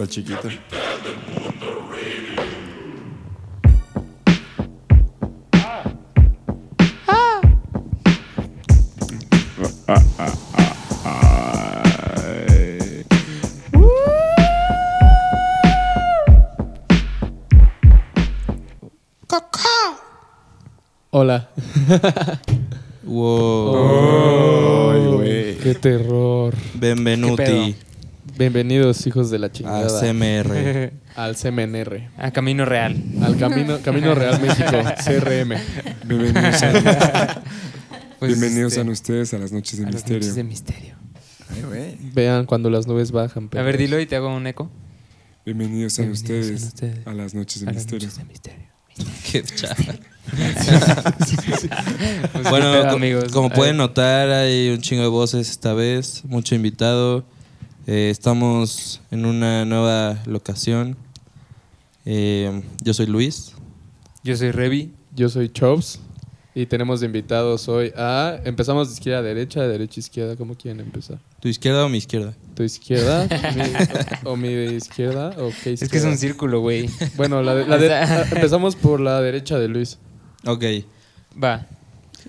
¿Cuál chiquito? Hola. Wow. Ay, güey. Qué terror. Benvenuti Bienvenidos, hijos de la a chingada. CMR. al CMNR. A Camino Real. Al Camino, Camino Real México, CRM. Bienvenidos, a, Pues, bienvenidos este, sean ustedes a las noches de a las misterio. noches de misterio. Ay, güey. Vean cuando las nubes bajan. A ver, dilo y te hago un eco. Bienvenidos Bienvenidos ustedes, a las noches de A las misterio. noches de misterio. Qué chafa. Pues, Bueno, amigos. como A pueden notar, hay un chingo de voces esta vez, mucho invitado. Eh, estamos en una nueva locación. Eh, yo soy Luis. Yo soy Revi. Yo soy Chops y tenemos de invitados hoy a... Empezamos de izquierda a derecha, de derecha a izquierda. ¿Cómo quieren empezar? ¿Tu izquierda o mi izquierda? ¿Tu izquierda? mi- o, mi izquierda? ¿O qué Es que es un izquierda? círculo, güey. Bueno, la de- la de- empezamos por la derecha de Luis. Ok. Va.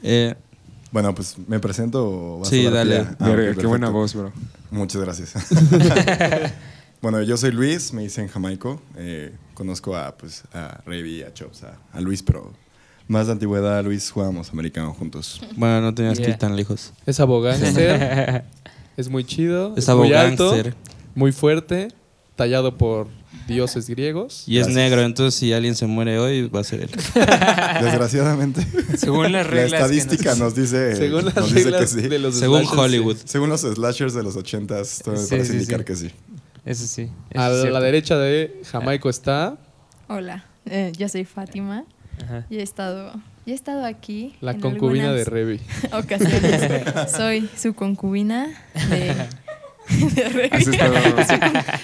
Eh, Bueno, pues me presento. o vas Sí, dale. Ah, Verga, qué buena voz, bro. Muchas gracias. bueno, yo soy Luis, me dicen Jamaico. Eh, conozco a, pues, a Revi, a Chops, a, a Luis, pero más de antigüedad, Luis, jugábamos americano juntos. bueno, no tenías que ir tan lejos. Es abogánster. es muy chido. Es muy alto, abogánster. muy fuerte, tallado por dioses griegos. Y es negro, entonces si alguien se muere hoy, va a ser él. Desgraciadamente, Según las la reglas. que estadística nos dice, Según las nos dice que reglas sí. de los Según slashers, Hollywood. Según los slashers de los ochentas, todo me Sí, parece sí, indicar sí. que sí. Eso sí. eso A la cierto. derecha de Jamaico está Hola, eh, yo soy Fátima. Ajá. Yo he estado, yo he estado aquí. la en concubina de Revi. Ocasiones. soy su concubina de. Has estado...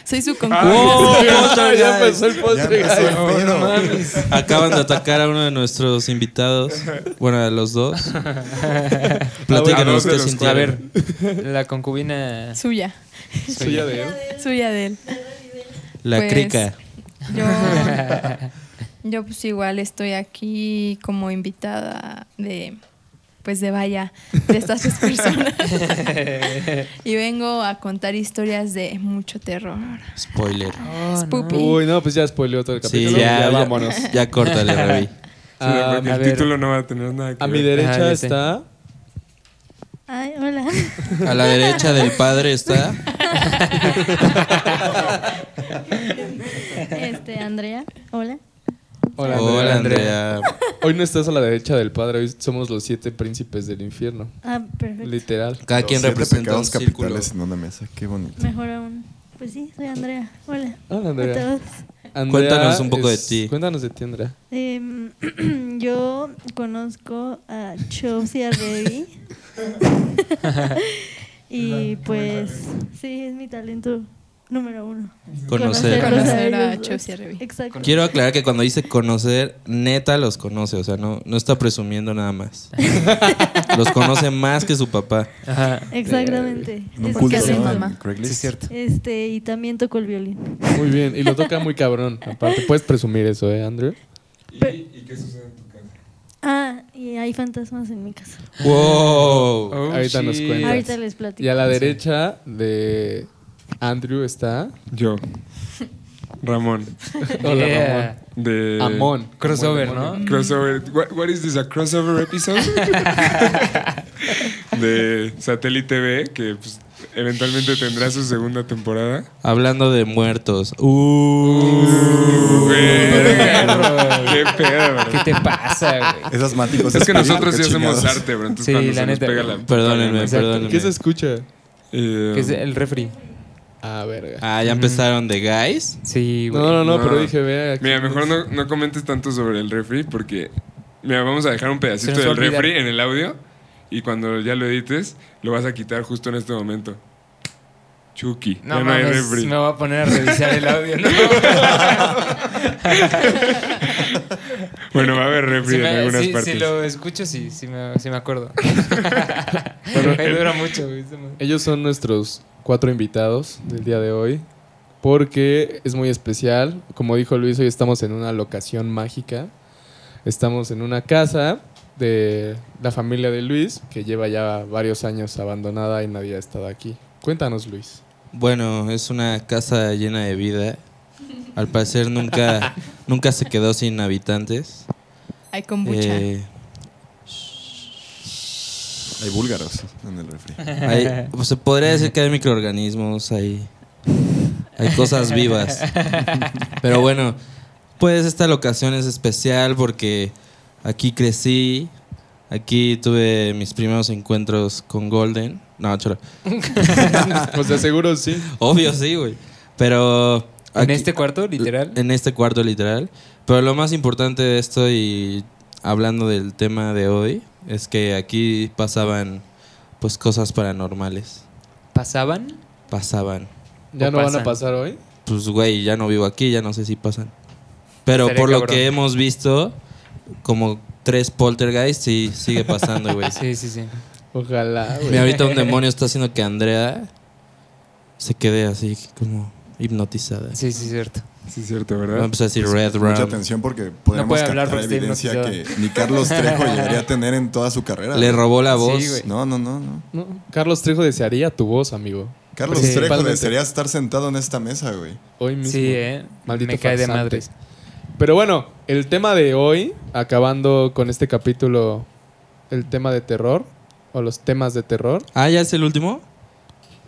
Soy su Ah, concubina. ¡Oh, ya empezó el Ya postre. empezó el guys. pedo. Acaban de atacar a uno de nuestros invitados. Bueno, a los dos. Platícanos qué los A sintieron. ver, la concubina. Suya. Suya de él. Suya de él. La Pues, crica. Yo, yo pues igual estoy aquí como invitada de pues de vaya de estas tres personas y vengo a contar historias de mucho terror. Spoiler. Spoopy. Uy, no, pues ya spoileó todo el Sí, capítulo. ya, ya, vámonos. ya córtale, Revi. Sí, Ah, a el ver. título no va a tener nada que a mi derecha Ajá, ya sé. está Ay, hola. A la derecha del padre está. Este, Andrea. Hola. Hola, Hola, Andrea. Andrea. Hoy no estás a la derecha del padre, hoy somos los siete príncipes del infierno. Ah, perfecto. Literal. Cada Los quien representa un círculo. capitales en una mesa. Qué bonito. Mejor aún. Pues sí, soy Andrea. Hola. Hola, A Andrea. todos. Andrea Cuéntanos un poco de es- ti. Cuéntanos de ti, Andrea. Em, yo conozco a Chops y a Revi. y pues sí, es mi talento número uno. Conocer. Conocer a ellos dos. Chops y a Revi. Exacto. Quiero aclarar que cuando dice conocer, neta los conoce. O sea, no, no está presumiendo nada más. Los conoce más que su papá. Ajá. Exactamente. En un Es cierto. Este, y también tocó el violín. Muy bien, y lo toca muy cabrón. Aparte, puedes presumir eso, ¿eh, Andrew? ¿Y, y qué sucede en tu casa? Ah, y hay fantasmas en mi casa. ¡Wow! Oh, Ahorita nos shit. cuentas. Ahorita les platico. Y a la derecha de Andrew está. Yo. Ramón. Hola, Yeah. De... Amón. Crossover, ¿no? Crossover. What, what is this, a crossover episode? de Satélite TV, que pues, eventualmente tendrá su segunda temporada. Hablando de muertos. ¡Uh! Uh. Qué pedo, bro. ¿Qué te pasa, güey? Es asmático. Es que nosotros qué sí hacemos arte, bro. Entonces Sí, cuando la se nos neta. pega la... Perdónenme, perdónenme. ¿Qué se escucha? Eh, Que es el refri. Ah, verga. Ah, ya empezaron de guys. Sí, güey. No, no, no, No. pero dije, ve aquí. Mira, mejor no, no comentes tanto sobre el refri porque... Mira, vamos a dejar un pedacito Se nos va del olvidar. refri en el audio y cuando ya lo edites, lo vas a quitar justo en este momento. Chucky. No ya no hay mames, refri. me voy a poner a revisar el audio, ¿no? Bueno, va a haber refri Si, en me- algunas si- partes. si lo escucho, sí, sí me, sí me acuerdo. me dura mucho. Ellos son nuestros cuatro invitados del día de hoy. porque es muy especial. Como dijo Luis, hoy estamos en una locación mágica. Estamos en una casa de la familia de Luis, que lleva ya varios años abandonada y nadie ha estado aquí. Cuéntanos, Luis. Bueno, es una casa llena de vida. Al parecer nunca, nunca se quedó sin habitantes. Hay kombucha. Eh, Hay búlgaros en el refri. hay- pues, se podría decir que hay microorganismos, hay, hay cosas vivas. Pero bueno, pues esta locación es especial porque aquí crecí, aquí tuve mis primeros encuentros con Golden. No, choro. Pues de seguro sí. Obvio, sí, güey. Pero. ¿En este cuarto, literal? En este cuarto, literal. Pero lo más importante de esto, y hablando del tema de hoy, es que aquí pasaban, pues, cosas paranormales. ¿Pasaban? Pasaban. ¿Ya ¿O no van a pasar hoy? Pues, güey, ya no vivo aquí, ya no sé si pasan. Pero por lo cabrón. que hemos visto, como tres poltergeist, sí, sigue pasando, güey. Sí, sí, sí. Ojalá, güey. ahorita un demonio está haciendo que Andrea se quede así, como hipnotizada. Sí, sí, cierto. Sí, es cierto, ¿verdad? empezar a decir Red Mucha Rum. atención porque podemos puede hablar captar porque evidencia que ni Carlos Trejo llegaría a tener en toda su carrera. Le robó la Sí, voz. güey. No, no, no, no. No, Carlos Trejo desearía tu voz, amigo. Carlos Sí. Trejo desearía estar sentado en esta mesa, güey. Hoy mismo. Sí, ¿eh? Maldito Me cae de farsante. madres. Pero bueno, el tema de hoy, acabando con este capítulo, el tema de terror, o los temas de terror. Ah, ¿ya es el último?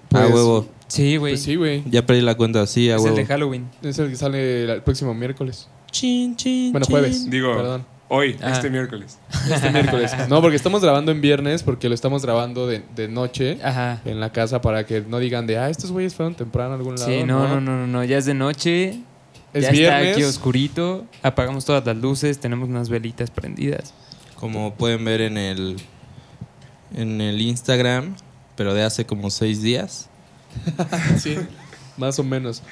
Pues, a huevo. Sí, güey. Pues sí, güey. Ya perdí la cuenta, sí, a es el de Halloween. Es el que sale el próximo miércoles. Chin, chin, Bueno, chin. jueves. Digo, Perdón. hoy, Ah. este miércoles. Este miércoles. No, porque estamos grabando en viernes, porque lo estamos grabando de, de noche Ajá. en la casa para que no digan de, ah, estos güeyes fueron temprano a algún lado. Sí, no, no, no, no, no. Ya es de noche. Es ya viernes. está aquí oscurito. Apagamos todas las luces. Tenemos unas velitas prendidas. Como pueden ver en el, en el Instagram, pero de hace como seis días. Sí, más o menos.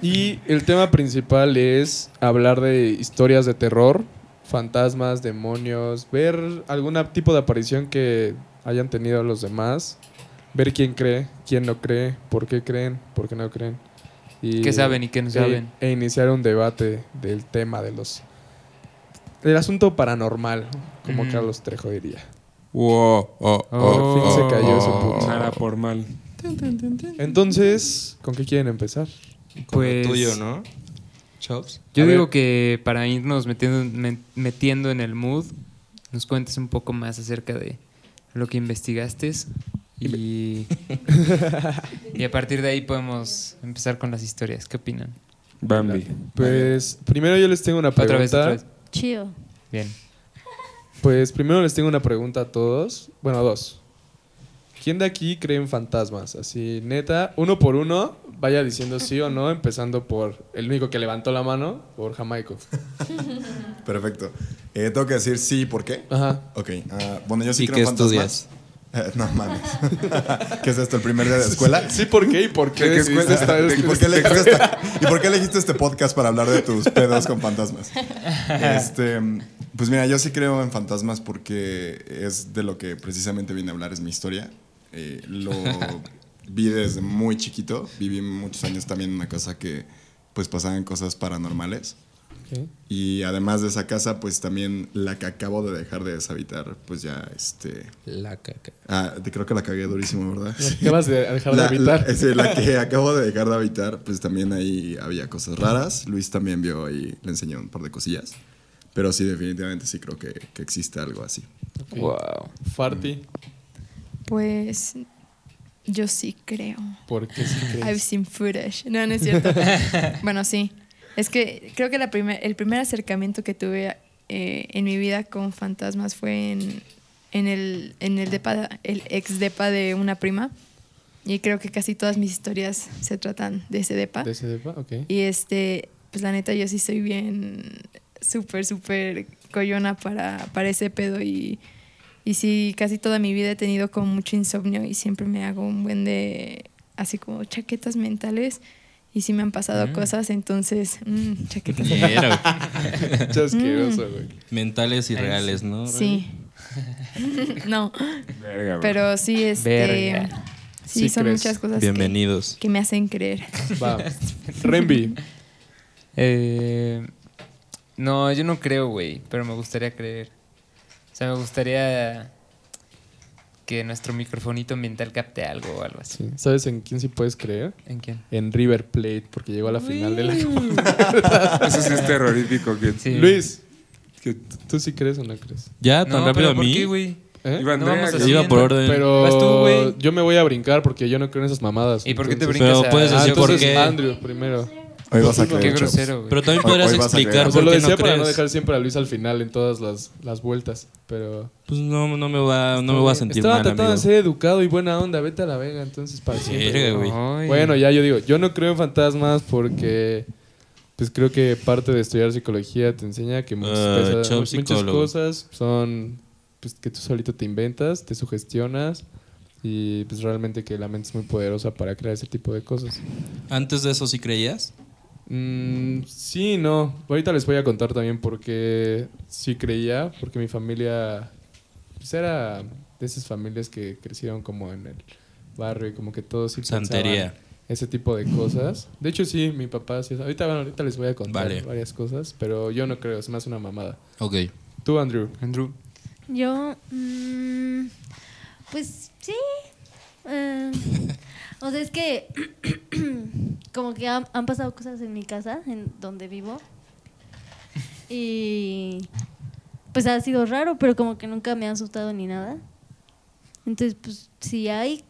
Y el tema principal es hablar de historias de terror, fantasmas, demonios, ver algún tipo de aparición que hayan tenido los demás, ver quién cree, quién no cree, por qué creen, por qué no creen. Y, ¿Qué saben y qué no e- saben? E, iniciar un debate del tema de los... del asunto paranormal, como. Carlos Trejo diría. Wow, oh, Por fin se cayó ese oh. punto. Nada por mal. Entonces, ¿con qué quieren empezar? Pues- tuyo, ¿no? Chops. Yo A digo ver. que para irnos metiendo, me- metiendo en el mood, nos cuentes un poco más acerca de lo que investigaste y, y a partir de ahí podemos empezar con las historias. ¿Qué opinan? Bambi. Pues primero yo les tengo una pregunta. Otra vez, otra vez. Chido. Bien. Pues primero les tengo una pregunta a todos. Bueno, dos. ¿Quién de aquí cree en fantasmas? Así, neta, uno por uno, vaya diciendo sí o no, empezando por el único que levantó la mano, por Jamaico. Perfecto. Eh, tengo que decir sí, ¿por qué? Ajá. Ok. ah, bueno, yo sí ¿Y creo qué en fantasmas. estudias? Eh, no mames. ¿Qué es esto? ¿El primer día de escuela? Sí, ¿por qué? ¿Y por qué ¿De qué estar- ¿Y por, qué elegiste esta- ¿Y por qué elegiste este podcast para hablar de tus pedos con fantasmas? Este, pues mira, yo sí creo en fantasmas porque es de lo que precisamente vine a hablar, es mi historia. Eh, lo vi desde muy chiquito, viví muchos años también en una casa que pues pasaban cosas paranormales. Ok. Y además de esa casa, pues también la que acabo de dejar de deshabitar, pues ya, este... La caca. Ah, te- creo que la cagué durísimo, ¿verdad? Sí. Acabas de dejar de La, habitar. la- sí, la que acabo de dejar de habitar, pues también ahí había cosas raras. Luis también vio y le enseñó un par de cosillas. Pero sí, definitivamente sí creo que, que existe algo así. Ok. Wow. Farty, Pues yo sí creo. ¿por qué sí I've crees? seen footage. No, no es cierto. bueno, sí. Es que creo que la primer, el primer acercamiento que tuve eh, en mi vida con fantasmas fue en, en el, en el, depa, el ex depa de una prima. Y creo que casi todas mis historias se tratan de ese depa. ¿De ese depa? Ok. Y este, pues la neta, yo sí soy bien súper, súper coyona para, para ese pedo. Y, y sí, casi toda mi vida he tenido como mucho insomnio y siempre me hago un buen de, así como chaquetas mentales. Y sí me han pasado cosas, entonces, mm, chaquetas mentales. Chasqueroso, güey. Mentales y reales, ¿no? Sí. no, Verga, bro. pero sí, este. Verga. Sí, Sí son crees. muchas cosas que, Bienvenidos. que me hacen creer. Va. Renby. Eh, no, yo no creo, güey, pero me gustaría creer. O sea, me gustaría que nuestro microfonito ambiental capte algo o algo así. Sí. ¿Sabes en quién sí puedes creer? ¿En quién? En River Plate, porque llegó a la final de la Eso sí es terrorífico. Que, Sí. Luis, que ¿tú sí crees o no crees? ¿Ya? ¿Tan No, rápido pero a ¿por mí? qué, güey? ¿Eh? Iba No. Iba por orden. Pero tú, yo me voy a brincar porque yo no creo en esas mamadas. ¿Y por qué te brincas Pero a- puedes Ah, decir por qué. Andrew primero. Hoy vas a Qué Qué creer, chavos. grosero, güey. Pero también podrías hoy explicar por lo qué decía no para no crees. dejar siempre a Luis al final en todas las, las vueltas. Pero. Pues no, no me va, no me voy a sentir Estaba mal, tratando amigo. de ser educado y buena onda. Vete a la vega, entonces para siempre. Güey. Bueno, ya yo digo, yo no creo en fantasmas porque. Pues creo que parte de estudiar psicología te enseña que muchas, cosas- chao, muchas cosas son pues que tú solito te inventas, te sugestionas y pues realmente que la mente es muy poderosa para crear ese tipo de cosas. Antes de eso sí creías. Mm, sí, no. Ahorita les voy a contar también por qué sí creía, porque mi familia pues era de esas familias que crecieron como en el barrio y como que todos sí pensaban Santería. ese tipo de cosas. De hecho sí, mi papá sí. Ahorita, bueno, ahorita les voy a contar Vale. varias cosas, pero yo no creo, es más una mamada. Ok. Tú, Andrew. Andrew. Yo, mm, pues sí. eh, o sea, es que como que han, han pasado cosas en mi casa, en donde vivo. Y pues ha sido raro, pero como que nunca me ha asustado ni nada. Entonces, pues si hay,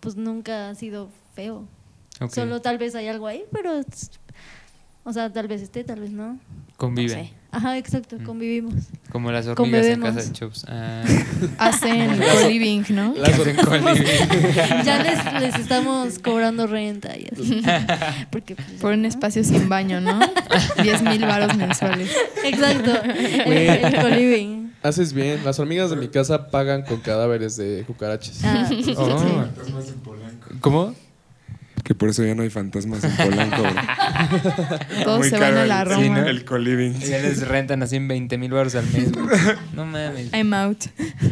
pues nunca ha sido feo. Solo tal vez hay algo ahí, pero... O sea, tal vez esté, tal vez no. Conviven. No sé. Ajá, exacto, Mm. convivimos. Como las hormigas en casa de Chops. Ah, Hacen co-living, ¿no? hacen coliving. Ya les, les estamos cobrando renta y así. Porque, pues, Por un espacio sin baño, ¿no? 10 mil varos mensuales. Exacto, el, el co-living. Haces bien. Las hormigas de mi casa pagan con cadáveres de cucarachas. Ah, Oh. Polanco. ¿Cómo? Que por eso ya no hay fantasmas en Polanco. Todos Muy se van caro a el- la sí, Roma. ¿no? El coliving. Ya les rentan así en 20 mil baros al mes. No mames. I'm out.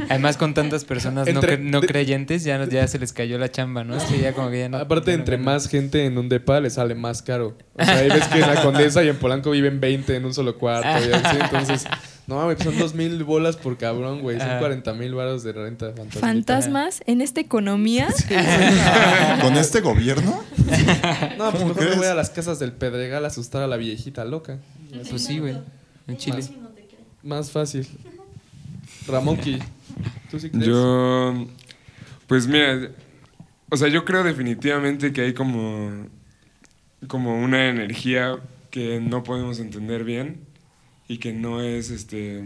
Además, con tantas personas no, cre- creyentes, ya, se les cayó la chamba, ¿no? Es que ya como que ya no. Aparte, ya no entre ganan. más gente en un depa, le sale más caro. O sea, ahí ves que en la Condesa y en Polanco viven 20 en un solo cuarto. y así, entonces, no mames, son 2 mil bolas por cabrón, güey. Son Ajá. 40 mil varos de renta. fantasmita. Fantasmas en esta economía. ¿Con este gobierno? No, pues ¿Cómo mejor me voy a las casas del Pedregal a asustar a la viejita loca. Pues sí, güey. En Chile. Más fácil. Ramonki, ¿tú sí crees? Yo, pues mira, o sea, yo creo definitivamente que hay como, como una energía que no podemos entender bien y que no es, este,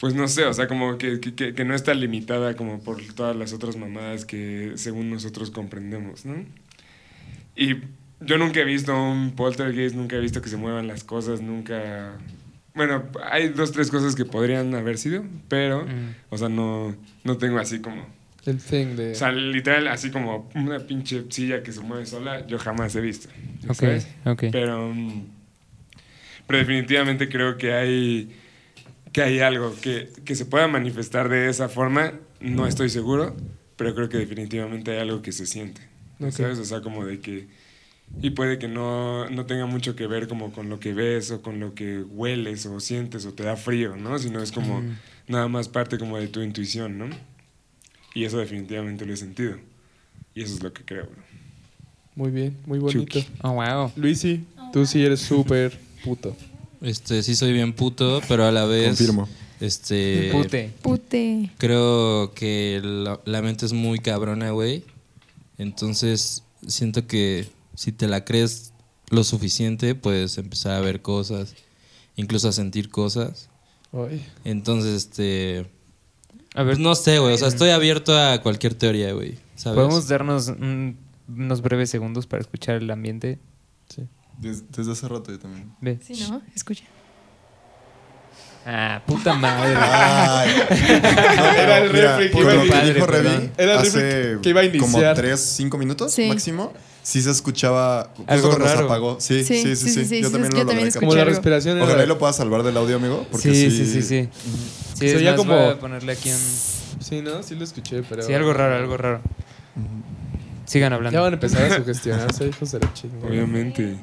pues no sé, o sea, como que, que- que- no está limitada como por todas las otras mamadas que según nosotros comprendemos, ¿no? Y yo nunca he visto un poltergeist, nunca he visto que se muevan las cosas, nunca... Bueno, hay dos, tres cosas que podrían haber sido, pero, Mm. o sea, no, no tengo así como... El thing de... O sea, literal, así como una pinche silla que se mueve sola, yo jamás he visto. Ok, ¿sabes? ok. Pero, mm, pero definitivamente creo que hay, que hay algo que, que se pueda manifestar de esa forma. No estoy seguro, pero creo que definitivamente hay algo que se siente. Ok. ¿Sabes? O sea, como de que... Y puede que no, no tenga mucho que ver como con lo que ves o con lo que hueles o sientes o te da frío, ¿no? Sino es como Mm. nada más parte como de tu intuición, ¿no? Y eso definitivamente lo he sentido. Y eso es lo que creo, bro. Muy bien, muy bonito. Chucky. Oh, wow. Luisi, tú sí eres súper puto. Este, sí soy bien puto, pero a la vez. Confirmo. Este. Pute. Pute. Creo que la, la mente es muy cabrona, güey. Entonces, siento que si te la crees lo suficiente, puedes empezar a ver cosas, incluso a sentir cosas. Ay. Entonces, este. A ver, Pues no sé, güey. O sea, estoy abierto a cualquier teoría, güey. ¿Sabes? ¿podemos darnos un- unos breves segundos para escuchar el ambiente? Des- desde hace rato yo también. Ve. Sí, ¿no? Escucha. Ah, puta madre. Ay. Era el Mira, refri que iba a padre, dijo. Revi, Era el hace refri que iba a iniciar. como 3, 5 minutos Sí. máximo, sí se escuchaba justo Algo cuando se raro. apagó. Sí, sí, sí, sí. sí, Yo sí, también yo lo también logré escuché. Como la respiración Ojalá era... y lo puedas salvar del audio, amigo, porque Sí, sí. sí, sí, sí. Sí, Se es oía más, como- voy a ponerle aquí un... Sí, ¿no? Sí lo escuché, pero... Sí, algo raro, algo raro. Sigan Ya hablando. van a empezar a sugestionarse, hijos de la chingada. Obviamente.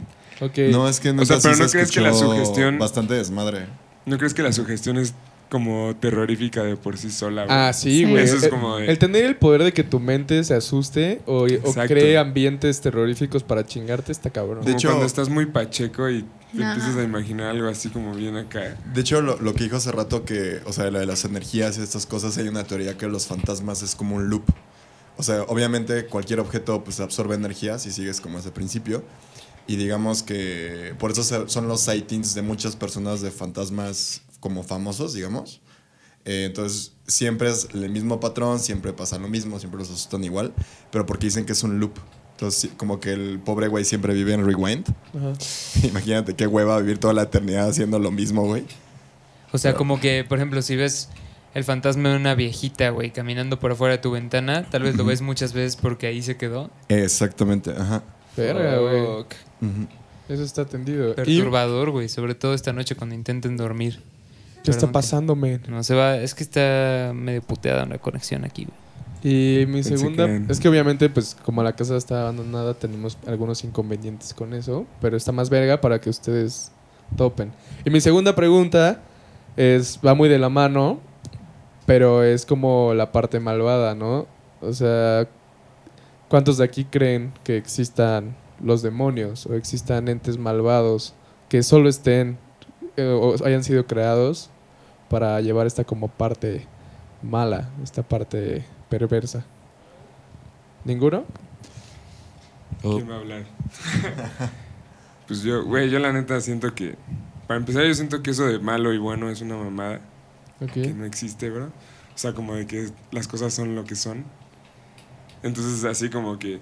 No, es que O sea, pero sí ¿no crees que la sugestión- Bastante desmadre. ¿No crees que la sugestión es como terrorífica de por sí sola? güey? Ah, sí, Sí. güey. Eso es El- como de- El tener el poder de que tu mente se asuste o, o cree ambientes terroríficos para chingarte está cabrón. Como De hecho- cuando estás muy pacheco y te empiezas a imaginar algo así como bien acá. De hecho, lo, lo que dijo hace rato que, o sea, lo de las energías y estas cosas, hay una teoría que los fantasmas es como un loop. O sea, obviamente cualquier objeto pues absorbe energías y sigues como ese principio. Y digamos que por eso son los sightings de muchas personas de fantasmas como famosos, digamos. Eh, entonces, siempre es el mismo patrón, siempre pasa lo mismo, siempre los asustan igual, pero porque dicen que es un loop. Entonces, como que el pobre güey siempre vive en rewind. Ajá. Imagínate qué hueva vivir toda la eternidad haciendo lo mismo, güey. O sea, Pero- como que, por ejemplo, si ves el fantasma de una viejita, güey, caminando por afuera de tu ventana, tal vez lo ves muchas veces porque ahí se quedó. Exactamente, ajá. Verga, güey. Eso está tendido. ¿Y Perturbador, güey, sobre todo esta noche cuando intenten dormir. qué está pasando, men? No se va, es que está medio puteada la conexión aquí, güey. Y mi Pensé segunda, que- es que obviamente, pues como la casa está abandonada, tenemos algunos inconvenientes con eso, pero está más verga para que ustedes topen. Y mi segunda pregunta es, va muy de la mano, pero es como la parte malvada, ¿no? O sea, ¿cuántos de aquí creen que existan los demonios o existan entes malvados que solo estén eh, o hayan sido creados para llevar esta como parte mala, esta parte perversa. ¿Ninguno? Oh, ¿Quién va a hablar? pues yo, güey, yo la neta siento que. Para empezar, yo siento que eso de malo y bueno es una mamada que no existe, bro. O sea, como de que las cosas son lo que son. Entonces, así como que.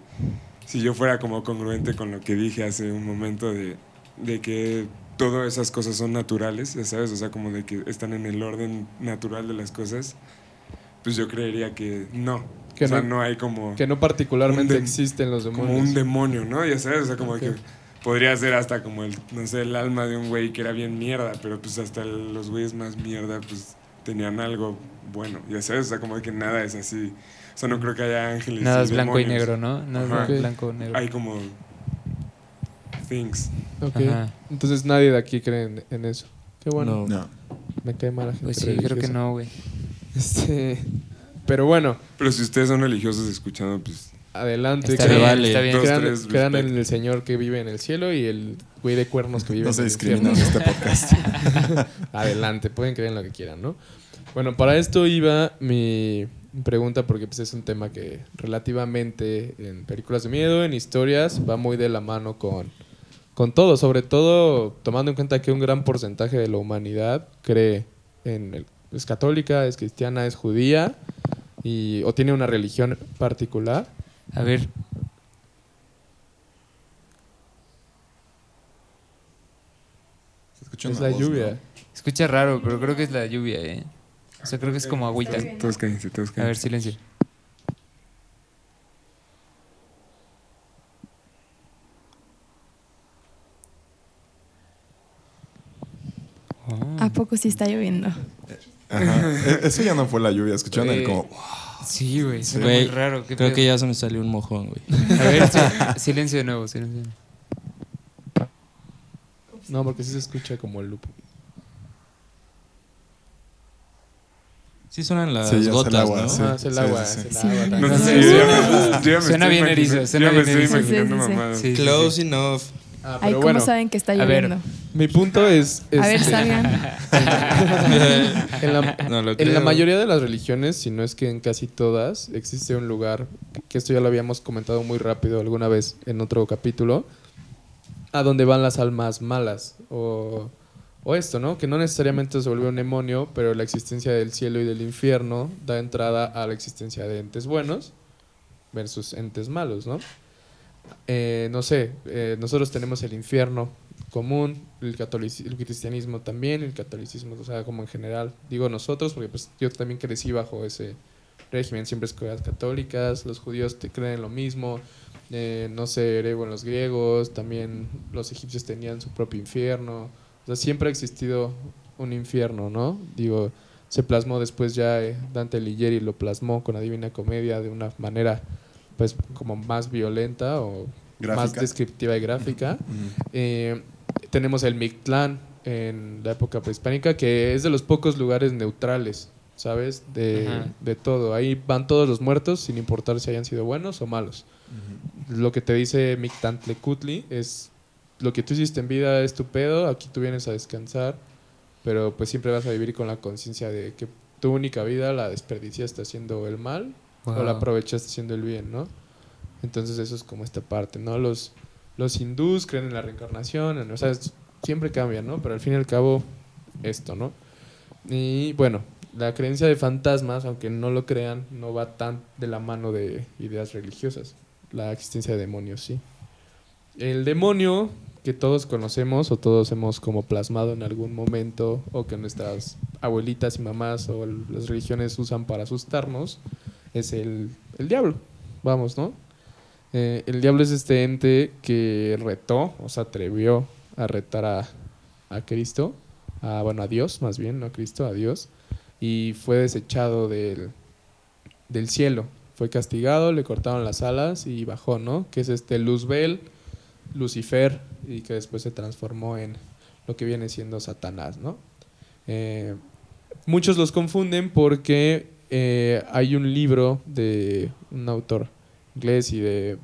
Si yo fuera como congruente con lo que dije hace un momento de, de que todas esas cosas son naturales, ya sabes, o sea, como de que están en el orden natural de las cosas, pues yo creería que no. Que o sea, no- no hay como Que no particularmente existen los demonios. como un demonio, ¿no? Ya sabes, o sea, como que podría ser hasta como el, no sé, el alma de un güey que era bien mierda, pero pues hasta los güeyes más mierda, pues tenían algo bueno, ya sabes, o sea, como que nada es así. O sea, no creo que haya ángeles. Nada y es blanco y negro, ¿no? Nada Ajá. es blanco o negro. Hay como things. Ok. Ajá. Entonces nadie de aquí cree en, en eso. Qué bueno. No. No. Me cae mal la gente Pues sí, creo que no, güey. Este, pero bueno, Pero si ustedes son religiosos escuchando, pues adelante. Está Se bien, vale. está bien. Dos, Crean, tres, crean en el Señor que vive en el cielo y el güey de cuernos que vive No en se el infierno. discrimina en este podcast. Adelante, pueden creer en lo que quieran, ¿no? Bueno, para esto iba mi pregunta porque pues, es un tema que relativamente en películas de miedo, en historias, va muy de la mano con, con todo, sobre todo tomando en cuenta que un gran porcentaje de la humanidad cree en el- es católica, es cristiana, es judía y o tiene una religión particular. A ver, Se escucha Es una la voz, lluvia. escucha raro, pero creo que es la lluvia, ¿eh? O sea, creo que es como agüita. todos cállense, todos A ver, silencio. ¿A poco sí está lloviendo? Ajá. E- Eso ya no fue la lluvia. Escucharon el Güey. como. Sí, güey, muy raro. ¿qué Creo pedo? que ya se me salió un mojón, güey. A ver, si- silencio de nuevo, silencio. de nuevo. No, porque sí se escucha como el lupo. Sí suenan las Sí, es gotas, agua, ¿no? sí. Ah, es el sí, agua, sí, es el sí. agua. Sí. No sé, yo me- Suena bien erizo, suena yo me bien estoy erizo. imaginando Sí, sí, sí. mamadas. Sí, sí, Close sí. enough. Ah, Ay, ¿cómo bueno, saben que está A ver. lloviendo? mi punto es... A ver, salgan. en la, No En la mayoría de las religiones, si no es que en casi todas, existe un lugar, que esto ya lo habíamos comentado muy rápido alguna vez en otro capítulo, a donde van las almas malas. O, o esto, ¿no? Que no necesariamente se vuelve un demonio, pero la existencia del cielo y del infierno da entrada a la existencia de entes buenos versus entes malos, ¿no? Eh, no sé, eh, nosotros tenemos el infierno común, el, el cristianismo también, el catolicismo, o sea, como en general. Digo nosotros, porque pues yo también crecí bajo ese régimen, siempre escuelas católicas, los judíos te creen lo mismo, eh, no sé, en los griegos, también los egipcios tenían su propio infierno, o sea, siempre ha existido un infierno, ¿no? Digo, se plasmó después ya eh, Dante Alighieri lo plasmó con la Divina Comedia de una manera pues como más violenta o más descriptiva y gráfica. Eh, tenemos el Mictlán en la época prehispánica, que es de los pocos lugares neutrales, ¿sabes? De, de todo. Ahí van todos los muertos, sin importar si hayan sido buenos o malos. Lo que te dice Mictantlecutli es lo que tú hiciste en vida es tu pedo, aquí tú vienes a descansar, pero pues siempre vas a vivir con la conciencia de que tu única vida la desperdiciaste haciendo el mal o la Wow. aprovechaste haciendo el bien, ¿no? Entonces eso es como esta parte, ¿no? Los, los hindús creen en la reencarnación, en- o sea, es- siempre cambian, ¿no? Pero al fin y al cabo, esto, ¿no? Y bueno, la creencia de fantasmas, aunque no lo crean, no va tan de la mano de ideas religiosas. La existencia de demonios, sí. El demonio que todos conocemos o todos hemos como plasmado en algún momento o que nuestras abuelitas y mamás o las religiones usan para asustarnos es el, el diablo, vamos, ¿no? Eh, el diablo es este ente que retó, o se atrevió a retar a, a Cristo, a, bueno, a Dios más bien, no a Cristo, a Dios, y fue desechado del, del cielo. Fue castigado, le cortaron las alas y bajó, ¿no? Que es este Luzbel, Lucifer, y que después se transformó en lo que viene siendo Satanás, ¿no? Eh, muchos los confunden porque eh, hay un libro de un autor inglés y de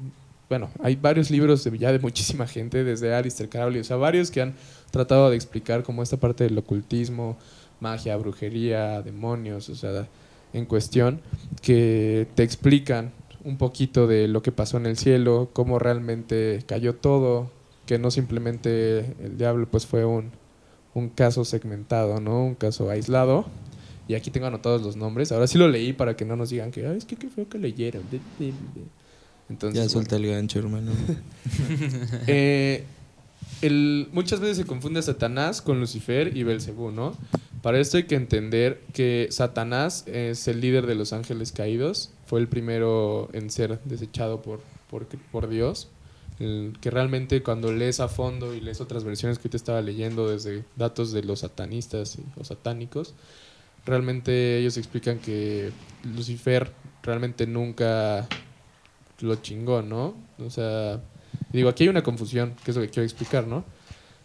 bueno, hay varios libros de, ya de muchísima gente, desde Alistair Crowley, o sea, varios que han tratado de explicar como esta parte del ocultismo, magia, brujería, demonios, o sea, en cuestión, que te explican un poquito de lo que pasó en el cielo, cómo realmente cayó todo, que no simplemente el diablo pues fue un, un caso segmentado, ¿no? Un caso aislado. Y aquí tengo anotados los nombres. Ahora sí lo leí para que no nos digan que, Ay, es que qué feo que leyeron. De- de- de". Entonces, Ya bueno. suelta el gancho, hermano. Eh, el- muchas veces se confunde a Satanás con Lucifer y Belcebú, ¿no? Para esto hay que entender que Satanás es el líder de los ángeles caídos, fue el primero en ser desechado por, por, por Dios, que realmente cuando lees a fondo y lees otras versiones que te estaba leyendo desde datos de los satanistas o satánicos, realmente ellos explican que Lucifer realmente nunca lo chingó, ¿no? O sea, digo, aquí hay una confusión, que es lo que quiero explicar, ¿no?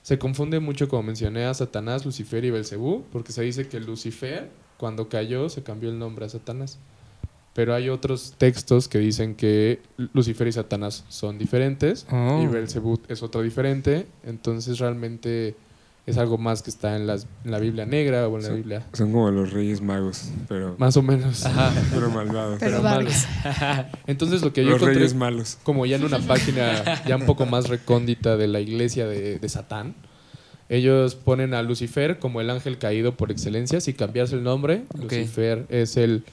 Se confunde mucho, como mencioné, a Satanás, Lucifer y Belcebú, porque se dice que Lucifer, cuando cayó, se cambió el nombre a Satanás. Pero hay otros textos que dicen que Lucifer y Satanás son diferentes Oh. y Belcebú es otro diferente. Entonces realmente es algo más que está en, las- en la Biblia negra o en la. Biblia Son como los reyes magos, pero, más o menos. pero malvados. Pero malos. Entonces lo que yo los encontré reyes malos. como ya en una página ya un poco más recóndita de la iglesia de, de Satán, ellos ponen a Lucifer como el ángel caído por excelencia, sin cambiarse el nombre. Lucifer es el,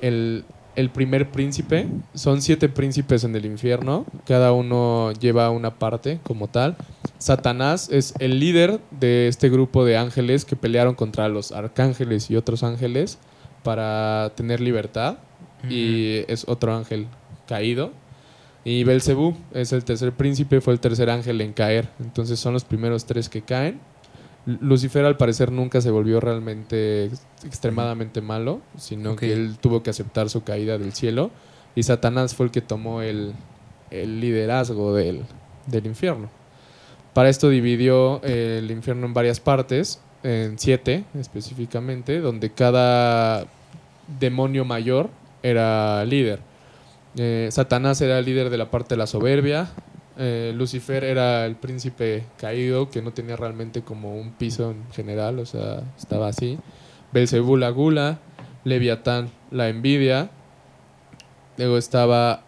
el, el primer príncipe. Son siete príncipes en el infierno, cada uno lleva una parte como tal. Satanás es el líder de este grupo de ángeles que pelearon contra los arcángeles y otros ángeles para tener libertad. Y es otro ángel caído. Y Belcebú es el tercer príncipe, fue el tercer ángel en caer. Entonces son los primeros tres que caen. Lucifer al parecer nunca se volvió realmente ex- extremadamente malo, sino que él tuvo que aceptar su caída del cielo. Y Satanás fue el que tomó el, el liderazgo del, del infierno. Para esto dividió eh, el infierno en varias partes, en siete específicamente, donde cada demonio mayor era líder. Eh, Satanás era el líder de la parte de la soberbia. Eh, Lucifer era el príncipe caído que no tenía realmente como un piso en general, o sea, estaba así. Belcebú la gula, Leviatán la envidia. Luego estaba,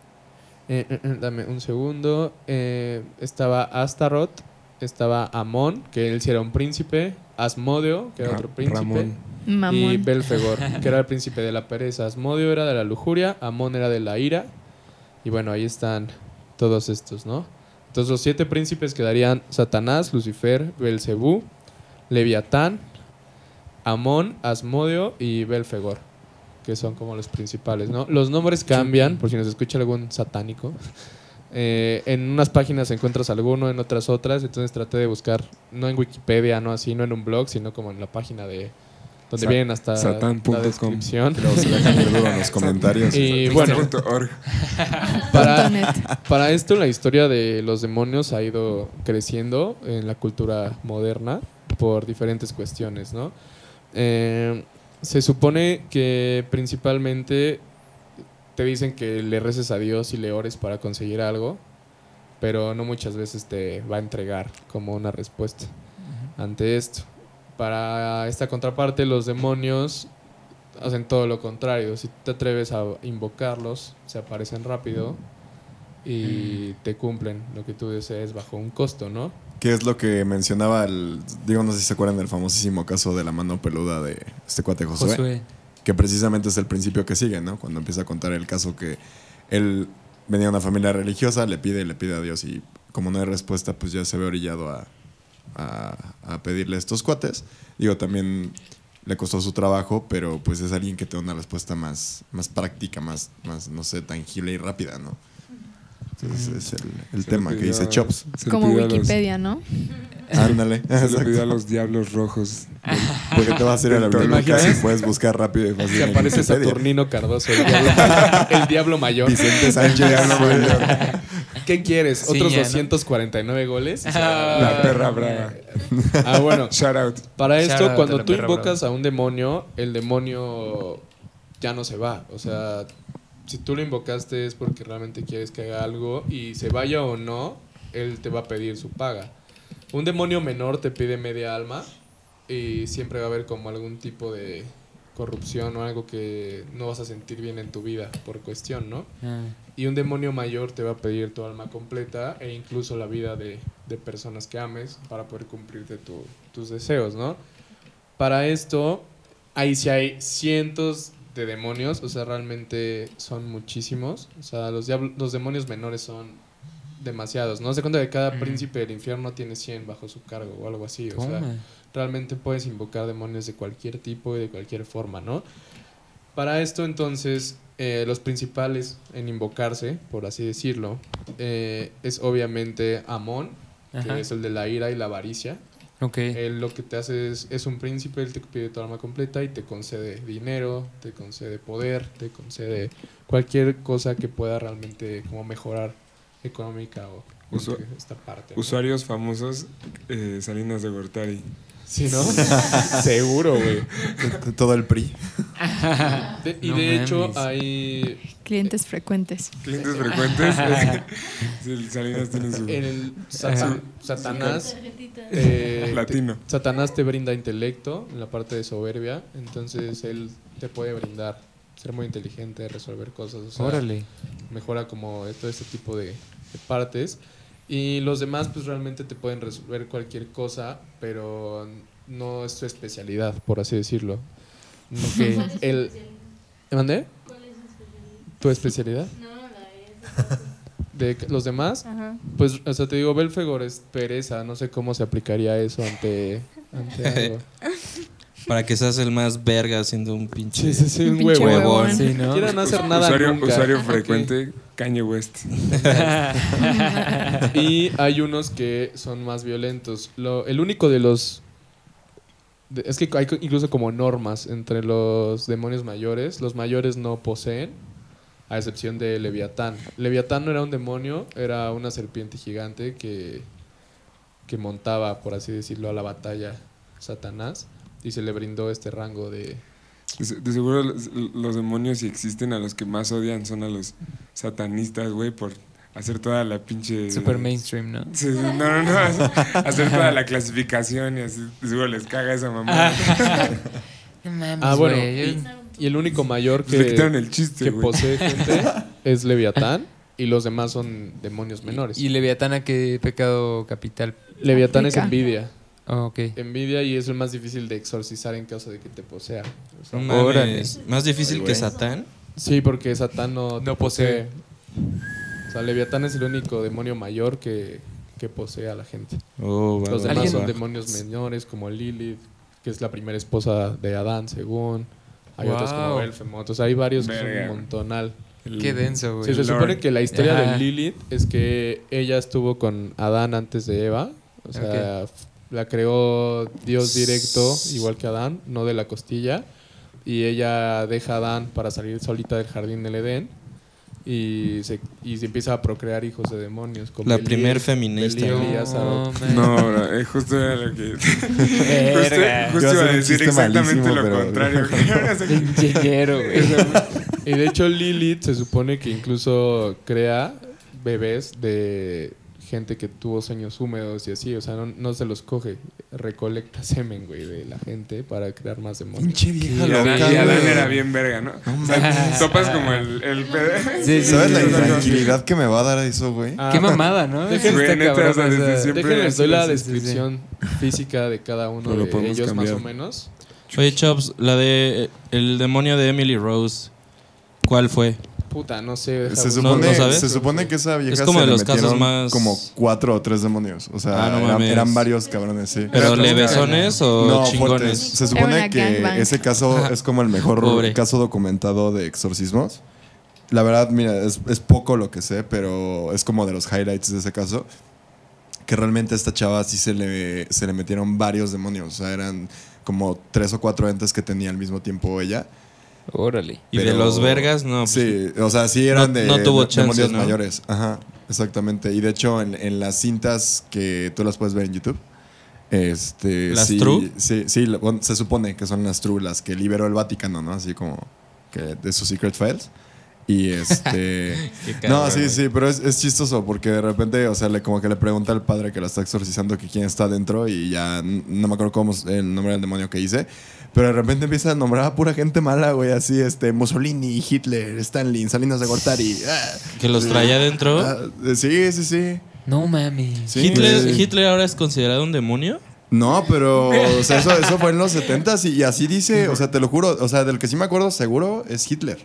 eh, eh, eh, dame un segundo, eh, estaba Astaroth, estaba Amón, que él sí era un príncipe, Asmodeo, que era Ra- otro príncipe. Ramón. Y Mamón. Belfegor, que era el príncipe de la pereza. Asmodio era de la lujuria, Amón era de la ira. Y bueno, ahí están todos estos, ¿no? Entonces los siete príncipes quedarían Satanás, Lucifer, Belcebú, Leviatán, Amón, Asmodio y Belfegor, que son como los principales, ¿no? Los nombres cambian, por si nos escucha algún satánico. Eh, en unas páginas encuentras alguno, en otras otras, entonces traté de buscar, no en Wikipedia, no así, no en un blog, sino como en la página de, donde Sa- vienen hasta la descripción. Se dejan duda en los comentarios. Y bueno, para, para esto la historia de los demonios ha ido creciendo en la cultura moderna por diferentes cuestiones, ¿no? Eh, se supone que principalmente te dicen que le reces a Dios y le ores para conseguir algo, pero no muchas veces te va a entregar como una respuesta ante esto. Para esta contraparte, los demonios hacen todo lo contrario. Si te atreves a invocarlos, se aparecen rápido y te cumplen lo que tú desees bajo un costo, ¿no? Que es lo que mencionaba el. Digo, no sé si se acuerdan del famosísimo caso de la mano peluda de este cuate Josué. Josué. Que precisamente es el principio que sigue, ¿no? Cuando empieza a contar el caso que él venía de una familia religiosa, le pide, le pide a Dios y como no hay respuesta, pues ya se ve orillado a, a, pedirle estos cuates. Digo, también le costó su trabajo, pero pues es alguien que te da una respuesta más, más práctica, más, más, no sé, tangible y rápida, ¿no? Entonces es el, Se tema que dice Chops. se Como los- Wikipedia, ¿no? Ándale. Se lo pidió a los diablos rojos. Porque te vas a ir a la ¿Te biblioteca y puedes buscar rápido y fácil. En aparece. Saturnino Cardoso, el diablo, el diablo mayor. Vicente Sánchez. Diablo mayor. ¿Qué quieres? Sí, ¿Otros ya, ¿no? 249 goles? La perra brava. Ah, bueno. Shout out. Para esto, out cuando tú invocas a un demonio, el demonio ya no se va. O sea, si tú lo invocaste es porque realmente quieres que haga algo y se vaya o no, él te va a pedir su paga. Un demonio menor te pide media alma y siempre va a haber como algún tipo de corrupción o algo que no vas a sentir bien en tu vida por cuestión, ¿no? Ah. Y un demonio mayor te va a pedir tu alma completa e incluso la vida de, de personas que ames para poder cumplirte tu- tus deseos, ¿no? Para esto, ahí sí hay cientos de demonios, o sea, realmente son muchísimos. O sea, los, diablo- los demonios menores son demasiados, ¿no? Se cuenta que cada Ujú. príncipe del infierno tiene 100 bajo su cargo o algo así, o sea, realmente puedes invocar demonios de cualquier tipo y de cualquier forma, ¿no? Para esto entonces, eh, los principales en invocarse, por así decirlo, eh, es obviamente Amón, Ajá. que es el de la ira y la avaricia. Ok. Él lo que te hace es, es un príncipe, él te pide tu alma completa y te concede dinero, te concede poder, te concede cualquier cosa que pueda realmente como mejorar económica o Usu- esta parte. ¿no? Usuarios famosos, eh, Salinas de Gortari. Sí, ¿no? Seguro, güey. Todo el PRI. De- y No de hecho hay Clientes frecuentes. Clientes frecuentes. El Salinas tiene su el satan- Satanás eh, latino. te- Satanás te brinda intelecto en la parte de soberbia, entonces él te puede brindar ser muy inteligente, resolver cosas, o sea, Órale. mejora como todo este tipo de, de partes y los demás pues realmente te pueden resolver cualquier cosa, pero no es su especialidad, por así decirlo. Ok. El ¿Mandé? ¿Tu especialidad? ¿De los demás? Ajá. Pues, o sea, te digo, Belfegor es pereza. No sé cómo se aplicaría eso ante, ante algo. Para que seas el más verga haciendo un pinche. Sí, sí, sí, un Pinche huevo. huevón. Sí, ¿no? Hacer nada usuario nunca. usuario Ok. frecuente, Kanye West. Y hay unos que son más violentos. Lo, el único de los... de- es que hay incluso como normas entre los demonios mayores. Los mayores no poseen, a excepción de Leviatán. Leviatán no era un demonio, era una serpiente gigante que, que montaba, por así decirlo, a la batalla Satanás. Y se le brindó este rango de... De se- de seguro los, los demonios si existen a los que más odian son a los satanistas, güey, por hacer toda la pinche... Super mainstream, ¿no? Sí, no, no, no, hacer toda la clasificación y así, de seguro les caga esa mamá. No mames, Ah, bueno. Y, y el único mayor Le que, el chiste, que güey. posee gente es Leviatán. Y los demás son demonios menores. ¿Y Leviatán a qué pecado capital? Leviatán es envidia. Oh, ok. Envidia y es el más difícil de exorcizar en caso de que te posea. O sea, No mames. Órale. Más difícil Ay, que. Satán. sí, porque Satán no, No posee. O sea, Leviatán es el único demonio mayor que, que posee a la gente. Oh, Los demás son demonios menores como Lilith, que es la primera esposa de Adán, según. Hay otros como Wow. Belfemot. O sea, hay varios que son Verga. un montonal. Qué denso, güey. Sí, se Lord. supone que la historia Ajá. de Lilith es que ella estuvo con Adán antes de Eva. O sea, La creó Dios directo, igual que Adán, no de la costilla. Y ella deja a Adán para salir solita del jardín del Edén. Y se, y se empieza a procrear hijos de demonios. con La Belial, primer feminista. No. No, bro, eh, justo era lo que. Justo, justo Iba a decir exactamente malísimo, lo pero- contrario. Ingeniero, güey. Y de hecho Lilith se supone que incluso crea bebés de gente que tuvo sueños húmedos y así, o sea, no, no se los coge, recolecta semen, güey, de la gente para crear más demonios. Pinche vieja Y Adán, loca, y Adán era bien verga, ¿no? O sea, topas como el, el pedo. Sí, sí, ¿Sabes sí, la sí, sí. intranquilidad que me va a dar eso, güey? Ah, Qué mamada, ¿no? Déjenles doy la Sí, sí, sí. descripción física de cada uno de ellos más o menos. Oye, Chops, la de eh, el demonio de Emily Rose, ¿cuál fue? Puta, no sé. Se supone, ¿no sabes? se supone que esa vieja Es como se de le casos metieron más- como cuatro o tres demonios. O sea, Ah, no eran, varios cabrones, sí. ¿Pero levesones o no, fuertes. chingones? Se Era supone que ese caso es como el mejor Pobre. caso documentado de exorcismos. La verdad, mira, es, es poco lo que sé, pero es como de los highlights de ese caso. Que realmente a esta chava sí se le, se le metieron varios demonios. O sea, eran como tres o cuatro entes que tenía al mismo tiempo ella. Órale. Y de los vergas, no. pues, Sí, o sea, sí eran No- de, no tuvo de- chance, demonios ¿no? mayores. Ajá, exactamente. Y de hecho, en, en las cintas que tú las puedes ver en YouTube. Este, ¿Las sí, True? Sí, sí, bueno, se supone que son las True las que liberó el Vaticano, ¿no? Así como que de sus Secret Files. Y este. No, sí, sí, pero es, es chistoso porque de repente, o sea, le, como que le pregunta al padre que la está exorcizando que quién está dentro y ya no me acuerdo cómo es el nombre del demonio que hice. Pero de repente empieza a nombrar a pura gente mala, güey, así, este, Mussolini, Hitler, Stalin, Salinas de Gortari. ah, Que los traía adentro. ah, sí, sí, sí. No. Sí, Hitler, sí. ¿Hitler ahora es considerado un demonio? No, pero o sea, eso, eso fue en los 70 y, y así dice, o sea, te lo juro, o sea, del que sí me acuerdo seguro es Hitler.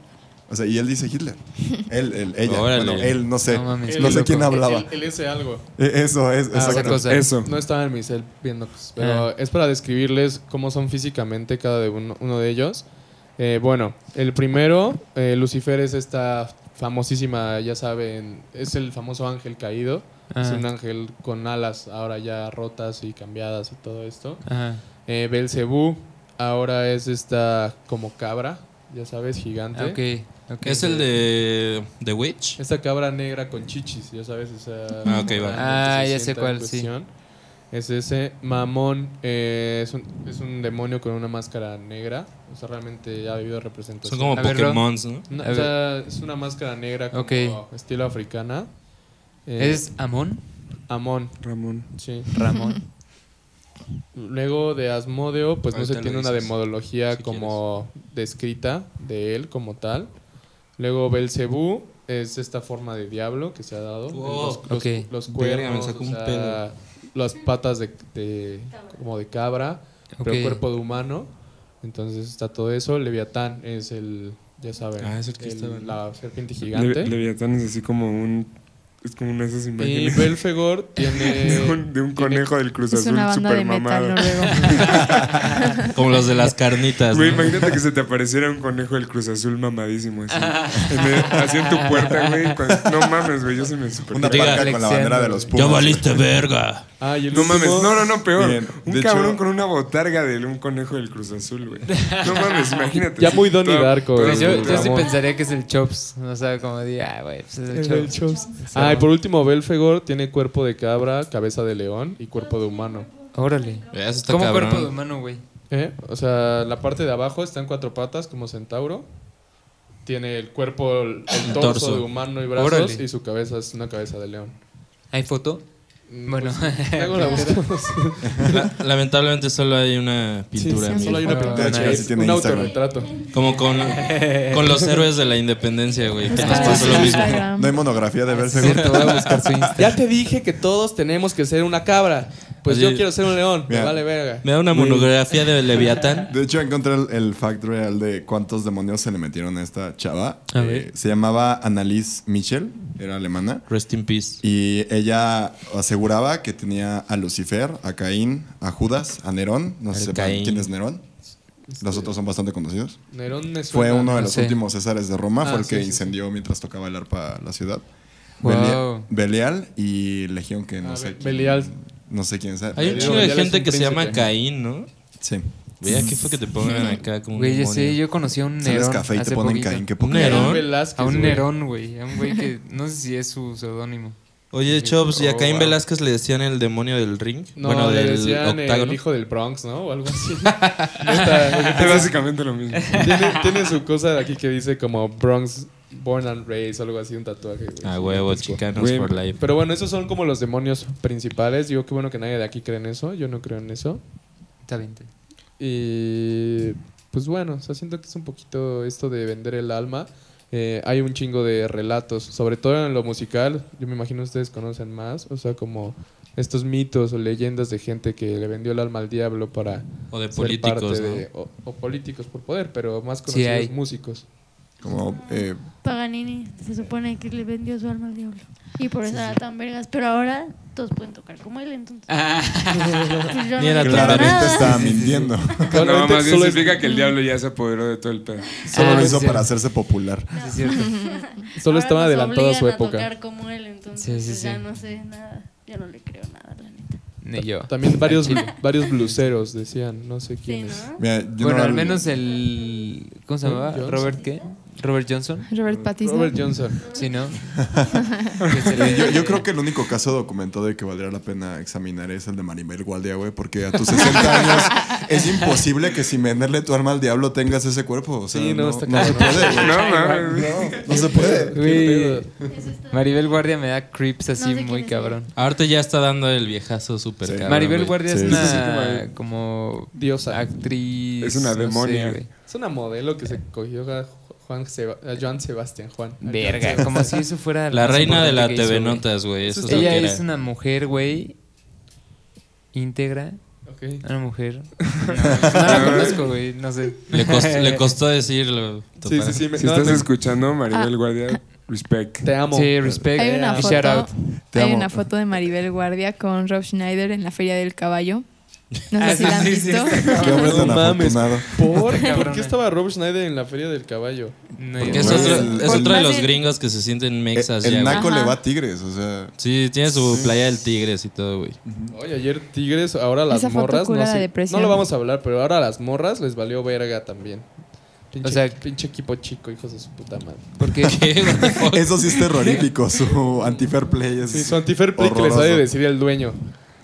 O sea, y él dice Hitler. Él, él ella. Órale. Bueno, él, no sé. No mames, no sé loco. quién hablaba. Él, él ese algo. Eh, Eso es, Ah, esa exacto. cosa. Eso. No estaba en mi cel viendo pero Ah. es para describirles cómo son físicamente cada de uno, uno de ellos. Eh, bueno, el primero, eh, Lucifer es esta famosísima, ya saben, es el famoso ángel caído. Es Ajá. un ángel con alas ahora ya rotas y cambiadas y todo esto. Ajá. Eh, Belcebú ahora es esta como cabra, ya sabes, gigante. Ah, ¿Es el de The Witch? Esta cabra negra con chichis, ya sabes, esa... Ah. Ah, ya sé cuál, sí. Es ese. Mamón eh, es, un, es un demonio con una máscara negra. O sea, realmente ya ha habido representación. Son como Pokémon, ¿no? No, A o sea, es una máscara negra como estilo africana. Eh, ¿Es Amón? Amón, Ramón. sí. Ramón. Luego de Asmodeo, pues no se tiene una demodología si como descrita de él como tal. Luego Belcebú es esta forma de diablo que se ha dado. Wow. Los, los- Ok. los cuernos, o sea, las patas de, de- como de cabra, Ok. pero cuerpo de humano. Entonces está todo eso. Leviatán es el, ya saben, Ah, es el que el- estaba, ¿no? la serpiente gigante. Le- Leviatán es así como un. Es como una de esas y imágenes. Belfegor tiene... de, un, de un conejo del Cruz Es Azul una banda super de metal mamado. noruego. Como los de las carnitas. Güey, ¿no? imagínate que se te apareciera un conejo del Cruz Azul mamadísimo así. En el- así en tu puerta, güey. No mames, güey, yo se me super. Una parca con la bandera de los Pumas. Ya valiste verga. Ah, y el No mames, no, no, no, peor. Bien, Un cabrón hecho- con una botarga de un conejo del Cruz Azul, güey. No mames, imagínate. Ya muy Donnie Darko, güey. Pues yo, yo sí pensaría que es el Chops. O sea, como di, ah, güey, pues es el Es el Chops. Chops. Ah, y por último, Belfegor tiene cuerpo de cabra, cabeza de león y cuerpo de humano. Órale. Eso está ¿Cómo cabrón. cuerpo de humano, güey? ¿Eh? O sea, la parte de abajo está en cuatro patas, como centauro. Tiene el cuerpo, el, el torso, torso. de humano y brazos, Órale. y su cabeza es una cabeza de león. ¿Hay foto? Mm, Bueno. pues, luego la buscamos. La- lamentablemente solo hay una pintura. Sí, sí. Solo hay una Ah, pintura, es Sí tiene un Instagram. autorretrato. Como con, con los héroes de la independencia, güey. Que nos Ah, pasó lo mismo. No hay monografía de su Insta. Ya te dije que todos tenemos que ser una cabra. Pues Oye, yo quiero ser un león. Me vale verga. Me da una monografía de Leviatán. De hecho, encontré el, el fact real de cuántos demonios se le metieron a esta chava. A Eh, ver. se llamaba Annalise Michel, era alemana. Rest in peace. Y ella aseguraba que tenía a Lucifer, a Caín, a Judas, a Nerón. No sé quién es Nerón. Los otros son bastante conocidos. Nerón me Fue uno de los sé. últimos Césares de Roma. Ah, fue el sí, que sí, incendió mientras tocaba el arpa la ciudad. Wow. Belia- Belial y Legión, que no sé. Be- quién- Belial. No sé quién sea. Hay un chingo de gente que se llama. Caín, ¿no? Sí. Vea qué fue que te pongan acá como Güey, yo conocí a un Sales Nerón café y te ponen poquito. Caín. Qué ¿Un poca Nerón? A un. Nerón, güey. A un güey que no sé si es su seudónimo. Oye, Chops, ¿y a Caín. Velázquez le decían el demonio del ring? No, bueno, le del decían octágono. el hijo del Bronx, ¿no? O algo así. Es básicamente lo mismo. tiene, tiene su cosa de aquí que dice como Bronx Born and Raised o algo así, un tatuaje. güey. A huevo, Gigantesco. chicanos Güey, for life. Pero bueno, esos son como los demonios principales. Digo, qué bueno que nadie de aquí cree en eso. Yo no creo en eso. Está bien. Y pues bueno, o sea, siento que es un poquito esto de vender el alma. Eh, hay un chingo de relatos, sobre todo en lo musical. Yo me imagino ustedes conocen más, o sea, como estos mitos o leyendas de gente que le vendió el alma al diablo para O de ser políticos, parte ¿no? de- o, o políticos por poder, pero más Sí conocidos hay. músicos. Como, eh, Paganini se supone que le vendió su alma al diablo. Y por eso era tan vergas. Pero ahora todos pueden tocar como él, entonces. Pues yo Ni no claramente nada. estaba mintiendo. No, Claramente más bien solo es- significa que el diablo ya se apoderó de todo el pedo. Solo Ah, lo hizo sí. para hacerse popular. Sí, es cierto. Solo Ahora estaba nos adelantado a su obligan época. tocar como él, entonces Sí, sí, pues, ya sí. no sé nada. Yo no le creo nada, la neta. Ni yo. También varios, varios bluseros decían, no sé Sí, quiénes. ¿no? Mira, yo Bueno, no- al menos el. ¿Cómo se llamaba? Johnson. ¿Robert qué? ¿Robert Johnson? Robert Pattinson. Robert Johnson. Sí, ¿no? Se Yo, yo creo que el único caso documentado de que valdría la pena examinar es el de Maribel Guardia, güey, porque a tus 60 años es imposible que sin venderle tu alma al diablo tengas ese cuerpo. O sea, Sí, no, no, está no se cabrón. puede. No, mames. No se puede. Maribel Guardia me da creeps así No sé muy cabrón. Ahorita ya está dando el viejazo súper Sí. cabrón. Maribel güey. Guardia Sí, es una sí, como Diosa. actriz. Es una no sé, demonia. güey. Es una modelo que se cogió a Juan Seba- a Joan Sebastián Juan. Verga, como si eso fuera La reina de la TV hizo, güey. Notas, güey. Eso es lo Ella era. es una mujer, güey, íntegra. Sebastián. Ok. Una mujer. No, no la conozco, güey, no sé. Le, costó, le costó decirlo. Sí, sí, sí. me- Si no, estás te- escuchando, Maribel Ah. Guardia, respect. Te amo. Sí, respect. Hay una y shout out. foto, Te hay amo. una foto de Maribel Guardia con Rob Schneider en la Feria del Caballo. No sé Ah, si sí, la han sí, sí, visto. está Qué hombre tan No mames. afortunado. ¿Por? ¿Por qué estaba Rob Schneider en la Feria del Caballo? No, Porque yo- es otro, el- es otro de los gringos que se sienten mexas el ya. naco Ajá. le va a Tigres, o sea. Sí, tiene su playa del Tigres y todo, güey. Oye, ayer Tigres, ahora las Esa morras. No, sé- lo vamos a hablar, pero ahora a las morras les valió verga también. Pinche, O sea- pinche equipo chico, hijos de su puta madre. Porque ¿Qué, güey? Eso sí es terrorífico, su anti-fair play. Es Sí, su anti-fair play que les ha de decir el dueño.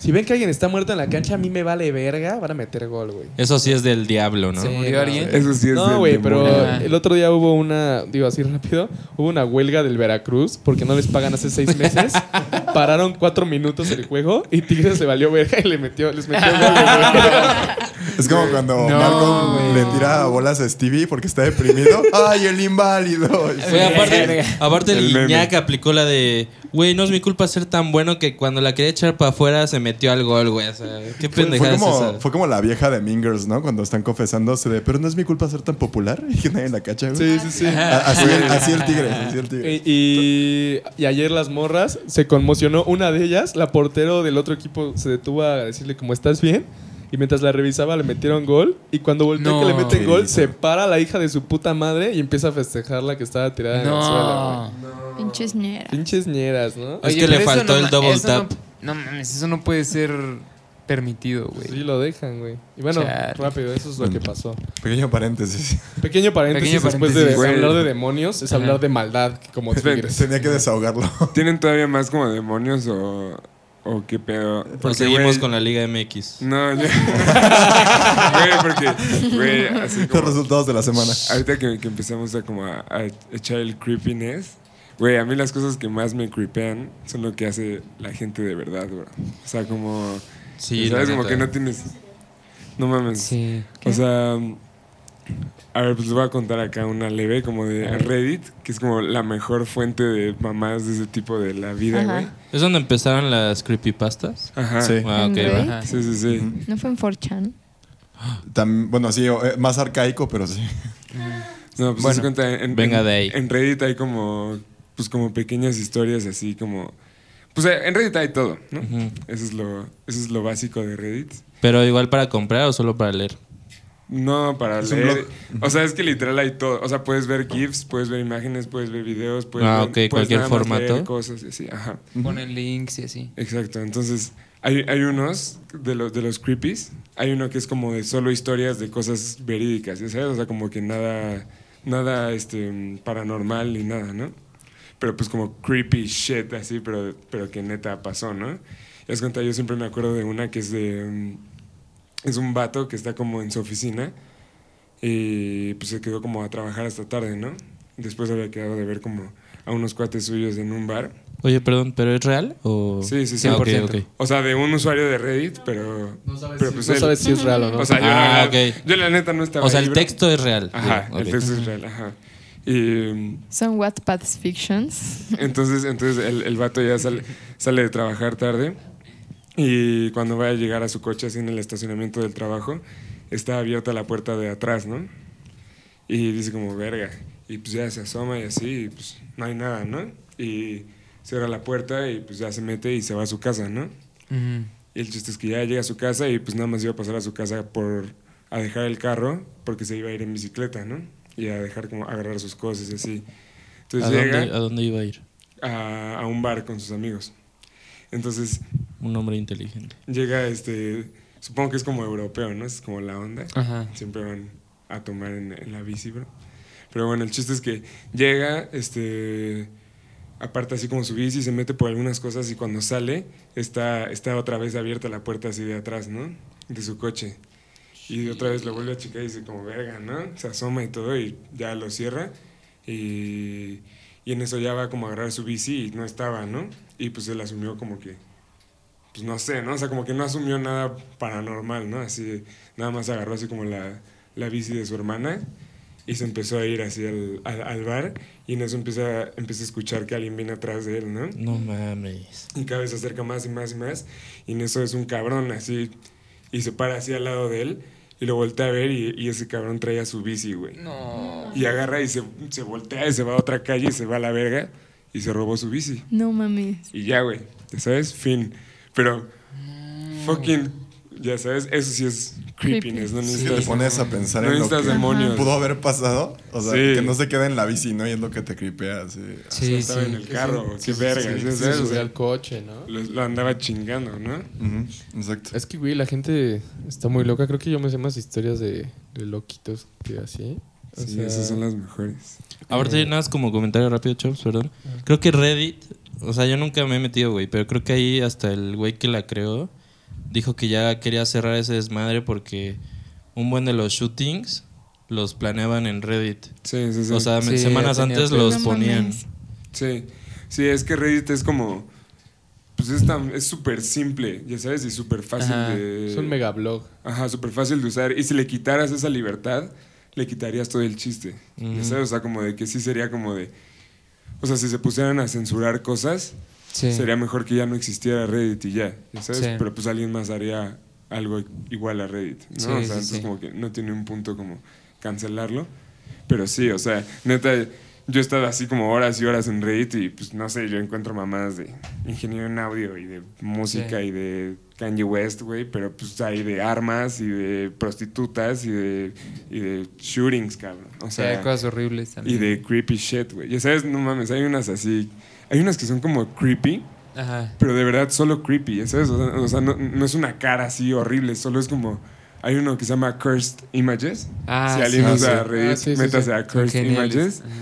Si ven que alguien está muerto en la cancha, a mí me vale verga, van a meter gol, güey. Eso sí es del diablo, ¿no? Sí, murió alguien? güey. Eso sí es No, del güey, pero demonio. Ah. el otro día hubo una, digo así rápido, hubo una huelga del Veracruz porque no les pagan hace seis meses. Pararon cuatro minutos el juego y Tigres le valió verga y le metió, les metió gol, güey. Es como cuando No, Malcolm güey. le tira bolas a Stevie porque está deprimido. ¡Ay, el inválido! Güey, aparte, aparte el El meme. Aplicó la de, güey, no es mi culpa ser tan bueno que cuando la quería echar para afuera se metió al gol, güey. O sea, qué Fue, fue pendejada es como, esa. fue como la vieja de Mingers, ¿no? Cuando están confesándose de, pero no es mi culpa ser tan popular y que nadie la cacha, güey. Sí, sí, sí. Así, el, así el tigre, así el tigre. Y, y- y ayer las morras se conmocionó. Una de ellas, la portero del otro equipo, se detuvo a decirle como estás bien. Y mientras la revisaba le metieron gol. Y cuando volteó No. que le meten gol, se para la hija de su puta madre y empieza a festejar la que estaba tirada en el suelo. No. Pinches ñeras. Pinches ñeras, ¿no? Es que le faltó el double tap. No, mames, eso no puede ser permitido, güey. Sí, lo dejan, güey. Y bueno, Chale. rápido, eso es lo que pasó. Pequeño paréntesis. Pequeño paréntesis, Pequeño después de güey. hablar de demonios, es Ajá. hablar de maldad como tigres. Tenía que desahogarlo. ¿Tienen todavía más como demonios o, o qué pedo? Seguimos güey, con la Liga MX. No, yo- Güey, porque, güey, así Los como... resultados de la semana. Ahorita que, que empezamos a como a, a echar el creepiness, güey, a mí las cosas que más me creepean son lo que hace la gente de verdad, bro. O sea, como... Sí, ¿Sabes? Como que no tienes... No mames. Sí. O sea... A ver, pues les voy a contar acá una leve como de Reddit, que es como la mejor fuente de mamás de ese tipo de la vida, Ajá. güey. ¿Es donde empezaron las creepypastas? Ajá. Sí. Ah, ok, ¿En va. Reddit? Ajá. Sí, sí, sí. ¿No fue en 4chan? Tam- bueno, sí, eh, más arcaico, pero sí. No, pues Bueno, de cuenta, en, venga en- de ahí. En Reddit hay como, pues como pequeñas historias así como... Pues eh, en Reddit hay todo, ¿no? Ujú. Eso es lo, eso es lo básico de Reddit. Pero igual para comprar o solo para leer. No, para Es leer. O sea, es que literal hay todo. O sea, puedes ver GIFs, puedes ver imágenes, puedes ver videos, puedes Ah, ver- ok, puedes cualquier formato. leer cosas y así. Ajá. Ponen links y así. Exacto. Entonces, hay, hay unos de los, de los creepies. Hay uno que es como de solo historias de cosas verídicas, ¿ya ¿sabes? O sea, como que nada, nada este, paranormal ni nada, ¿no? Pero pues como creepy shit así, pero, pero que neta pasó, ¿no? Y es cuenta, yo siempre me acuerdo de una que es de... mm, es un vato que está como en su oficina y pues se quedó como a trabajar hasta tarde, ¿no? Después había quedado de ver como a unos cuates suyos en un bar. Oye, perdón, ¿pero es real? O... Sí, sí, sí. Ah, ok, 100%. ok. O sea, de un usuario de Reddit, pero... No sabes, pero si, pues no él- sabes si es real o no. O sea, yo, Ah, la, ok. yo la neta no estaba O sea, ahí, el bro. texto es real. Ajá, el texto es real, ajá. Y Son Wattpad fictions. entonces, entonces el, el vato ya sale, sale de trabajar tarde y cuando va a llegar a su coche así en el estacionamiento del trabajo, está abierta la puerta de atrás, ¿no? Y dice como, verga. Y pues ya se asoma y así, y pues no hay nada, ¿no? Y cierra la puerta y pues ya se mete y se va a su casa, ¿no? Y el chiste es que ya llega a su casa y pues nada más iba a pasar a su casa por a dejar el carro porque se iba a ir en bicicleta, ¿no? Y a dejar como agarrar sus cosas y así. ¿A Entonces dónde, llega ¿A dónde iba a ir? a, a un bar con sus amigos. Entonces Un hombre inteligente. llega este, supongo que es como europeo, ¿no? Es como la onda. Ajá. Siempre van a tomar en, en la bici, bro. Pero bueno, el chiste es que llega, este, aparta así como su bici, se mete por algunas cosas y cuando sale está, está otra vez abierta la puerta así de atrás, ¿no? De su coche. Y otra vez lo vuelve a checar y dice como verga, ¿no? Se asoma y todo y ya lo cierra. Y, y en eso ya va como a agarrar su bici y no estaba, ¿no? Y pues él asumió como que, pues no sé, ¿no? O sea, como que no asumió nada paranormal, ¿no? Así, nada más agarró así como la, la bici de su hermana y se empezó a ir así al, al, al bar y en eso empieza, empieza a escuchar que alguien viene atrás de él, ¿no? No mames. Y cada vez se acerca más y más y más. Y en eso es un cabrón así. Y se para así al lado de él. Y lo voltea a ver y, y ese cabrón traía su bici, güey. No. Y agarra y se, se voltea y se va a otra calle y se va a la verga. Y se robó su bici. No mames. Y ya, güey. ¿Ya sabes? Fin. Pero, fucking, ya sabes, eso sí es creepiness. No Si te necesitas, pones a pensar no en lo necesitas que demonios. pudo haber pasado, o sea, Sí. que no se quede en la bici, ¿no? Y es lo que te cripea, así. O sea, Sí, estaba sí. en el carro. Sí, qué sí, verga. sí, ¿ya sí, O sea, al coche, ¿no? lo, lo andaba chingando, ¿no? Exacto. Es que, güey, la gente está muy loca. Creo que yo me sé más historias de, de loquitos que así. O Sí, sea, esas son las mejores. Ahorita nada más como comentario rápido, Chops, perdón. Creo que Reddit, o sea, yo nunca me he metido, güey, pero creo que ahí hasta el güey que la creó dijo que ya quería cerrar ese desmadre porque un buen de los shootings los planeaban en Reddit. Sí, sí, sí. O sea, Sí, semanas antes los ponían. mames. Sí, sí, es que Reddit es como, pues es tan, es súper simple, ya sabes, y súper fácil Ajá, de... Es un megablog. Ajá, súper fácil de usar. Y si le quitaras esa libertad, le quitarías todo el chiste. Ya sabes, o sea, como de que sí sería como de... O sea, si se pusieran a censurar cosas, Sí. sería mejor que ya no existiera Reddit y ya, sabes. Sí. Pero pues alguien más haría algo igual a Reddit, ¿no? Sí, o sea, entonces como que no tiene un punto como cancelarlo. Pero sí, o sea, neta, yo he estado así como horas y horas en Reddit y pues no sé, yo encuentro mamadas de ingeniero en audio y de música y de Kanye West, güey, pero pues hay de armas y de prostitutas y de, y de shootings, cabrón. O Sí, hay sea, cosas horribles también. y de creepy shit, güey. Ya sabes, no mames, hay unas así, hay unas que son como creepy, Ajá. pero de verdad solo creepy, sabes, o sea, no, no es una cara así horrible, solo es como... Hay uno que se llama Cursed Images. Ah, si alguien sí. usa sí. Reddit, Ah, sí, métase sí. a Cursed geniales. Images. Ajá.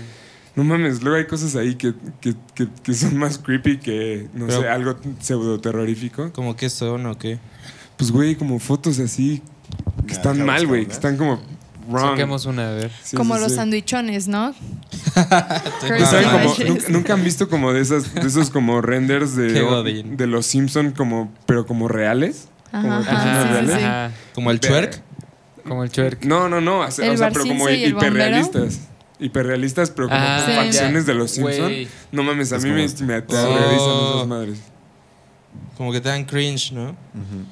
No mames, luego hay cosas ahí que, que, que, que son más creepy que, no Pero- sé, algo pseudo terrorífico. ¿Cómo que son o qué? Pues, güey, como fotos así que Ya, están mal, güey, que están como wrong. Saquemos una, a ver. Sí, Como sí, los sí. sandwichones, ¿no? ¿Saben Cursed como- nunca, nunca han visto como de esas, de esos como renders de, godín. de los Simpson como, pero como reales? Ajá, Como ajá, reales. Ajá. ¿Como el twerk? Como el twerk. No, no, no, o sea, ¿El o sea, pero como hiperrealistas. Hiperrealistas, pero como Ah, facciones de los Simpson. Güey. No mames, a Es mí como me, me aterrorizan Oh. esas madres. Como que te dan cringe, ¿no? Ujú.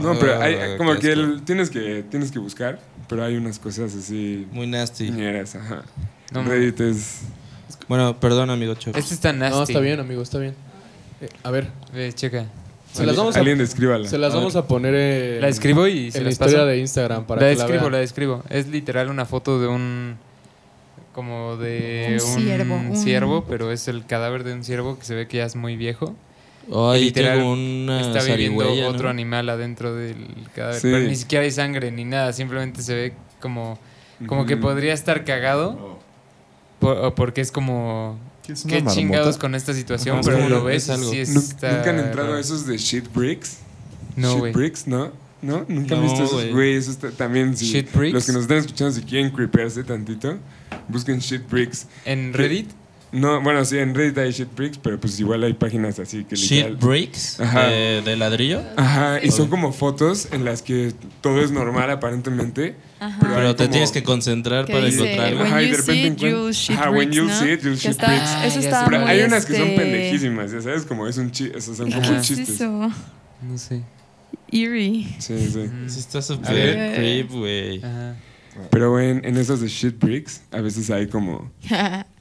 No, pero hay, Ah, como qué que el- tienes que tienes que buscar, pero hay unas cosas así Muy nasty. ñeras, ajá. No, Reddit es Bueno, perdón, amigo Chops. Este está nasty. No, está bien, amigo, está bien. Eh, a ver, Ve, checa. Se las vamos a, Alguien descríbala. se las vamos a poner en, La escribo y se en la las historia paso. de Instagram para la que la describo, vean. la describo. Es literal una foto de un. Como de Un un, ciervo, un- ciervo, pero es el cadáver de un ciervo que se ve que ya es muy viejo. Ay, literal, tengo una Está viviendo zarigüeya, ¿no? otro animal adentro del cadáver. Sí. Pero ni siquiera hay sangre ni nada. Simplemente se ve como, como que Ujú. podría estar cagado. por- o porque es como. ¿Qué es Qué chingados con esta situación, Ajá, pero es lo ves es algo. sí ¿Nun- está ¿Nunca han entrado a esos de shit bricks? No, shit bricks, ¿no? ¿No? ¿Nunca han No, visto esos? güey. Eso está también. Si Shit bricks. Los que nos están escuchando, si quieren creepearse tantito, busquen shit bricks. En Reddit. No, bueno, sí, en Reddit hay shit bricks, pero pues igual hay páginas así que Sheet literal- bricks Ajá. de, de ladrillo. Ajá, y son como fotos en las que todo es normal aparentemente. Ajá. Pero Pero te como- tienes que concentrar para encontrarlo. Ajá, y you de repente Ajá, when ¿no? see it, you'll shit está- bricks. Ah, Eso está. Pero muy, hay unas que son este, pendejísimas, ya sabes, como es un chiste, esos son ¿Qué como es chistes. eso? No sé. Eerie. Sí, sí. Sí está A súper creep, güey. Ajá. Pero en, en esos de shit bricks, a veces hay como.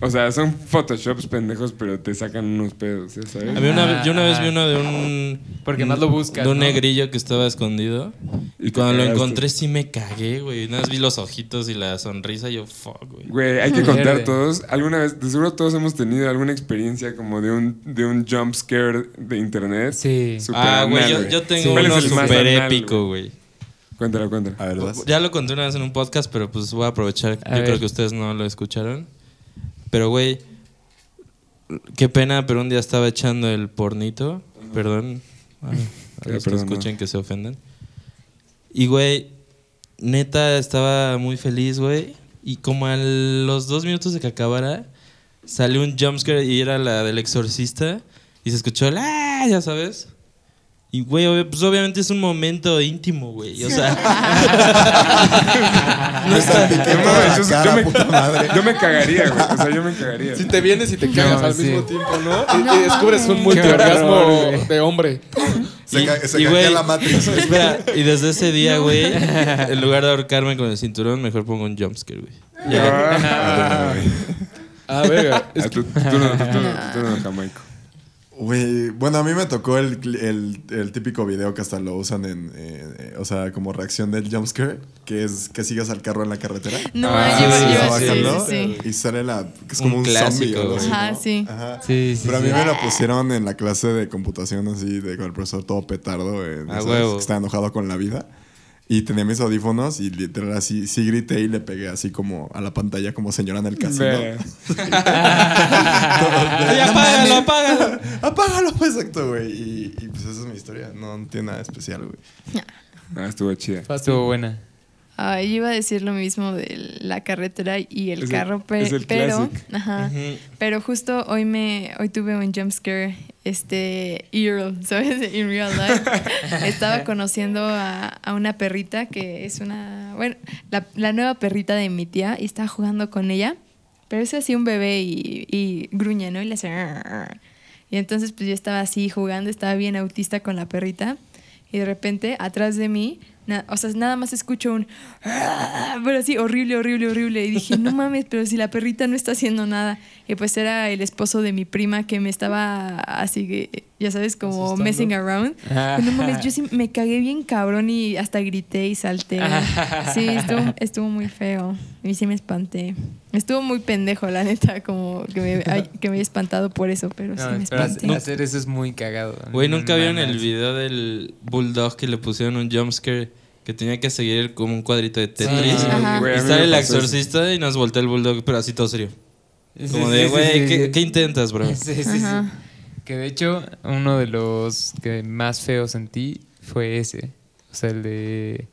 O sea, son photoshops pendejos, pero te sacan unos pedos, ¿ya sabes? Una yo una vez vi uno de un... Porque más lo buscas, De un ¿no? negrillo que estaba escondido. Y cuando lo cagaste. encontré sí me cagué, güey. Nada más vi los ojitos y la sonrisa y yo, fuck, güey. Güey, hay que contar todos. Alguna vez, de seguro todos hemos tenido alguna experiencia como de un, de un jump scare de internet. Sí. Súper Ah, güey, yo, yo tengo Sí. ¿Cuál es uno súper épico, güey. Cuéntalo, cuéntalo. A ver, das. Ya lo conté una vez en un podcast, pero pues voy a aprovechar. A yo ver. creo que ustedes no lo escucharon. Pero, güey, qué pena, pero un día estaba echando el pornito. Perdón. A, a Ya, los que escuchen que se ofenden. Y, güey, neta estaba muy feliz, güey. Y como a los dos minutos de que acabara, salió un jumpscare y era la del exorcista. Y se escuchó el ¡ah! Ya sabes. Y, güey, pues obviamente es un momento íntimo, güey. O sea. No la yo, me, puta madre. yo me cagaría, güey. O sea, yo me cagaría. Si te vienes y te cagas No, al sí. mismo tiempo, ¿no? Y, y descubres un multiorgasmo de hombre. Se, Y- ca- se y, güey, la Matrix. Espera, y desde ese día, güey, en lugar de ahorcarme con el cinturón, mejor pongo un jumpscare, güey. Ah, Ah, verga. Ah, tú, tú no, tú no, tú no, Jamaico. Güey, bueno, a mí me tocó el, el, el típico video que hasta lo usan en, eh, eh, o sea, como reacción del jumpscare, que es que sigas al carro en la carretera. No, Ah, sí, sí, bajando sí, sí. y sale la, que es como un, clásico, zombie Ajá, ¿no? sí. Ajá. Sí, sí, Pero a mí sí. me lo pusieron en la clase de computación así, de con el profesor todo petardo, eh, A ¿sabes? que estaba enojado con la vida. Y tenía mis audífonos y literal así, sí grité y le pegué así como a la pantalla como señora en el casino. ¡Ay, apágalo, apágalo! Apágalo, pues, exacto, güey. Y, y, pues esa es mi historia. No, no tiene nada especial, güey. Ah, estuvo chida. Estuvo buena. Ah, yo iba a decir lo mismo de la carretera y el Es el- carro, pe- es el pero, pero justo hoy me, hoy tuve un jumpscare, este, Earl, ¿sabes? In real life. Estaba conociendo a, a una perrita que es una, bueno, la, la nueva perrita de mi tía y estaba jugando con ella, pero es así un bebé y, y gruñe, ¿no? Y le hace... Y entonces pues yo estaba así jugando, estaba bien autista con la perrita y de repente atrás de mí, na- o sea, nada más escucho un... Pero así, horrible, horrible, horrible. Y dije, no mames, pero si la perrita no está haciendo nada. Y pues era el esposo de mi prima que me estaba así, que, ya sabes, como Asustando. messing around. Pero no mames, yo sí me cagué bien cabrón y hasta grité y salté. Sí, estuvo, estuvo muy feo. Y sí me espanté. Estuvo muy pendejo, la neta, como que me, ay, que me había espantado por eso, pero sí me pero espanté. hacer, hacer eso es muy cagado. Güey, ¿nunca No vieron el video del bulldog que le pusieron un jumpscare que tenía que seguir como un cuadrito de Tetris? Sí, Ajá. Güey, a Y sale el exorcista y nos voltea el bulldog, pero así todo serio. Sí, Como sí, de, güey, sí, ¿qué, sí. qué intentas, bro? Sí, sí, sí. Que de hecho, uno de los que más feos sentí fue ese. O sea, el de.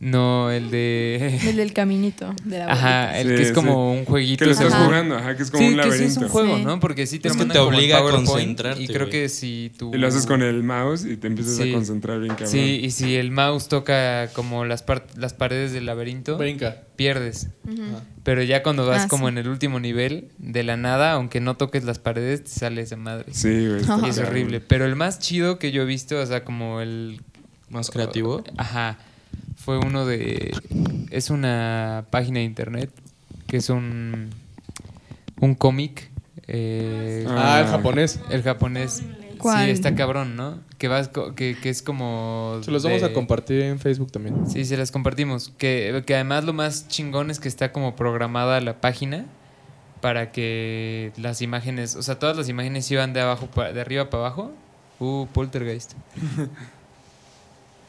No, el de. El del caminito de la Ajá, el Sí, que es sí. como un jueguito. Que lo estás Ajá. jugando, ajá, que es como sí, un que sí laberinto. es un juego, Sí. ¿no? Porque sí te Es lo que mandan te obliga a concentrarte, Y creo güey. que si tú. Y lo haces con el mouse y te empiezas Sí. a concentrar bien cabrón. Sí, y si el mouse toca como las, par- las paredes del laberinto, Brinca. pierdes. Ujú. Pero ya cuando vas Ah, como sí. en el último nivel, de la nada, aunque no toques las paredes, te sale esa madre. Sí, güey. Y es horrible. Pero el más chido que yo he visto, o sea, como el Más creativo. Ajá. Fue uno de. Es una página de internet que es un. Un cómic. eh, Ah, el japonés. el japonés. ¿Cuál? Sí, está cabrón, ¿no? Que, vas co- que, que es como... Se los vamos de- a compartir en Facebook también. Sí, se las compartimos. Que, que además lo más chingón es que está como programada la página para que las imágenes, o sea, todas las imágenes iban de abajo, pa- de arriba para abajo. Uh, poltergeist.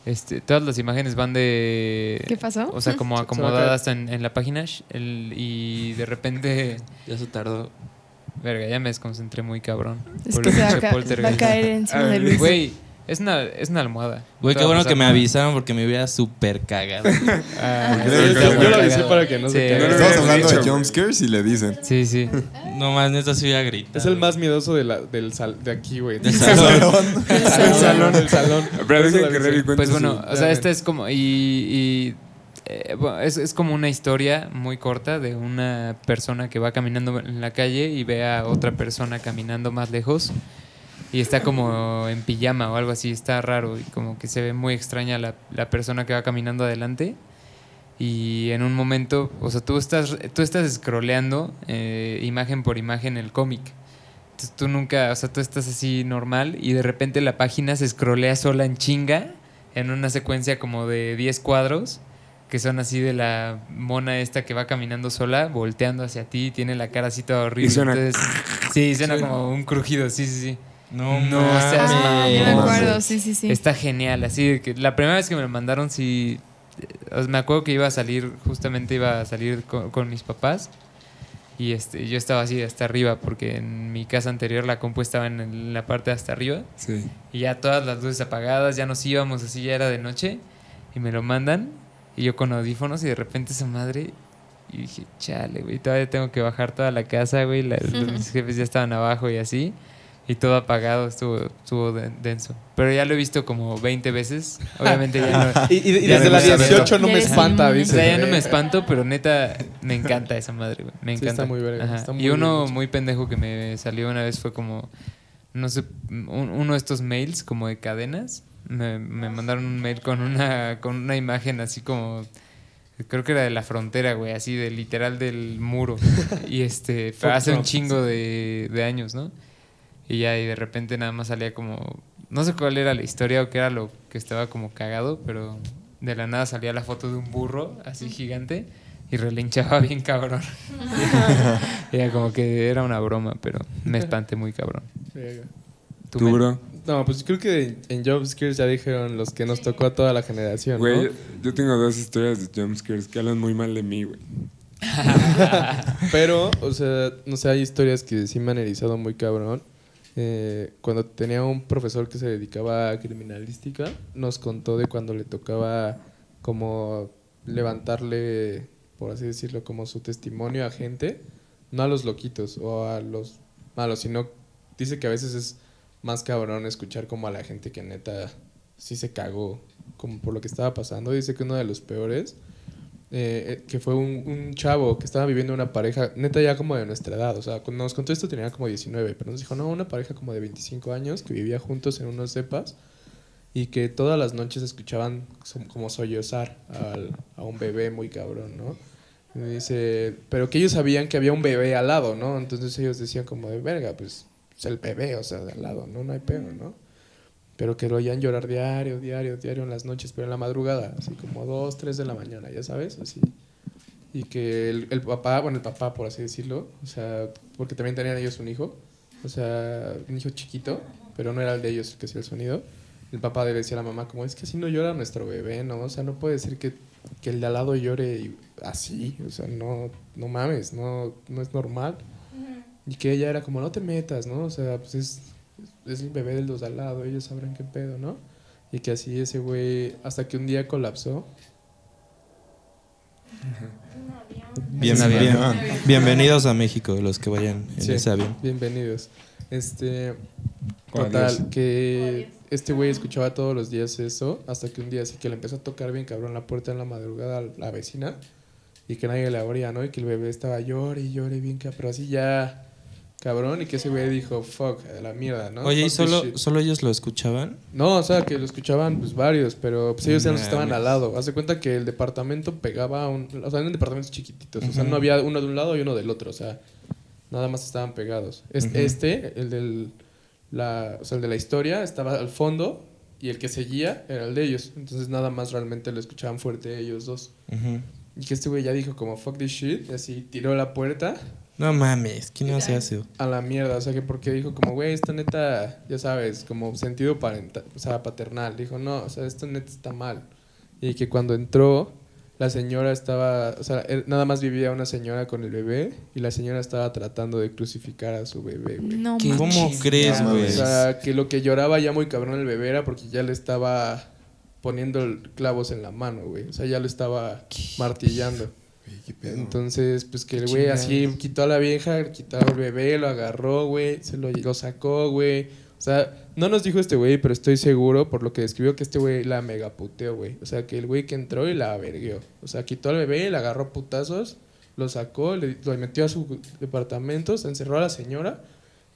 Este, todas las imágenes van de... ¿Qué pasó? O sea, como acomodadas en, en la página el- y de repente... Ya se tardó. Verga, ya me desconcentré muy cabrón. Es por que el se va ca- va a caer encima de Luis. Güey, es una, es una almohada. Güey, qué bueno que me avisaron porque me hubiera súper cagado. Ah, Porque sí, yo- yo lo avisé para que no se Sí. No lo Estamos hablando dicho, de jumpscares y le dicen. Sí, sí. No más, neta sí voy a gritar. Es el más miedoso de, la, del sal, de aquí, güey. Del salón. El Del salón. salón, del salón. Pero la que cuente Pues bueno, su- o sea, esta es como. Y. y, eh, bueno, es, es como una historia muy corta de una persona que va caminando en la calle y ve a otra persona caminando más lejos y está como en pijama o algo así, está raro y como que se ve muy extraña la, la persona que va caminando adelante y en un momento, o sea, tú estás, tú estás scrolleando eh, imagen por imagen el cómic. Entonces tú nunca, o sea, tú estás así normal y de repente la página se scrollea sola en chinga en una secuencia como de 10 cuadros que son así de la mona esta que va caminando sola, volteando hacia ti, tiene la cara así toda horrible. Y suena- Entonces, sí, suena como un crujido, sí, sí, sí. No, No seas Ah, me mamón. acuerdo, sí, sí, sí. Está genial, así de que la primera vez que me lo mandaron sí eh, o me acuerdo que iba a salir, justamente iba a salir con, con mis papás y este yo estaba así hasta arriba porque en mi casa anterior la compu estaba en, la parte de hasta arriba Sí. y ya todas las luces apagadas, ya nos íbamos así, ya era de noche y me lo mandan y yo con audífonos y de repente esa madre y dije, chale, güey, todavía tengo que bajar toda la casa, güey, la- los, mis jefes ya estaban abajo y así y todo apagado, estuvo, estuvo de- denso. Pero ya lo he visto como 20 veces, obviamente ya no... Y, y- y Ya desde la gusta 18 no me espanta, inmune. O dice. sea, ya no me espanto, pero neta me encanta esa madre, güey. Me Sí, encanta. está muy verga, Ajá. está muy y uno muy pendejo que me salió una vez fue como, no sé, un- uno de estos mails como de cadenas. Me, me mandaron un mail con una, con una imagen así como, creo que era de la frontera, güey, así de literal del muro. y este, fue hace un chingo de, de años, ¿no? Y ya, y de repente nada más salía como, no sé cuál era la historia o qué era lo que estaba como cagado, pero de la nada salía la foto de un burro así gigante y relinchaba bien cabrón. era como que era una broma, pero me espanté muy cabrón. ¿Tú, ¿Tú, men? bro? No, pues creo que en Jobskills ya dijeron los que nos tocó a toda la generación, ¿no? Güey, yo tengo dos historias de jumpscares que hablan muy mal de mí, güey. Pero, o sea, no sé, hay historias que sí me han erizado muy cabrón. Eh, cuando tenía un profesor que se dedicaba a criminalística, nos contó de cuando le tocaba como levantarle, por así decirlo, como su testimonio a gente, no a los loquitos o a los malos, sino dice que a veces es más cabrón escuchar como a la gente que neta sí se cagó como por lo que estaba pasando. Dice que uno de los peores eh, que fue un, un chavo que estaba viviendo una pareja, neta ya como de nuestra edad, o sea, cuando nos contó esto tenía como 19, pero nos dijo, no, una pareja como de 25 años que vivía juntos en unos cepas y que todas las noches escuchaban como sollozar al- a un bebé muy cabrón, ¿no? Y dice, pero que ellos sabían que había un bebé al lado, ¿no? Entonces ellos decían como de verga, pues es el bebé, o sea, de al lado, ¿no? No hay pedo, ¿no? Pero que lo oían llorar diario, diario, diario en las noches, pero en la madrugada, así como 2, 3 de la mañana, ya sabes, así. Y que el, el papá, bueno, el papá, por así decirlo, o sea, porque también tenían ellos un hijo, o sea, un hijo chiquito, pero no era el de ellos el que hacía el sonido. El papá le decía a la mamá, como es que así no llora nuestro bebé, ¿no? O sea, no puede ser que, que el de al lado llore así, o sea, no, no mames, no, no es normal. Y que ella era como, no te metas, ¿no? O sea, pues es, es el bebé de los de al lado, ellos sabrán qué pedo, ¿no? Y que así ese güey, hasta que un día colapsó. Bien- bien- avión. bienvenidos a México, los que vayan en Sí, ese avión. Bienvenidos. Este, total, que este güey escuchaba todos los días eso, hasta que un día sí que le empezó a tocar bien cabrón la puerta en la madrugada a la vecina y que nadie le abría, ¿no? Y que el bebé estaba llore y llore bien cabrón, pero así ya cabrón y que ese güey dijo, fuck, a la mierda, ¿no? Oye, ¿y Fuck solo, shit". solo ellos lo escuchaban? No, o sea, que lo escuchaban pues varios, pero pues ellos ya estaban al lado. Hace cuenta que el departamento pegaba un... O sea, eran departamentos chiquititos. O sea, no había uno de un lado y uno del otro. O sea, nada más estaban pegados. Es- Ujú. Este, el del la, o sea, el de la historia estaba al fondo y el que seguía era el de ellos. Entonces nada más realmente lo escuchaban fuerte ellos dos. Y que este güey ya dijo como fuck this shit y así tiró la puerta No mames, ¿quién no hace eso? a la mierda. O sea, que porque dijo como, güey, esta neta, ya sabes, como sentido parental, o sea, paternal. Dijo, no, o sea, esto neta está mal. Y que cuando entró, la señora estaba, o sea, él- nada más vivía una señora con el bebé y la señora estaba tratando de crucificar a su bebé, güey. No. ¿Cómo crees, No güey? O sea, que lo que lloraba ya muy cabrón el bebé era porque ya le estaba poniendo clavos en la mano, güey. O sea, ya lo estaba martillando. Entonces, pues que el güey así quitó a la vieja, quitó al bebé, lo agarró, güey, se lo, lo sacó, güey. O sea, no nos dijo este güey, pero estoy seguro por lo que describió que este güey la megaputeó, güey. O sea, que el güey que entró y la averguió. O sea, quitó al bebé, le agarró putazos, lo sacó, le, lo metió a su departamento, se encerró a la señora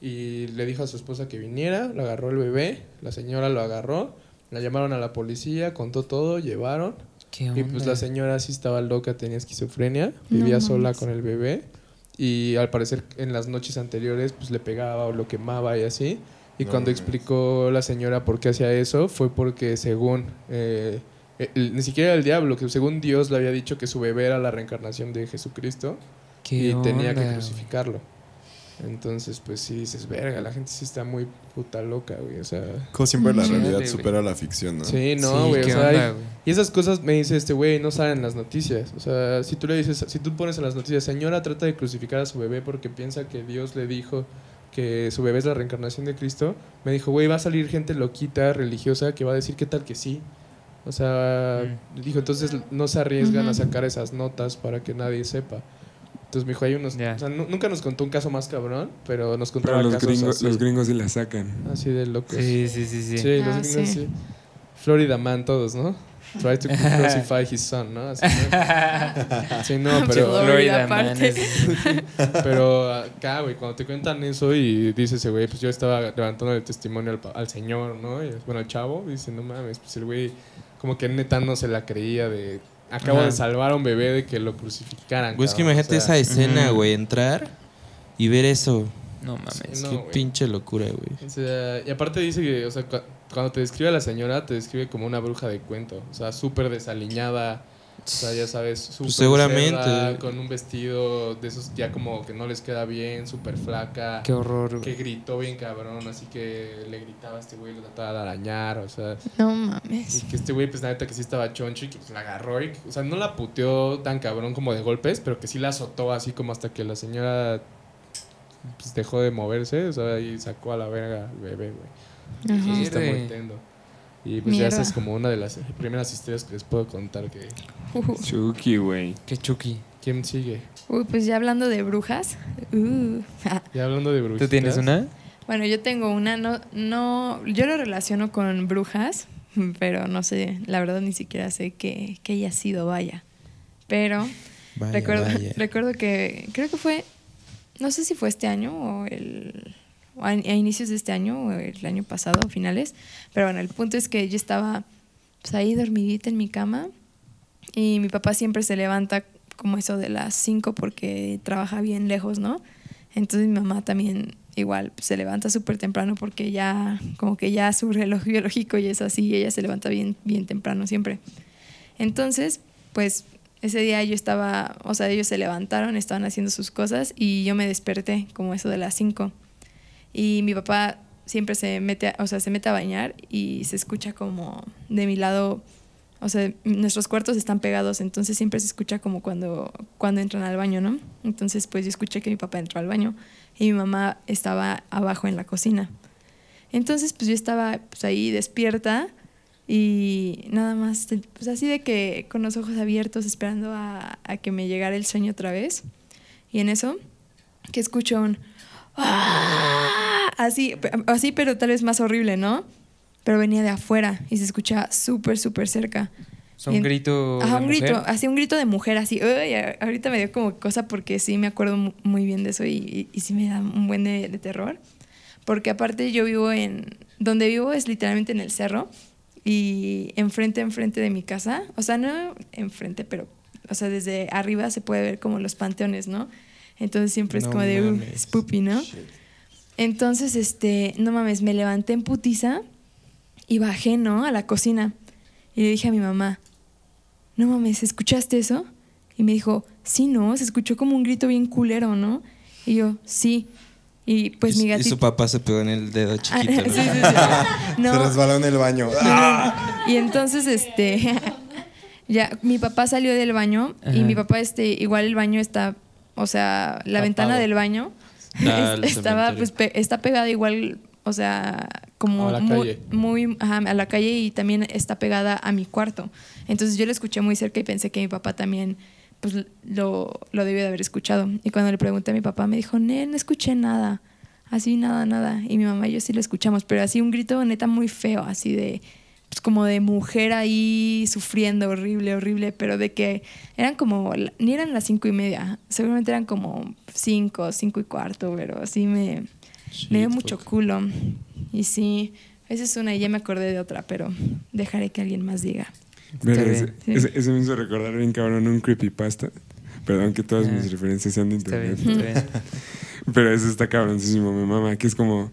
y le dijo a su esposa que viniera, le agarró el bebé, la señora lo agarró, la llamaron a la policía, contó todo, llevaron. ¿Qué Y pues la señora sí estaba loca, tenía esquizofrenia, No vivía sola con el bebé y al parecer en las noches anteriores pues le pegaba o lo quemaba y así. Y No cuando mames. explicó la señora por qué hacía eso fue porque según, eh, el- ni siquiera el diablo, que según Dios le había dicho que su bebé era la reencarnación de Jesucristo ¿Qué y tenía que crucificarlo. Entonces pues sí dices, verga, la gente sí está muy puta loca, güey. O sea... Como siempre la realidad güey. supera la ficción, ¿no? Sí, no, Sí, güey. o ¿qué sea, hay- onda, güey? y esas cosas me dice este güey, no salen en las noticias. O sea, si tú le dices, si tú pones en las noticias, señora trata de crucificar a su bebé porque piensa que Dios le dijo que su bebé es la reencarnación de Cristo, me dijo, güey, va a salir gente loquita, religiosa, que va a decir qué tal que sí. O sea, dijo, entonces no se arriesgan a sacar esas notas para que nadie sepa. Entonces me dijo, hay unos... O sea, nu- nunca nos contó un caso más cabrón, pero nos Pero los casos gringos, así, los gringos sí la sacan. así de locos. Sí, sí, sí, sí. Sí, los Ah, gringos sí. sí. Florida Man todos, ¿no? Try to crucify his son, ¿no? Así, ¿no? Sí, no, pero, Florida Florida Man es- pero acá, güey, cuando te cuentan eso y dice ese güey, pues yo estaba levantando el testimonio al, al señor, ¿no? Y, bueno, al chavo, dice, no mames, pues el güey como que neta no se la creía de... Acabo Ajá. de salvar a un bebé de que lo crucificaran. Güey, es que cabrón, imagínate o sea, esa escena, güey, entrar y ver eso. No mames. No, Qué güey. pinche locura, güey. O sea, y aparte dice que, o sea, cu- cuando te describe a la señora, te describe como una bruja de cuento. O sea, súper desaliñada. O sea, ya sabes, súper Pues seguramente. cerda, con un vestido de esos ya como que no les queda bien, súper flaca. Qué horror, Que gritó bien cabrón, así que le gritaba a este güey, lo trataba de arañar, o sea. No Y mames. que este güey, pues la neta que sí estaba choncho y que pues, la agarró y, o sea, no la puteó tan cabrón como de golpes, pero que sí la azotó así como hasta que la señora pues, dejó de moverse, o sea, y sacó a la verga al bebé, güey. Eso sí está muy tendo. Y pues ya esa es como una de las primeras historias que les puedo contar que... Ujú. Chucky, güey. Qué chucky. ¿Quién sigue? Uy, pues ya hablando de brujas. uh, Ya hablando de brujitas. ¿Tú tienes una? Bueno, yo tengo una, no, no, yo lo relaciono con brujas, pero no sé, la verdad ni siquiera sé que, que haya sido, vaya. Pero Vaya, recuerdo, vaya. recuerdo que, creo que fue, no sé si fue este año o el, a, inicios de este año el año pasado, finales, pero bueno, el punto es que yo estaba pues, ahí dormidita en mi cama y mi papá siempre se levanta como eso de las 5 porque trabaja bien lejos, ¿no? Entonces mi mamá también igual pues, se levanta súper temprano porque ya como que ya su reloj biológico y es así, y ella se levanta bien, bien temprano siempre. Entonces, pues ese día yo estaba, o sea, ellos se levantaron, estaban haciendo sus cosas y yo me desperté como eso de las 5. Y mi papá siempre se mete, a- o sea, se mete a bañar y se escucha como de mi lado, o sea, nuestros cuartos están pegados, entonces siempre se escucha como cuando, cuando entran al baño, ¿no? Entonces, pues yo escuché que mi papá entró al baño y mi mamá estaba abajo en la cocina. Entonces, pues yo estaba pues, ahí despierta y nada más, pues así de que con los ojos abiertos esperando a, a que me llegara el sueño otra vez. Y en eso, que escucho un... "Ah", Así, así, pero tal vez más horrible, ¿no? Pero venía de afuera y se escuchaba súper, súper cerca. Son Y en- grito. Ajá, un grito, mujer. así un grito de mujer, así. "Uy", ahorita me dio como cosa porque sí me acuerdo mu- muy bien de eso y, y- y sí me da un buen de, de terror. Porque aparte yo vivo en. Donde vivo es literalmente en el cerro y enfrente, enfrente de mi casa. O sea, no enfrente, pero. O sea, desde arriba se puede ver como los panteones, ¿no? Entonces siempre es No como de. Uh, mames. spoopy, ¿no? Entonces, este, no mames, me levanté en putiza y bajé, ¿no? A la cocina. Y le dije a mi mamá, no mames, ¿escuchaste eso? Y me dijo, sí, no, se escuchó como un grito bien culero, ¿no? Y yo, sí. Y pues y, mi gatito... Y su papá se pegó en el dedo Ah, chiquito. sí, ¿no? sí, sí. No, Se resbaló en el baño. y entonces, este, ya, mi papá salió del baño y mi papá, este, igual el baño está, o sea, la ventana del baño es- estaba, pues, pe- está pegada igual, o sea, como A la muy, calle. muy- ajá, a la calle y también está pegada a mi cuarto. Entonces yo lo escuché muy cerca y pensé que mi papá también, pues, lo, lo debió de haber escuchado. Y cuando le pregunté a mi papá, me dijo, no, no escuché nada. Así, nada, nada. Y mi mamá y yo sí lo escuchamos, pero así un grito neta muy feo, así de, pues como de mujer ahí sufriendo, horrible, horrible, pero de que eran como, ni eran las cinco y media, seguramente eran como cinco, cinco y cuarto, pero así me, me dio mucho culo. Y sí, esa es una y ya me acordé de otra, pero dejaré que alguien más diga. Verga, bien. ese, Sí. ese- ese me hizo recordar bien cabrón un creepypasta. Perdón que todas Ah. mis referencias sean de Está bien, internet. está bien. Pero ese está cabroncísimo, mi mamá, que es como.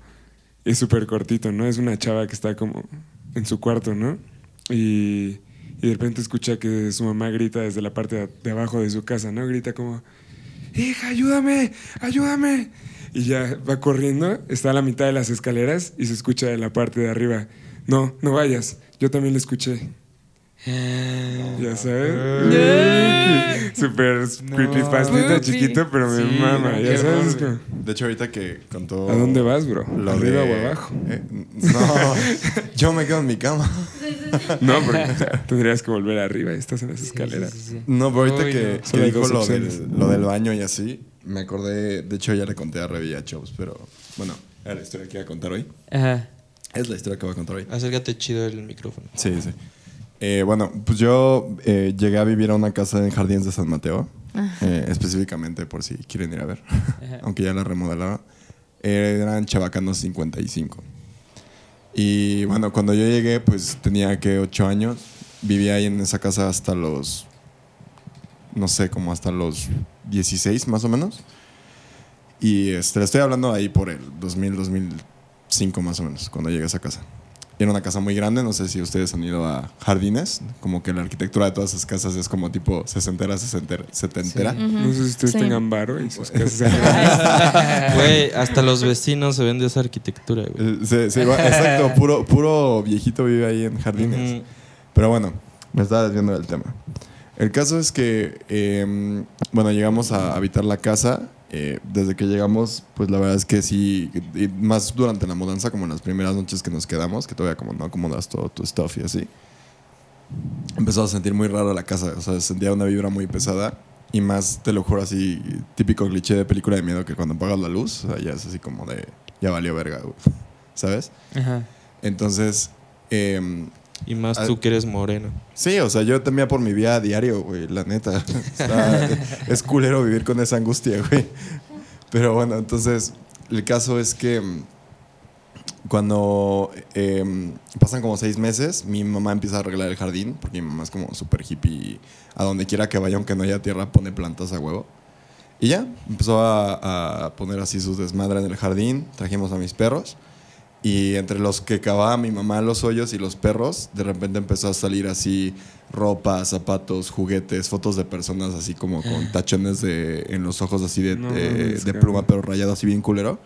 Es súper cortito, ¿no? Es una chava que está como en su cuarto, ¿no? Y, de repente escucha que su mamá grita desde la parte de, abajo de su casa, ¿no? Grita como: ¡Hija, ayúdame! ¡Ayúdame! Y ya va corriendo, está a la mitad de las escaleras y se escucha de la parte de arriba: No, no vayas, yo también la escuché. Ya sabes. Súper creepypastita Pupi. chiquito, pero Sí, mama. no, Ya sabes. como, De hecho, ahorita que contó. ¿A dónde vas, bro? Lo ¿Arriba de- o abajo? Eh, no, yo me quedo en mi cama. No, porque tendrías que volver arriba y estás en las Sí, sí, escaleras. sí, sí. No, pero ahorita Uy, que, no. que dijo lo del, lo del baño y así, me acordé. De hecho, ya le conté a Revi y a Chops, pero bueno, era la historia que iba a contar hoy. Ajá. Es la historia que voy a contar hoy. Acércate chido el micrófono. Sí, sí. Eh, bueno, pues yo eh, llegué a vivir a una casa en Jardines de San Mateo, eh, específicamente por si quieren ir a ver, aunque ya la remodelaron. Eh, eran Chabacanos 55. Y bueno, cuando yo llegué, pues tenía que 8 años. Vivía ahí en esa casa hasta los, no sé, como hasta los 16 más o menos. Y este, le estoy hablando ahí por el 2000, 2005 más o menos, cuando llegué a esa casa. Era una casa muy grande, no sé si ustedes han ido a jardines, como que la arquitectura de todas esas casas es como tipo sesentera, sesentera, setentera. Sí. No sé si ustedes Sí. tengan varo y sus casas. Güey, hasta los vecinos se ven de esa arquitectura, güey. Eh, sí, sí, igual- exacto, puro, puro viejito vive ahí en jardines. Pero bueno, me estaba desviando del tema. El caso es que, eh, bueno, llegamos a habitar la casa. Eh, desde que llegamos, pues la verdad es que sí, y más durante la mudanza, como en las primeras noches que nos quedamos, que todavía como no acomodas todo tu stuff y así, empezó a sentir muy raro la casa. O sea, sentía una vibra muy pesada. Y más, te lo juro, así, típico cliché de película de miedo que cuando apagas la luz, o sea, ya es así como de, ya valió verga, güey. ¿Sabes? Ajá. Entonces, em, Y más Ah. tú que eres moreno. Sí, o sea, yo temía por mi vida a diario, güey, la neta. Está- es culero vivir con esa angustia, güey. Pero bueno, entonces, el caso es que mm, cuando eh, pasan como seis meses, mi mamá empieza a arreglar el jardín, porque mi mamá es como súper hippie y a donde quiera que vaya, aunque no haya tierra, pone plantas a huevo. Y ya, empezó a, a poner así sus desmadres en el jardín, trajimos a mis perros. Y entre los que cavaba mi mamá los hoyos y los perros, de repente empezó a salir así ropa, zapatos, juguetes, fotos de personas así como con tachones de, en los ojos así de, No de- de pluma, pero rayado así bien culero.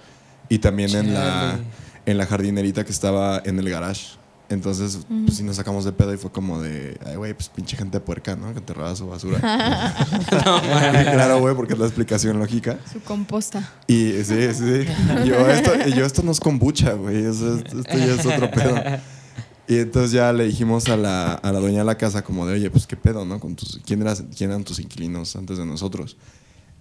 Y también en la, en la jardinerita que estaba en el garage. Entonces, pues sí nos sacamos de pedo y fue como de, ay, güey, pues pinche gente puerca, ¿no? Que enterraba su basura. claro, güey, porque es la explicación lógica. Su composta. Y sí, sí. Yo esto, yo, esto no es kombucha, güey. Esto ya es otro pedo. Y entonces ya le dijimos a la, a la dueña de la casa como de, oye, pues qué pedo, ¿no? Con tus, ¿quién, eras- ¿Quién eran tus inquilinos antes de nosotros?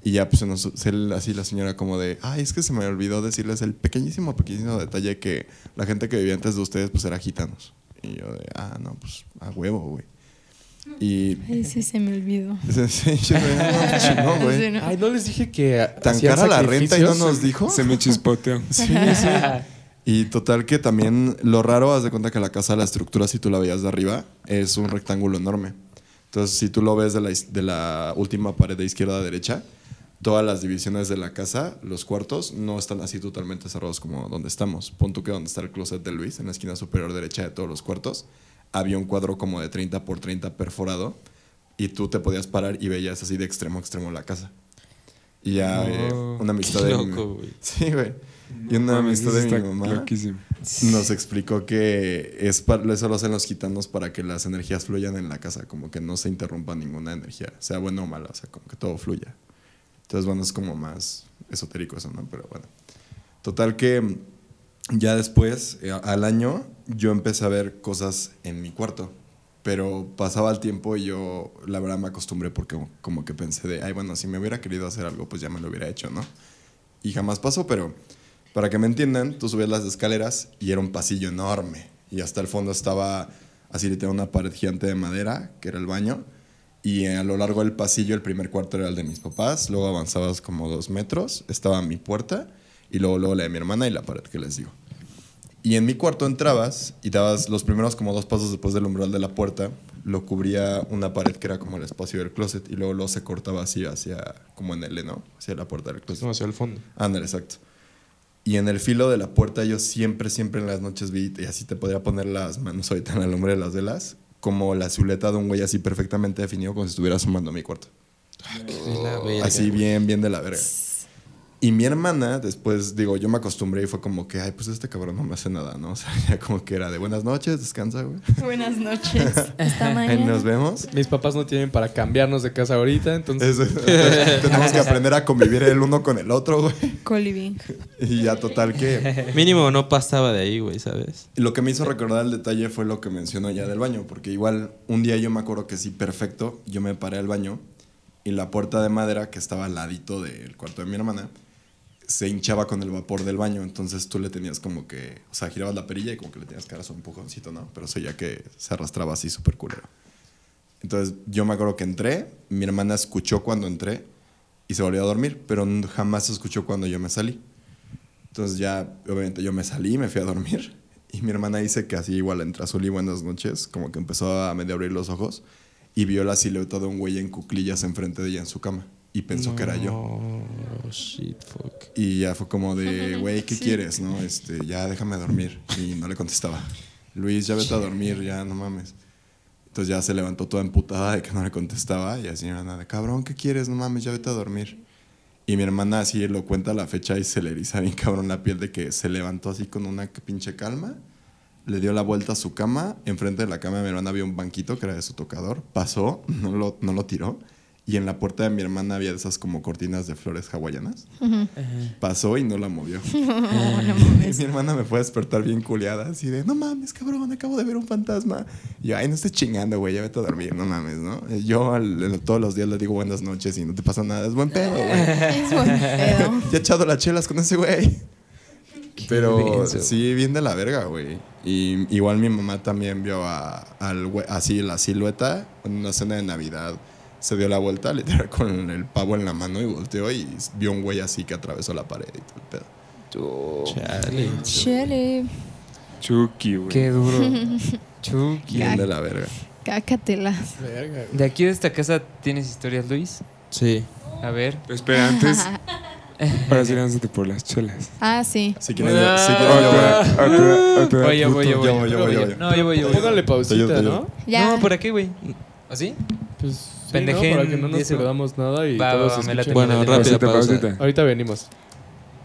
Y ya pues se nos- se- así la señora como de, ay, es que se me olvidó decirles el pequeñísimo, pequeñísimo detalle que la gente que vivía antes de ustedes pues era gitanos. Y yo de, ah, no, pues a huevo, güey. Y... Ay, sí, se me olvidó. Sí, yo de, "Ah, chingón, güey. ¿no? Ay, ¿no les dije que Tan cara la renta y no nos dijo. Se me chispoteó. Sí, sí. Y total que también lo raro, haz de cuenta que la casa, la estructura, si tú la veías de arriba, es un rectángulo enorme. Entonces, si tú lo ves de la, de la última pared de izquierda a derecha, todas las divisiones de la casa, los cuartos, no están así totalmente cerrados como donde estamos. Pon tú que donde está el closet de Luis, en la esquina superior derecha de todos los cuartos, había un cuadro como de 30 por 30 perforado y tú te podías parar y veías así de extremo a extremo la casa. Y ya eh, una amistad qué de loco, güey. Sí, güey. y una amistad de mi mamá loquísimo. nos explicó que es para, eso lo hacen los gitanos para que las energías fluyan en la casa, como que no se interrumpa ninguna energía, sea buena o mala, o sea, como que todo fluya. Entonces, bueno, es como más esotérico eso, ¿no? Pero bueno. Total que mm, ya después, eh, al año, yo empecé a ver cosas en mi cuarto. Pero pasaba el tiempo y yo, la verdad, me acostumbré porque como que pensé de, ay, bueno, si me hubiera querido hacer algo, pues ya me lo hubiera hecho, ¿no? Y jamás pasó, pero para que me entiendan, tú subías las escaleras y era un pasillo enorme. Y hasta el fondo estaba así, tenía una pared gigante de madera, que era el baño. Y a lo largo del pasillo, el primer cuarto era el de mis papás. Luego avanzabas como dos metros, estaba mi puerta. Y luego, luego la de mi hermana y la pared que les digo. Y en mi cuarto entrabas y dabas los primeros como dos pasos después del umbral de la puerta, lo cubría una pared que era como el espacio del closet y luego, luego se cortaba así hacia, como en L, ¿no? Hacia la puerta del closet. No, hacia el fondo. Ándale, exacto. Y en el filo de la puerta yo siempre, siempre en las noches vi, y así te podría poner las manos ahorita en el hombre de las velas, como la silueta de un güey así perfectamente definido como si estuviera asomando a mi cuarto. Verga, Así bien, bien de la verga. Y mi hermana, después, digo, yo me acostumbré y fue como que, ay, pues este cabrón no me hace nada, ¿no? O sea, ya como que era de buenas noches, descansa, güey. Buenas noches. Hasta mañana. nos vemos. Mis papás no tienen para cambiarnos de casa ahorita, entonces Eso, entonces, tenemos que aprender a convivir el uno con el otro, güey. Coliving. Y ya total que... Mínimo no pasaba de ahí, güey, ¿sabes? Y lo que me hizo recordar el detalle fue lo que mencionó ya del baño, porque igual un día yo me acuerdo que sí, perfecto, yo me paré al baño y la puerta de madera que estaba al ladito del cuarto de mi hermana se hinchaba con el vapor del baño, entonces tú le tenías como que, o sea, girabas la perilla y como que le tenías que dar un empujoncito, ¿no? Pero eso ya que se arrastraba así súper culero. Entonces yo me acuerdo que entré, mi hermana escuchó cuando entré y se volvió a dormir, pero jamás escuchó cuando yo me salí. Entonces ya, obviamente, yo me salí, me fui a dormir. Y mi hermana dice que así igual entra Zuli, buenas noches, como que empezó a medio abrir los ojos y vio la silueta de un güey en cuclillas enfrente de ella en su cama. Y pensó que era yo. Oh, shit, fuck. Y ya fue como de, güey, ¿qué quieres? no este Ya déjame dormir. Y no le contestaba. Luis, ya vete a dormir, ya no mames. Entonces ya se levantó toda emputada de que no le contestaba. Y así mi hermana de, cabrón, ¿qué quieres? No mames, ya vete a dormir. Y mi hermana así lo cuenta la fecha y se le eriza bien cabrón la piel de que se levantó así con una pinche calma. Le dio la vuelta a su cama. Enfrente de la cama de mi hermana había un banquito que era de su tocador. Pasó, no lo, no lo tiró. Y en la puerta de mi hermana había esas como cortinas de flores hawaianas. Pasó y no la movió. y mi hermana me fue a despertar bien culeada, así de, no mames, cabrón, acabo de ver un fantasma. Y yo, ay, no estés chingando, güey, ya vete a dormir, no mames, ¿no? Y Yo al- todos los días le digo buenas noches y no te pasa nada, es buen pedo, güey. Es buen pedo. Ya he echado las chelas con ese güey. Pero sí, bien de la verga, güey. Y igual mi mamá también vio a, al güey- así la silueta en una cena de Navidad. Se dio la vuelta, literal, con el pavo en la mano y volteó y vio un güey así que atravesó la pared y todo el pedo. Chale. Chele. Chucky, güey. Qué duro. Chucky. Bien de la verga. Cácatelas. Verga, güey. ¿De aquí de esta casa tienes historias, Luis? Sí. A ver. Pero espera, antes. Ahora sí, lánzate por las chelas. Ah, sí. Si yo voy. Voy, yo voy, yo voy. Yo voy, yo voy, yo voy. No, yo voy, yo voy. Póngale pausita. ¿no? Ya. No, ¿por aquí, güey? ¿Así? Pues Pendejen ¿no? Para que no nos 10 segundos. perdamos nada y Va, todos va, va, me. Bueno, rápida pausa. pausita. Ahorita venimos.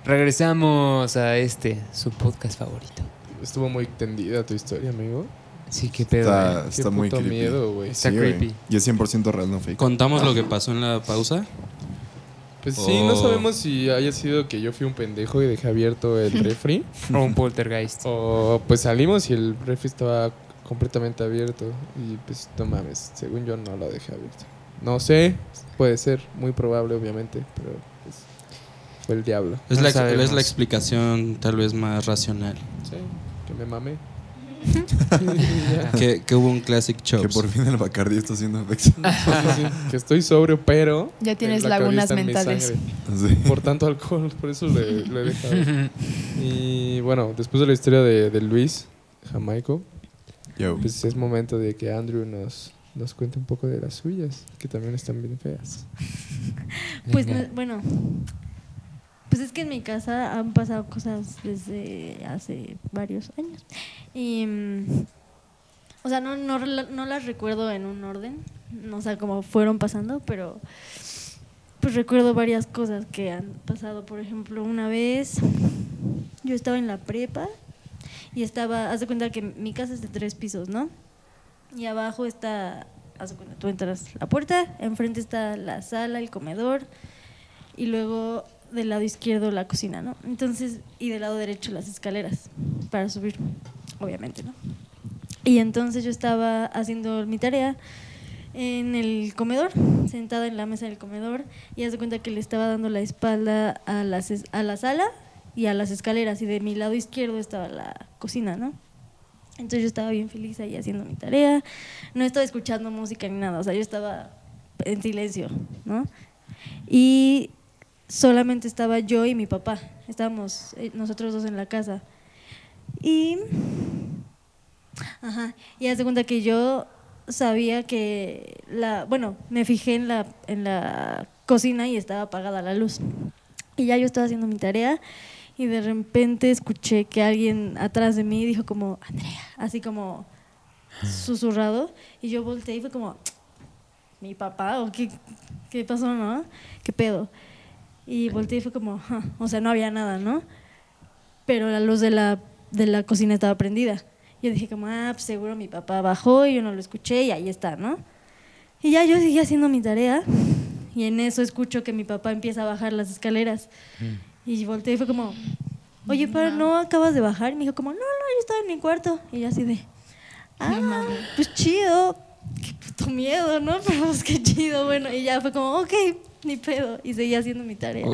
Regresamos a este, su podcast favorito. Estuvo muy tendida tu historia, amigo. Sí, qué pedo. Está, eh. Qué está muy creepy. miedo, güey. Está Sí, creepy. Y es 100% real, no fake. ¿Contamos lo que pasó en la pausa? Pues sí, no Oh. sabemos si haya sido que yo fui un pendejo y dejé abierto el refri. O un poltergeist. o pues salimos y el refri estaba completamente abierto. Y pues no mames, según yo no lo dejé abierto. No sé, puede ser, muy probable obviamente, pero pues fue el diablo. Es, No la, es la explicación tal vez más racional. Sí, que me mamé. que, que hubo un Classic Chops. Que por fin el Bacardi está haciendo efecto. Sí, que estoy sobrio, pero Ya tienes lagunas mentales. Sí. Por tanto alcohol, por eso le, le he dejado. Y bueno, después de la historia de, de Luis, Jamaico, Yo. pues es momento de que Andrew nos, nos cuente un poco de las suyas, que también están bien feas. Pues no- bueno, pues es que en mi casa han pasado cosas desde hace varios años. Y, mm, o sea, no, no, no las recuerdo en un orden, no, o sea, como fueron pasando, pero pues recuerdo varias cosas que han pasado. Por ejemplo, una vez yo estaba en la prepa y estaba, haz de cuenta que mi casa es de tres pisos, ¿no? Y abajo está, cuenta, tú entras la puerta, enfrente está la sala, el comedor y luego del lado izquierdo la cocina, ¿no? Entonces, y del lado derecho las escaleras para subir, obviamente, ¿no? Y entonces yo estaba haciendo mi tarea en el comedor, sentada en la mesa del comedor, y haz de cuenta que le estaba dando la espalda a, las, a la sala y a las escaleras, y de mi lado izquierdo estaba la cocina, ¿no? Entonces yo estaba bien feliz ahí haciendo mi tarea, no estaba escuchando música ni nada, o sea, yo estaba en silencio, ¿no? Y solamente estaba yo y mi papá, estábamos eh, nosotros dos en la casa. Y Ajá. Y haz de cuenta que yo sabía que la, bueno, me fijé en la, en la cocina y estaba apagada la luz. Y ya yo estaba haciendo mi tarea y de repente escuché que alguien atrás de mí dijo como, Andrea, así como susurrado. Y yo volteé y fue como, mi papá, o qué, qué pasó, ¿no? ¿Qué pedo? Y volteé y fue como, "Ja", o sea, no había nada, ¿no? Pero la luz de la, de la cocina estaba prendida. Yo dije como, ah, pues seguro mi papá bajó y yo no lo escuché y ahí está, ¿no? Y ya yo seguí haciendo mi tarea y en eso escucho que mi papá empieza a bajar las escaleras. Y volteé y fue como, oye, pero no acabas de bajar. Y me dijo como, no, no, yo estaba en mi cuarto. Y yo así de, ah, pues chido. Qué puto miedo, ¿no? Pero pues qué chido, bueno. Y ya fue como, ok, ni pedo. Y seguí haciendo mi tarea.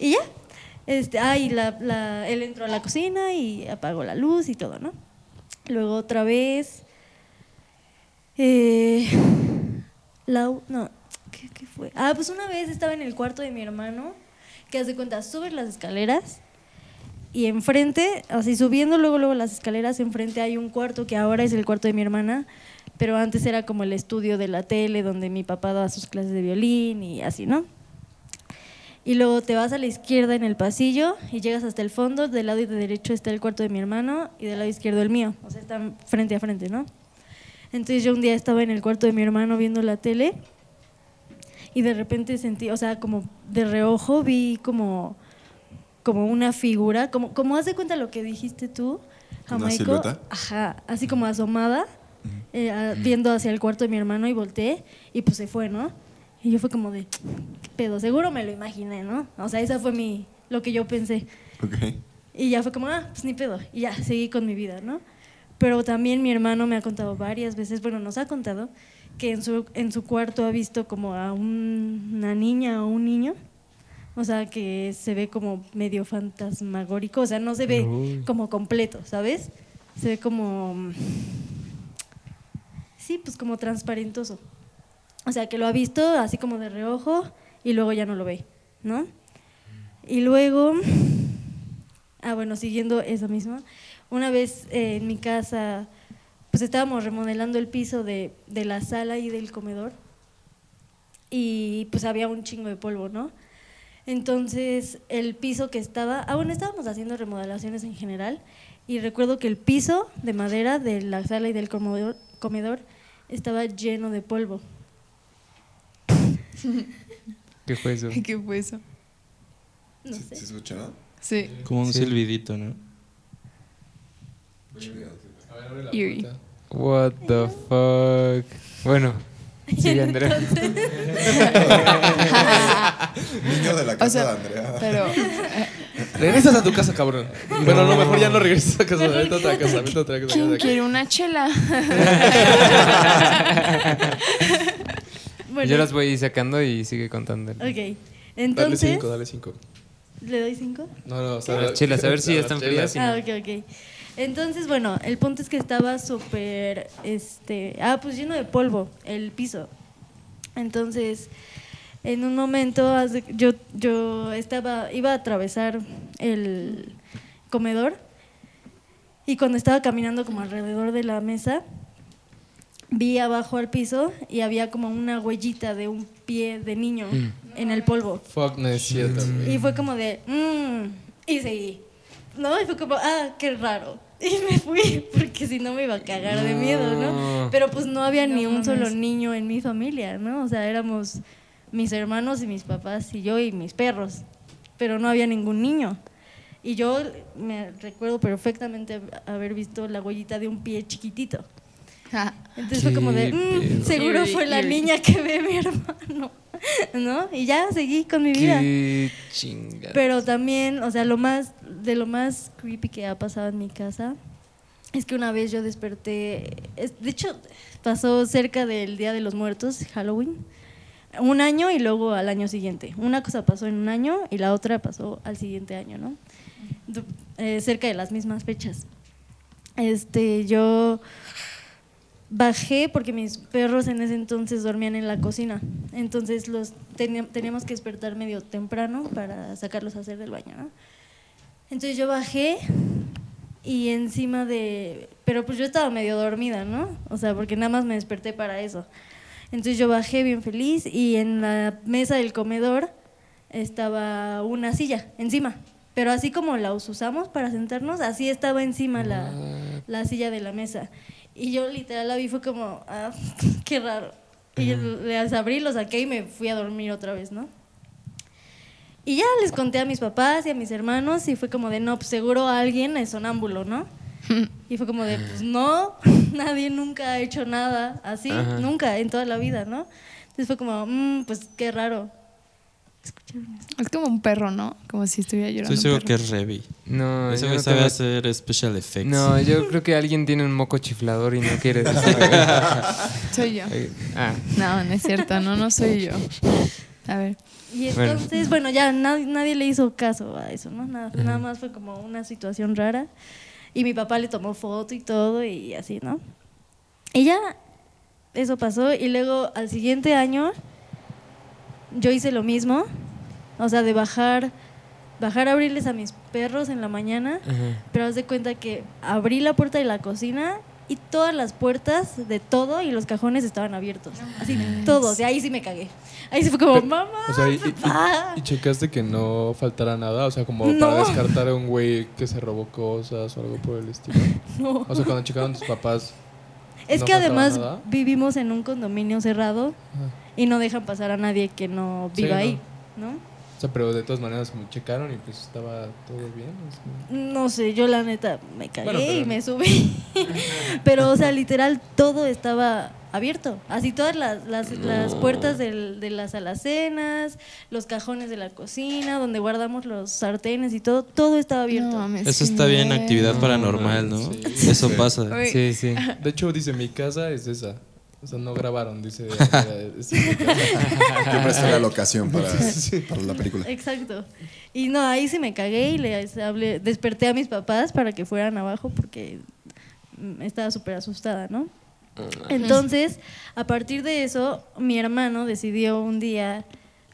Y ya. Este, ah, y la, la- él entró a la cocina y apagó la luz y todo, ¿no? Luego otra vez. Eh, Lau, no, ¿qué, qué fue? Ah, pues una vez estaba en el cuarto de mi hermano, que haz de cuenta, subes las escaleras y enfrente, así subiendo luego, luego las escaleras, enfrente hay un cuarto que ahora es el cuarto de mi hermana, pero antes era como el estudio de la tele donde mi papá daba sus clases de violín y así, ¿no? Y luego te vas a la izquierda en el pasillo y llegas hasta el fondo. Del lado derecho está el cuarto de mi hermano y del lado izquierdo el mío. O sea, están frente a frente, ¿no? Entonces yo un día estaba en el cuarto de mi hermano viendo la tele y de repente sentí, o sea, como de reojo vi como, como una figura, como, como haz de cuenta lo que dijiste tú, ¿Una Jamaico. silueta? Ajá, así como asomada, eh, a- viendo hacia el cuarto de mi hermano y volteé y pues se fue, ¿no? Y yo fue como de, ¿qué pedo? Seguro me lo imaginé, ¿no? O sea, esa fue mi, lo que yo pensé. Ok. Y ya fue como, ah, pues ni pedo. Y ya, seguí con mi vida, ¿no? Pero también mi hermano me ha contado varias veces, bueno, nos ha contado, que en su, en su cuarto ha visto como a un- una niña o un niño. O sea, que se ve como medio fantasmagórico. O sea, no se ve Uy. como completo, ¿sabes? Se ve como... Sí, pues como transparentoso. O sea, que lo ha visto así como de reojo y luego ya no lo ve, ¿no? Y luego, ah, bueno, siguiendo eso mismo, una vez eh, en mi casa, pues estábamos remodelando el piso de, de la sala y del comedor y pues había un chingo de polvo, ¿no? Entonces, el piso que estaba, ah, bueno, estábamos haciendo remodelaciones en general y recuerdo que el piso de madera de la sala y del comedor, comedor estaba lleno de polvo. ¿Qué fue eso? ¿Qué fue eso? No ¿Sí, sé. ¿Sí escuchaba? Sí. Como un Sí. silbidito, ¿no? Eerie. What the fuck. Bueno, sigue Andrea. Niño de la casa sea, de Andrea. Pero Regresas a tu casa, cabrón. Bueno, no, mejor ya no regresas a casa. Vete a otra casa, vete a otra casa. ¿quién quiere una chela? Bueno, Yo las voy sacando y sigue contando. Ok, Dale entonces... cinco, dale cinco. ¿Le doy cinco? No, no, o sea, Las chelas, a ver si las están chelas. frías. Ah, no. ok, ok. Entonces, bueno, el punto es que estaba súper, este, ah, pues lleno de polvo, el piso. Entonces, en un momento, yo, yo estaba, iba a atravesar el comedor y cuando estaba caminando como alrededor de la mesa, vi abajo al piso y había como una huellita de un pie de niño, en el polvo. Fuck, no es cierto. Y fue como de, mmm, y seguí. ¿No? Y fue como, ah, qué raro. Y me fui, porque si no me iba a cagar de miedo, ¿no? Pero pues no había ni un mames. solo niño en mi familia, ¿no? O sea, éramos mis hermanos y mis papás y yo y mis perros. Pero no había ningún niño. Y yo me recuerdo perfectamente haber visto la huellita de un pie chiquitito. Entonces fue como de, "Mm, seguro fue la niña que ve mi hermano, ¿no? Y ya seguí con mi vida. Qué chingada. Pero también, o sea, lo más, de lo más creepy que ha pasado en mi casa es que una vez yo desperté, es- de hecho, pasó cerca del Día de los Muertos, Halloween, un año y luego al año siguiente. Una cosa pasó en un año y la otra pasó al siguiente año, ¿no? Eh, cerca de las mismas fechas. Este, yo bajé porque mis perros en ese entonces dormían en la cocina. Entonces los teníamos que despertar medio temprano para sacarlos a hacer del baño, ¿no? Entonces yo bajé y encima de... Pero pues yo estaba medio dormida, ¿no? O sea, porque nada más me desperté para eso. Entonces yo bajé bien feliz y en la mesa del comedor estaba una silla encima. Pero así como la usamos para sentarnos, así estaba encima la, la silla de la mesa. Y yo literal la vi, fue como, ah, qué raro. Y yo les abrí, lo saqué y me fui a dormir otra vez, ¿no? Y ya les conté a mis papás y a mis hermanos y fue como de, no, pues seguro alguien es sonámbulo, ¿no? Y fue como de, pues no, nadie nunca ha hecho nada así, Ajá. nunca, en toda la vida, ¿no? Entonces fue como, "Mm, pues qué raro. ¿Escucharon eso? es como un perro, ¿no? Como si estuviera llorando. Estoy seguro que es Revi. No, Ese yo güey no sabe hacer special effects. No, yo creo que alguien tiene un moco chiflador y no quiere decir. Soy yo. ah, No, no es cierto, no, no soy yo. A ver. Y Bueno. entonces, bueno, ya nadie, nadie le hizo caso a eso, ¿no? Nada, nada más fue como una situación rara. Y mi papá le tomó foto y todo y así, ¿no? Y ya eso pasó y luego al siguiente año yo hice lo mismo, o sea, de bajar, bajar a abrirles a mis perros en la mañana, ajá. pero haz de cuenta que abrí la puerta de la cocina y todas las puertas de todo y los cajones estaban abiertos. Así, todos. Y ahí sí me cagué. Ahí sí fue como, mamá, O sea, y, y- papá. y checaste que no faltara nada, o sea, como No. para descartar a un güey que se robó cosas o algo por el estilo. No. O sea, cuando checaron tus papás. Es ¿no que además nada? vivimos en un condominio cerrado Ajá. Y no dejan pasar a nadie que no Sí, viva no. ahí, ¿no? O sea, pero de todas maneras, como checaron y pues estaba todo bien. o sea. No sé, yo la neta me cagué Bueno, pero- y me subí. pero, o sea, literal, todo estaba abierto. Así todas las, las, las puertas del- de las alacenas, los cajones de la cocina, donde guardamos los sartenes y todo, todo estaba abierto. No Eso está bien actividad No, paranormal, ¿no? sí. Eso Sí. pasa. Sí, sí. De hecho, dice, mi casa es esa. O sea, no grabaron, dice. Yo presté la locación para, para la película. Exacto. Y no, ahí sí me cagué y le hablé, desperté a mis papás para que fueran abajo porque mm, estaba súper asustada, ¿no? Entonces, a partir de eso, mi hermano decidió un día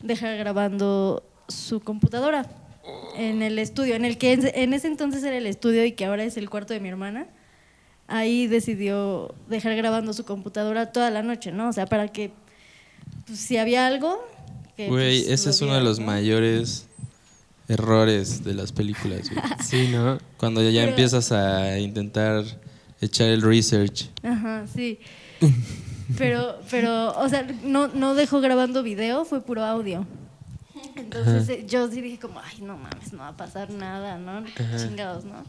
dejar grabando su computadora en el estudio, en el que en ese entonces era el estudio y que ahora es el cuarto de mi hermana. Ahí decidió dejar grabando su computadora toda la noche, ¿no? O sea, para que pues, si había algo... que, Güey, pues, ese es uno de los ¿no? mayores errores de las películas, güey. Sí, ¿no? Cuando ya Pero- empiezas a intentar echar el research. Ajá, sí. Pero, pero, o sea, no, no dejó grabando video, fue puro audio. Entonces eh, yo sí dije como, ay, no mames, no va a pasar nada, ¿no? Chingados, ¿no?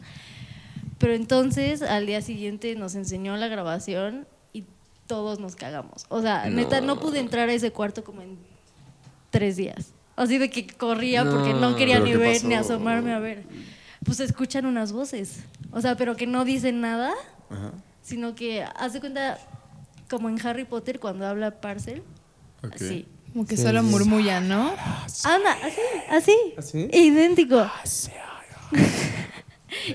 Pero entonces al día siguiente nos enseñó la grabación y todos nos cagamos. O sea, neta, no pude entrar a ese cuarto como en tres días. Así de que corría porque no No. quería ¿Pero ni ver pasó? ni asomarme a ver. Pues se escuchan unas voces. O sea, pero que no dicen nada Ajá. sino que hace cuenta como en Harry Potter cuando habla Parcel. Ok. Así. Como que Sí, solo sí. murmullan, ¿no? Anda, así, así. ¿Así? Idéntico.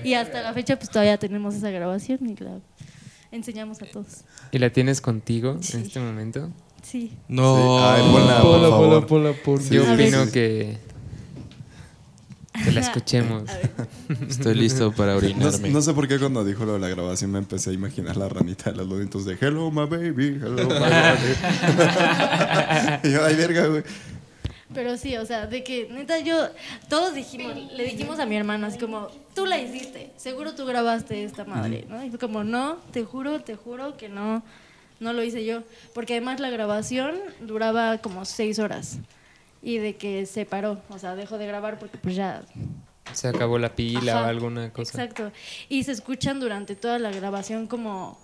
y hasta la fecha pues todavía tenemos esa grabación y la enseñamos a todos. ¿Y la tienes contigo Sí. en este momento? Sí. No. Sí. Ay, ponla, por Pola, pola, favor. pola, por Sí, Yo opino que, que la escuchemos. Estoy listo para No, orinarme. no sé por qué cuando dijo lo de la grabación me empecé a imaginar la ranita de los loditos de Hello my baby, hello my baby. y yo, ay verga, güey. Pero sí, o sea, de que neta yo, todos dijimos, le dijimos a mi hermano así como, tú la hiciste, seguro tú grabaste esta madre, ¿no? Y fue como, no, te juro, te juro que no, no lo hice yo. Porque además la grabación duraba como seis horas. Y de que se paró, o sea, dejó de grabar porque pues ya... Se acabó la pila Ajá, o alguna cosa. Exacto. Y se escuchan durante toda la grabación como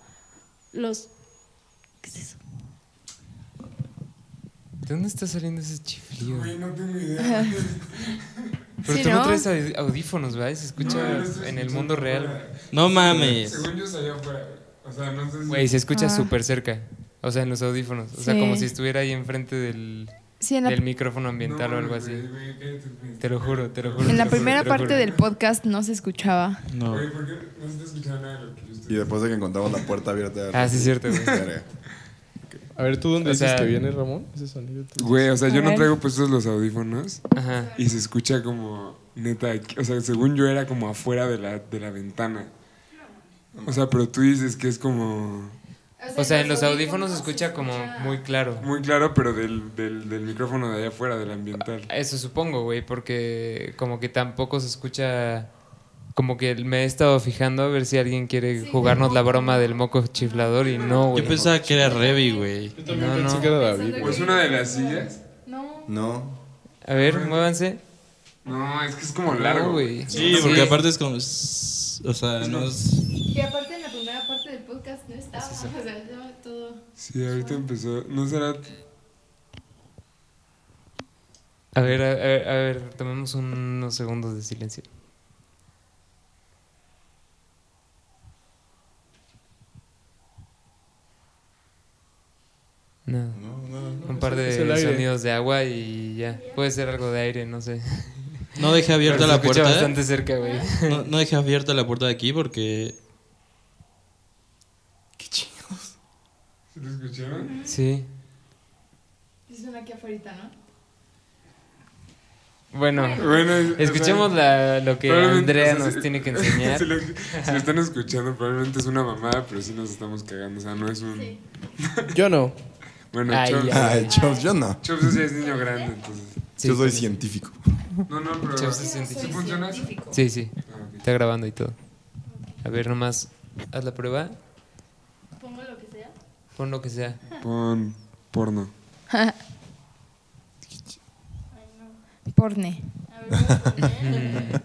los... ¿Qué es eso? ¿De dónde está saliendo ese chiflido? Güey, no tengo idea. Pero Sí, tú no, ¿no? traes audífonos, ¿verdad? Se escucha No, en el mundo real. No mames. Según yo salía afuera. O sea, no sé si. Güey, se escucha Ah. súper cerca. O sea, en los audífonos. O sea, Sí. como si estuviera ahí enfrente del, Sí, en la, del micrófono ambiental No, o algo así. güey, güey. Te lo juro, te lo juro. en la primera parte del podcast no se escuchaba. No. Güey, ¿por qué no se está escuchando nada de lo que yo estoy Y después de que encontramos la puerta abierta. Ah, sí, es cierto, güey. A ver, ¿tú dónde O dices sea- que viene, Ramón? Ese sonido. tú- Güey, o sea, yo no traigo puestos los audífonos Ajá. y se escucha como neta, o sea, según yo era como afuera de la, de la ventana. O sea, pero tú dices que es como O sea, en los audífonos se escucha como muy claro. muy claro, pero del, del, del micrófono de allá afuera, del ambiental. Eso supongo, güey, porque como que tampoco se escucha... Como que me he estado fijando a ver si alguien quiere jugarnos la broma del moco chiflador y no, güey. Yo pensaba que era Revi, güey. Yo también No, pensé no. que era David. ¿O es una de las sillas? No. No. A ver, muévanse. No, es que es como largo. güey. Sí, porque aparte es como. O sea, no es. Y aparte en la primera parte del podcast no estaba. Es. O sea, estaba todo. Sí, ahorita empezó. ¿No será A ver, a ver, a ver, tomemos unos segundos de silencio. No. Un par de sonidos de agua y ya. Puede ser algo de aire, no sé. No dejé abierta la puerta. bastante cerca, güey. No, no dejé abierta la puerta de aquí porque. ¿Se lo escucharon? Sí. Es una aquí afuera, ¿no? Bueno, Bueno, es- o sea, escuchemos la- lo que Andrea o sea, nos tiene que enseñar. si, lo, si lo están escuchando, probablemente es una mamada, pero sí nos estamos cagando. O sea, no es un. Yo no. Bueno, Ay, Chops. Ay, Chops, yo no. Chops es niño grande, entonces. Sí, yo soy sí. científico. No, no, pero. Chops es ¿Sí científico. funciona eso? Sí, sí. Ah, ok. Está grabando y todo. A ver, nomás haz la prueba. Pongo lo que sea. Pon lo que sea. Pon porno. Porne. A ver, voy a poner.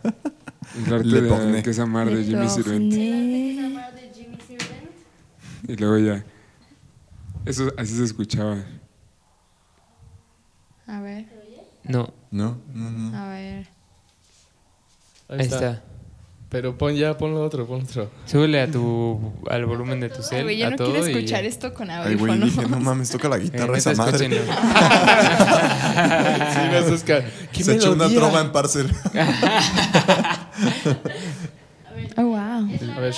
El arte de que es amar de Jimmy Sirvent. Y luego ya. Eso así se escuchaba. A ver, No, No, no, no. a ver. ahí está. Pero pon ya, pon lo otro, pon otro. Súbele a tu, al volumen de tu Ay, cel, güey, yo a no todo quiero y- escuchar esto con Ay, güey, dije, no mames, toca la guitarra esa madre. Sí, no, eso es ca- ¿Qué Se echó una trova en parcel. Oh, wow. A ver,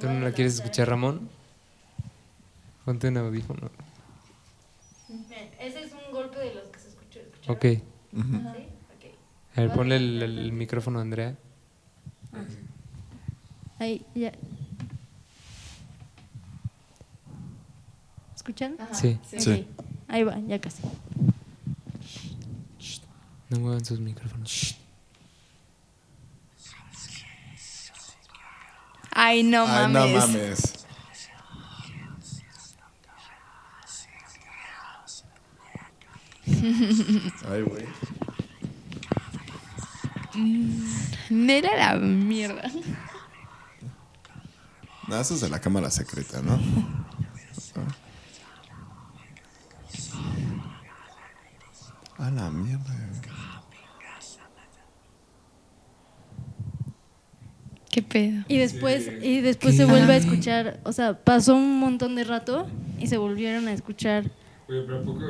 ¿Tú no la quieres escuchar, Ramón? Ponte un audífono. Ese es un golpe de los que se escuchó. Ok. Ujú. ¿Sí? Ok. A ver, ponle el, el micrófono a Andrea. Ahí, ya. ¿Escuchan? Sí. Sí. Ok, Ahí va, ya casi. No muevan sus micrófonos. Ay, no Ay, mames. no mames. Ay, güey. No era la mierda. No, eso es de la cámara secreta, ¿no? A la mierda. ¿Qué pedo? Y después, y después se vuelve a escuchar, o sea, pasó un montón de rato y se volvieron a escuchar. Oye, pero ¿a poco?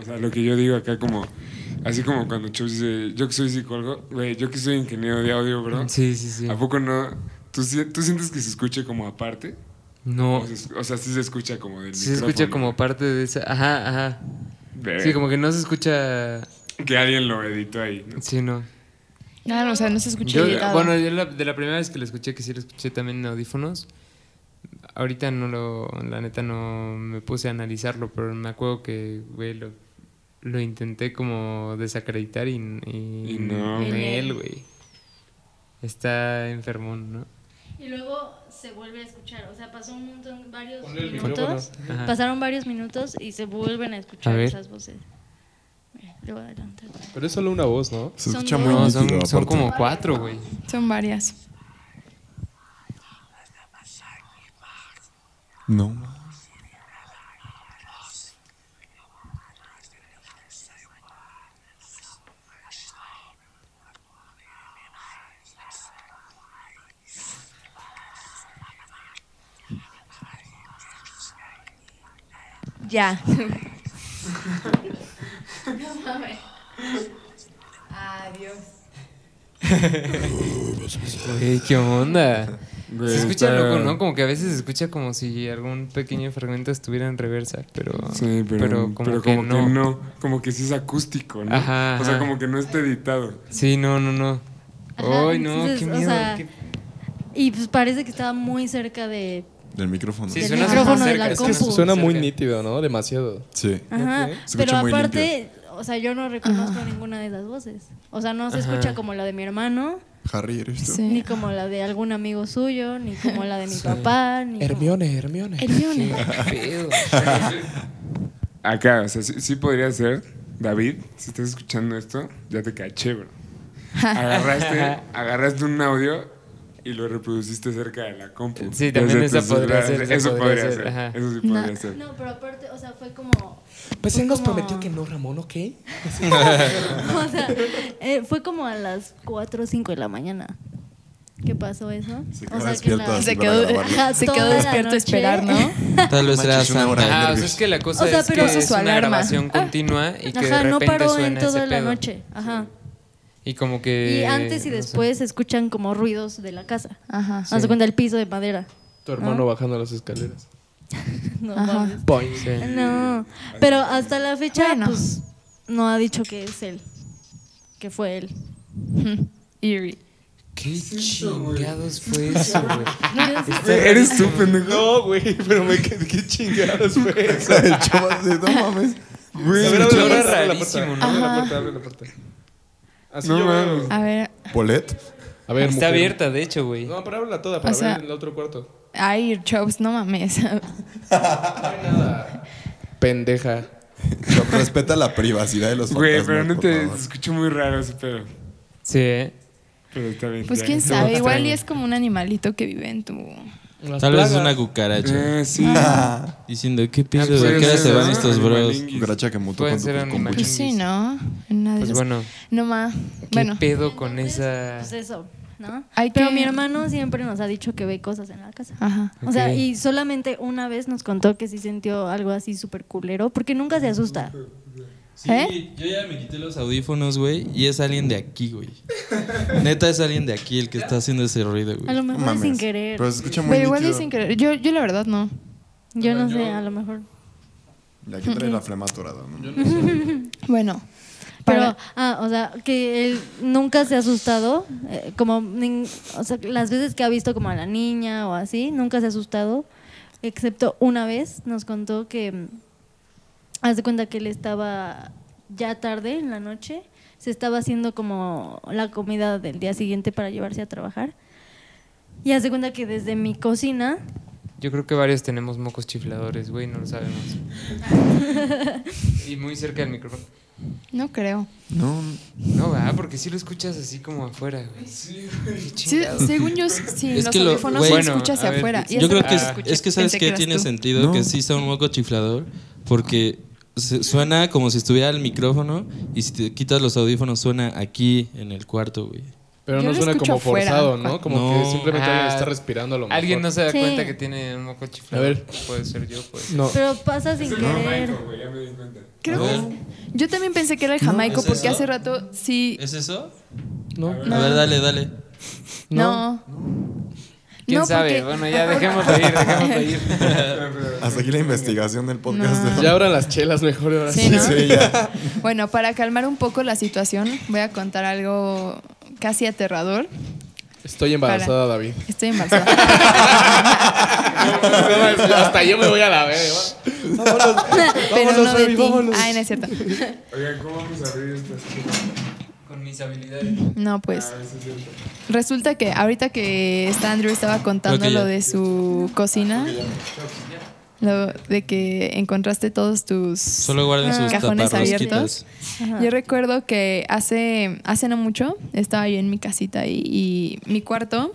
O sea, lo que yo digo acá como... Así como cuando Chops dice, yo que soy psicólogo, güey, yo que soy ingeniero de audio, bro. Sí, sí, sí. ¿A poco no? ¿Tú, tú sientes que se escuche como aparte? No. O, se- o sea, sí se escucha como del Sí se escucha como parte de esa. Ajá, ajá. Sí, como que no se escucha. Que alguien lo editó ahí, ¿no? Sí, no. No, no, o sea, no se escucha Yo, bueno, yo la- de la primera vez que lo escuché, que sí lo escuché también en audífonos, ahorita no lo, la neta no me puse a analizarlo, pero me acuerdo que, güey, lo, lo intenté como desacreditar y, y, Y no. en él, güey. Está enfermón, ¿no? Y luego se vuelve a escuchar. O sea, pasó un montón, varios minutos. Ajá. Pasaron varios minutos y se vuelven a escuchar A ver. esas voces. Mira, le voy a adelantar. Pero es solo una voz, ¿no? Se Son escucha muy No, nítido, son, son como cuatro, güey. Son varias. No. Ya. no mames. Adiós. ¿qué onda? Se escucha loco, ¿no? Como que a veces se escucha como si algún pequeño fragmento estuviera en reversa, pero, Sí, pero, como, pero que, como no. que no. Como que sí es acústico, ¿no? Ajá, O sea, como que no está editado. Sí, no, no, no. Ajá, Ay, no, entonces, qué o miedo. sea, qué- Y pues parece que estaba muy cerca de. Del micrófono. Sí, del suena micrófono de la Es que suena muy nítido, ¿no? Demasiado. Sí. Ajá. Se Pero muy aparte, o sea, yo no reconozco ninguna de esas voces. O sea, no se Ajá. escucha como la de mi hermano, Harry, ¿eres tú? ni Sí. como la de algún amigo suyo, ni como la de mi papá, ni como- Hermione, Hermione. Hermione. Qué pedo. Acá, o sea, sí, sí podría ser. David, si estás escuchando esto, ya te caché, bro. Agarraste, agarraste un audio y lo reproduciste cerca de la compu. Sí, también esa tu podría ser, esa Eso podría podría ser, ser. ajá. Eso sí No. podría ser. No, pero aparte, o sea, fue como. Pues Fue él nos como- prometió que no, Ramón, ¿ok? o sea, eh, fue como a las 4 o 5 de la mañana. ¿Qué pasó eso? Se O quedó sea, que la- Se quedó. Ajá, se despierto a esperar, ¿no? Tal vez era. Santa. Ah, o sea, es que la cosa O sea, es pero- que es su una alarma. grabación continua y que Ajá, de no repente paró suena en toda la pedo. noche. Ajá. Y como que... Y antes y no sé. después se escuchan como ruidos de la casa. Ajá. Haz de cuenta el piso de madera. Tu hermano bajando las escaleras. No. Sí. no, pero hasta la fecha, Bueno. pues, no ha dicho que es él. Que fue él. Eerie. ¿Qué chingados fue eso, güey? Güey, Eres tú, pendejo. No, güey, pero me quedé. ¿Qué chingados fue eso? El chavo así, no mames. Güey, A ver, abre la puerta, abre la puerta. Así No yo veo. mames. A ver, ¿Polet? A ver, Está mujer. abierta, de hecho, güey. No, pero ábrela toda para O sea- ver el otro cuarto. ay, Chops, no mames. Pendeja. Respeta la privacidad de los Güey, pero no te escucho muy raro ese pedo. Sí, ¿eh? Pero está bien. Pues quién sabe, igual y es como un animalito que vive en tu... Las Tal vez plagas. una cucaracha. Ah, sí. Diciendo, ¿qué Ah, piensas? pues ¿De puede qué hora se van estos bros? Cucaracha que mutó Pueden con tu ser. Pues sí, ¿no? En una de Pues esas- bueno, No más. ¿qué Bueno, pedo con esa...? Pues eso, ¿no? Hay Pero que- mi hermano siempre nos ha dicho que ve cosas en la casa. ajá. O sea, Ok. y solamente una vez nos contó que sí sintió algo así súper culero, porque nunca se asusta. Sí, ¿Eh? yo ya me quité los audífonos, güey, y es alguien de aquí, güey. Neta es alguien de aquí el que está haciendo ese ruido, A güey. lo No mejor es mames. sin querer. Pero se escucha muy Pero igual nítido. dicen que... Yo, yo la verdad no. Yo no sé, a lo mejor. Y aquí trae la flema atorada, ¿no? Bueno. Pero, ah, o sea, que él nunca se ha asustado, eh, como, nin- o sea, las veces que ha visto como a la niña o así, nunca se ha asustado, excepto una vez nos contó que, haz de cuenta que él estaba ya tarde en la noche, se estaba haciendo como la comida del día siguiente para llevarse a trabajar, y haz de cuenta que desde mi cocina, Yo creo que varios tenemos mocos chifladores, güey, no lo sabemos. y muy cerca del micrófono. No creo. No, No, va, porque sí lo escuchas así como afuera, güey. Sí, Sí, según yo, sí, Es los que lo- audífonos se Bueno, escucha hacia ver, afuera. Yo creo que es, es que sabes que tiene tú. sentido No. que sí sea un moco chiflador porque se- suena como si estuviera el micrófono y si te quitas los audífonos suena aquí en el cuarto, güey. Pero Yo no suena como afuera. forzado, ¿no? Como No. que simplemente alguien Ah, está respirando a lo mejor. Alguien no se da Sí. cuenta que tiene un moco chiflador. A ver. Puede ser yo, puede ser. No. pero pasa sin querer. güey, ya me di cuenta. Creo No. que- yo también pensé que era el jamaico ¿es porque eso? hace rato sí. ¿Es eso? No. A ver, dale, dale. No. ¿Quién No, sabe? porque- Bueno, ya dejemos de ir, dejemos de ir. hasta aquí la investigación del podcast. No. de- Ya abran las chelas mejor. ahora Sí, sí. ¿no? Sí, ya. Bueno, para calmar un poco la situación, voy a contar algo casi aterrador. Estoy embarazada, David. Estoy embarazada. Hasta yo me voy a la verga. Vámonos, pero vámonos, no de Remy, ti. vámonos. Ay, no es cierto. Oigan, ¿cómo vamos a abrir esto? Con mis habilidades. No, pues. Ah. Resulta que ahorita que está Andrew estaba contando lo de su cocina, lo de que encontraste todos tus Solo guarden sus cajones abiertos. Yo recuerdo que hace, hace no mucho estaba yo en mi casita y, y mi cuarto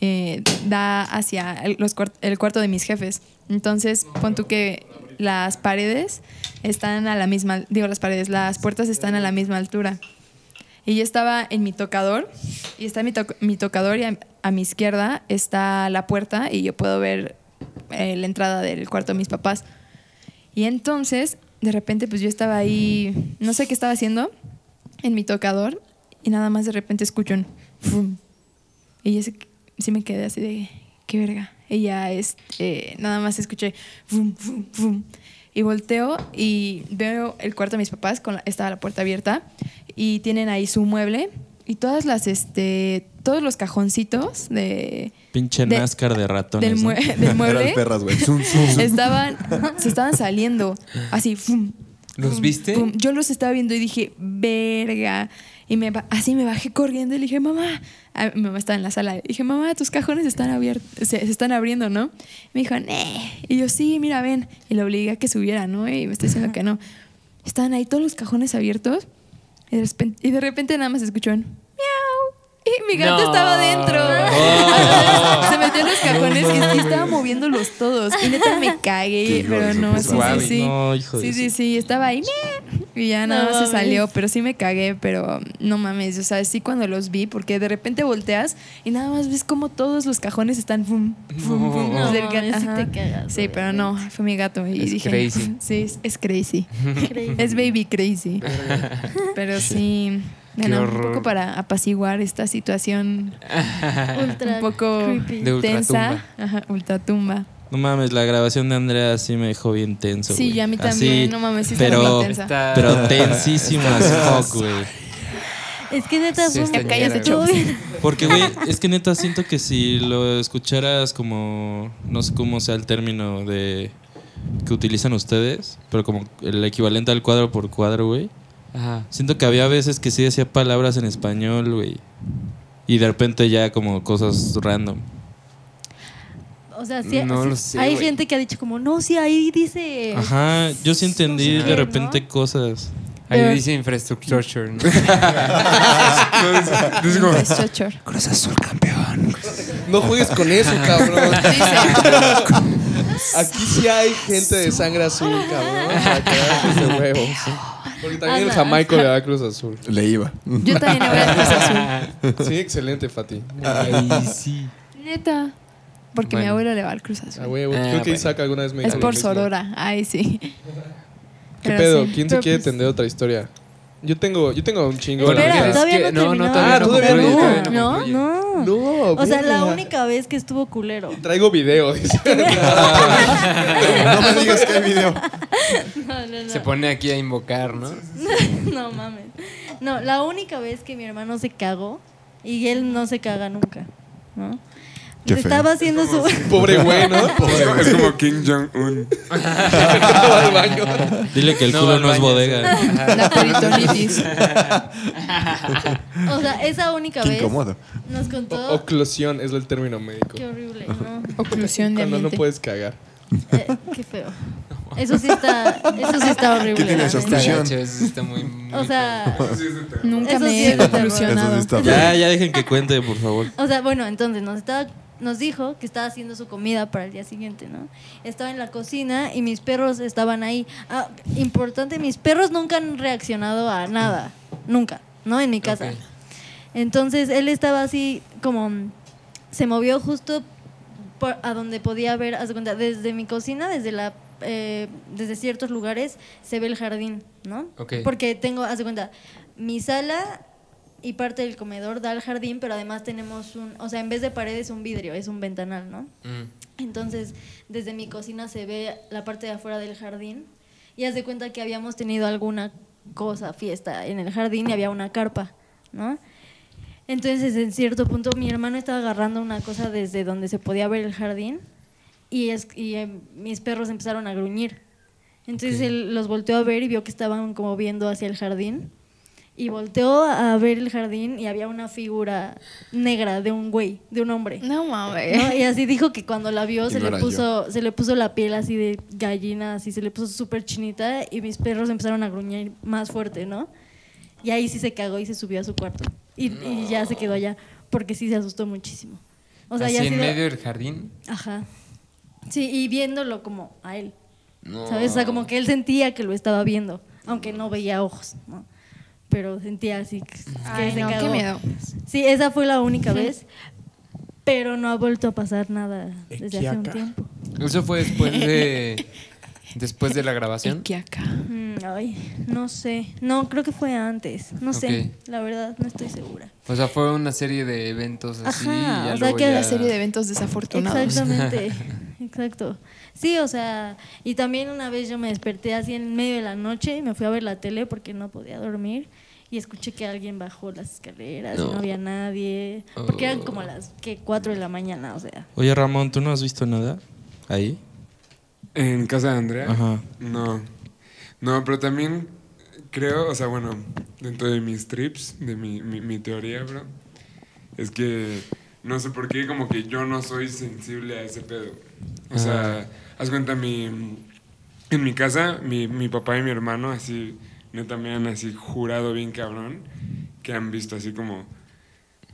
eh, da hacia el, los el cuarto de mis jefes. Entonces, pon tú que las paredes están a la misma, digo las paredes, las puertas están a la misma altura. Y yo estaba en mi tocador, y está mi, to- mi tocador y a, a mi izquierda está la puerta y yo puedo ver eh, la entrada del cuarto de mis papás. Y entonces, de repente, pues yo estaba ahí, no sé qué estaba haciendo, en mi tocador, y nada más de repente escucho un... fum. Y yo sí, sí me quedé así de, qué verga. Y ya, este, nada más escuché... fum, fum. Y volteo y veo el cuarto de mis papás, con la- estaba la puerta abierta, y tienen ahí su mueble, y todas las, este, todos los cajoncitos de... Pinche de- NASCAR de ratones. del, ¿no? mue- del Eran mueble perras. Zum, zum, zum. estaban se estaban saliendo así fum, ¿Los fum, viste? fum. yo los estaba viendo y dije verga y me así me bajé corriendo y le dije mamá Ah, mi mamá estaba en la sala y dije mamá tus cajones están abiertos se, se están abriendo no me dijo nee y yo sí mira ven y le obligué a que subiera no y me está diciendo que no estaban ahí todos los cajones abiertos y de repente, nada más escuchó y mi gato No. estaba dentro Oh. se metió en los cajones y, y estaba moviéndolos todos. Y neta me cagué, pero no, sí, sí, sí. No, hijo de Sí, sí, sí, estaba ahí. Y ya nada No más se salió, pero sí me cagué, pero no mames, o sea, sí cuando los vi, porque de repente volteas y nada más ves como todos los cajones están fum, fum, fum, No. del No, gato, sí te cagas, Sí, pero no, fue mi gato y Es dije, crazy. sí, es, es crazy. Crazy. Es baby crazy. Pero sí, bueno, un horror. poco para apaciguar esta situación Ultra un poco creepy. De ultratumba. tensa, ajá, ultratumba. No mames, la grabación de Andrea sí me dejó bien tenso. Sí, güey. y a mí Así, también, no mames, sí pero, muy tensa. Está- pero tensísimo as fuck, güey. Es que neta Sí, Cállate, ñera, Chops. güey. Porque, güey, es que neta siento que si lo escucharas como, no sé cómo sea el término de que utilizan ustedes, pero como el equivalente al cuadro por cuadro, güey. Ajá. Siento que había veces que sí decía palabras en español, güey. Y de repente ya como cosas random. O sea, sí, No sí, lo sé, hay gente que ha dicho como, no, sí, ahí dice... Ajá, yo sí entendí sé de qué, repente ¿no? cosas. Ahí Pero- dice infrastructure. ¿no? Infrastructure. No juegues con eso, cabrón. Aquí sí hay gente de sangre azul, cabrón. Para de huevos. Porque también el. Jamaico le da Cruz Azul. Le iba. Yo también le voy a Cruz Azul. Sí, excelente, Fati. Ahí sí. Neta. Porque mi Bueno. abuelo le va al Cruz A Azul. huevo. Ah, Creo que bueno. Isaac alguna vez me Es dijo lo por. Sorora. Ay, sí. ¿Qué Pero pedo? sí. ¿Quién se Pero quiere pues- tender otra historia? Yo tengo, yo tengo un chingo. Espera, todavía es no no, no, todavía no concluye. todavía No, concluye. no. No, O sea, la verga. única vez que estuvo culero. Traigo video. dice. No me digas que hay video. No, no, no. Se pone aquí a invocar, ¿no? No mames. No, la única vez que mi hermano se cagó y él no se caga nunca, ¿no? Qué feo. Estaba haciendo su Pobre güey, ¿no? Es como, es como Kim Jong-un. Al baño. Dile que el No, culo no es bodega. La peritonitis. O sea, esa única Qué vez incómodo. nos contó O- Oclusión es el término médico. qué horrible, ¿no? Oclusión de Cuando no puedes cagar. Eh, qué feo. Eso sí está eso sí está horrible. ¿Qué tiene la eso? neta. Está Oclusión. muy, muy O sea, Nunca me sí he oclusionado. Sí Ya, ya dejen que cuente, por favor. O sea, bueno, entonces nos estaba nos dijo que estaba haciendo su comida para el día siguiente, ¿no? Estaba en la cocina y mis perros estaban ahí. Ah, importante, mis perros nunca han reaccionado a nada, nunca, ¿no? En mi casa. Entonces él estaba así como se movió justo por- a donde podía ver, haz de cuenta, desde mi cocina, desde la eh, desde ciertos lugares se ve el jardín, ¿no? Ok. Porque tengo, haz de cuenta, mi sala y parte del comedor da al jardín, pero además tenemos un, o sea, en vez de paredes un vidrio, es un ventanal, ¿no? Mm. Entonces, desde mi cocina se ve la parte de afuera del jardín y haz de cuenta que habíamos tenido alguna cosa, fiesta en el jardín y había una carpa, ¿no? Entonces, en cierto punto, mi hermano estaba agarrando una cosa desde donde se podía ver el jardín y, es, y eh, mis perros empezaron a gruñir. Entonces él los volteó a ver y vio que estaban como viendo hacia el jardín. Y volteó a ver el jardín y había una figura negra de un güey, de un hombre. No mames. ¿no? Y así dijo que cuando la vio Y se no le puso se le puso la piel así de gallina, así se le puso súper chinita y mis perros empezaron a gruñir más fuerte, ¿no? Y ahí sí se cagó y se subió a su cuarto. Y, y ya se quedó allá porque sí se asustó muchísimo. O sea, Así ya en medio del jardín. Ajá. Sí, y viéndolo como a él. No. ¿Sabes? O sea, como que él sentía que lo estaba viendo, aunque no veía ojos, ¿no? Pero sentía así que, Ay, se no, qué miedo. Sí, esa fue la única vez, pero no ha vuelto a pasar nada desde hace un tiempo. Eso fue después de. después de la grabación. Iquiaca. Mm, ay, no sé. No, creo que fue antes. No sé, la verdad, no estoy segura. O sea, fue una serie de eventos así. Ajá, y ya o sea luego que ya- Una serie de eventos desafortunados. Exactamente, exacto. Sí, o sea, y también una vez yo me desperté así en medio de la noche y me fui a ver la tele porque no podía dormir y escuché que alguien bajó las escaleras y no había nadie, porque eran como las que 4 de la mañana, o sea. Oye, Ramón, ¿tú no has visto nada ahí? En casa de Andrea. Ajá. No. No, pero también creo, o sea, bueno, dentro de mis trips, de mi, mi, mi teoría, bro, es que no sé por qué, como que yo no soy sensible a ese pedo. O sea, haz cuenta, mi, en mi casa, mi, mi papá y mi hermano, así, neta, me han así jurado bien cabrón, que han visto así como.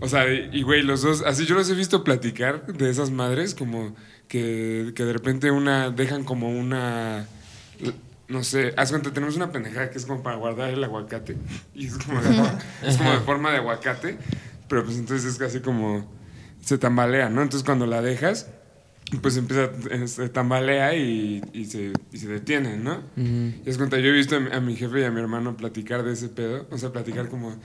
O sea, y güey, los dos, así yo los he visto platicar de esas madres, como que, que de repente una, dejan como una, no sé, haz cuenta, tenemos una pendejada que es como para guardar el aguacate, y es como de, es como de forma de aguacate, pero pues entonces es casi como, se tambalea, ¿no? Entonces cuando la dejas, pues empieza, se tambalea y, y se, y se detiene, ¿no? Ujú. Y es cuenta, yo he visto a mi, a mi jefe y a mi hermano platicar de ese pedo, o sea, platicar como,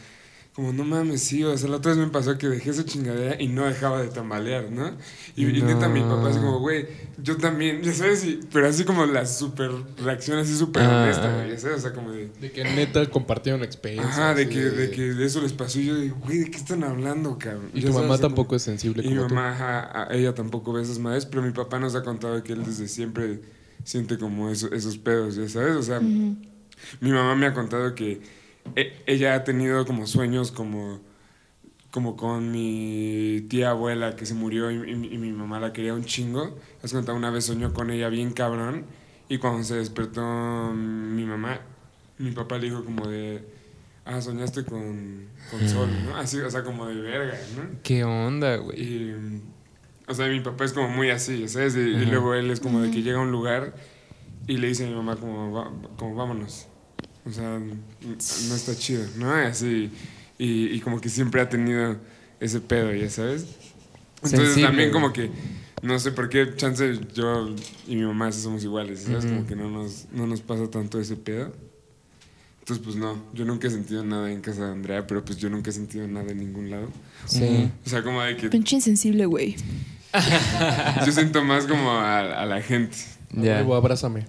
como no mames, sí, o sea, la otra vez me pasó que dejé esa chingadera y no dejaba de tambalear, ¿no? Y, y neta, mi papá es como, güey, yo también, ya sabes, y- pero así como la super reacción así súper Ah, honesta, güey, ya sabes, o sea, como de... De que neta compartieron experiencias. Ajá, de así que, de que de eso les pasó y yo digo, güey, ¿de qué están hablando, cabrón? Y Ya tu sabes, mamá así como- tampoco es sensible y mi como tú. mamá, ajá, a- ella tampoco ve esas madres, pero mi papá nos ha contado que él desde siempre siente como eso- esos pedos, ya sabes, o sea, mi mamá me ha contado que ella ha tenido como sueños como, como con mi tía abuela que se murió y, y mi- y mi mamá la quería un chingo. Has contado una vez soñó con ella bien cabrón y cuando se despertó mi mamá, mi papá le dijo como de, ah, soñaste con, con Sol, ¿no? Así, o sea, como de verga, ¿no? ¿Qué onda, güey? Y, o sea, mi papá es como muy así, ¿sabes? Y, y luego él es como de que llega a un lugar y le dice a mi mamá como, "Va- como vámonos. O sea, no está chido, ¿no? Y así, y, y como que siempre ha tenido ese pedo, ¿ya sabes? Entonces Sensible, también como que, no sé por qué, chance yo y mi mamá somos iguales, ¿sabes? Ujú. Como que no nos, no nos pasa tanto ese pedo. Entonces, pues no, yo nunca he sentido nada en casa de Andrea, pero pues yo nunca he sentido nada en ningún lado. Sí. O sea, como de que Pinche insensible, güey. yo siento más como a, a la gente. Ya. Luego abrázame.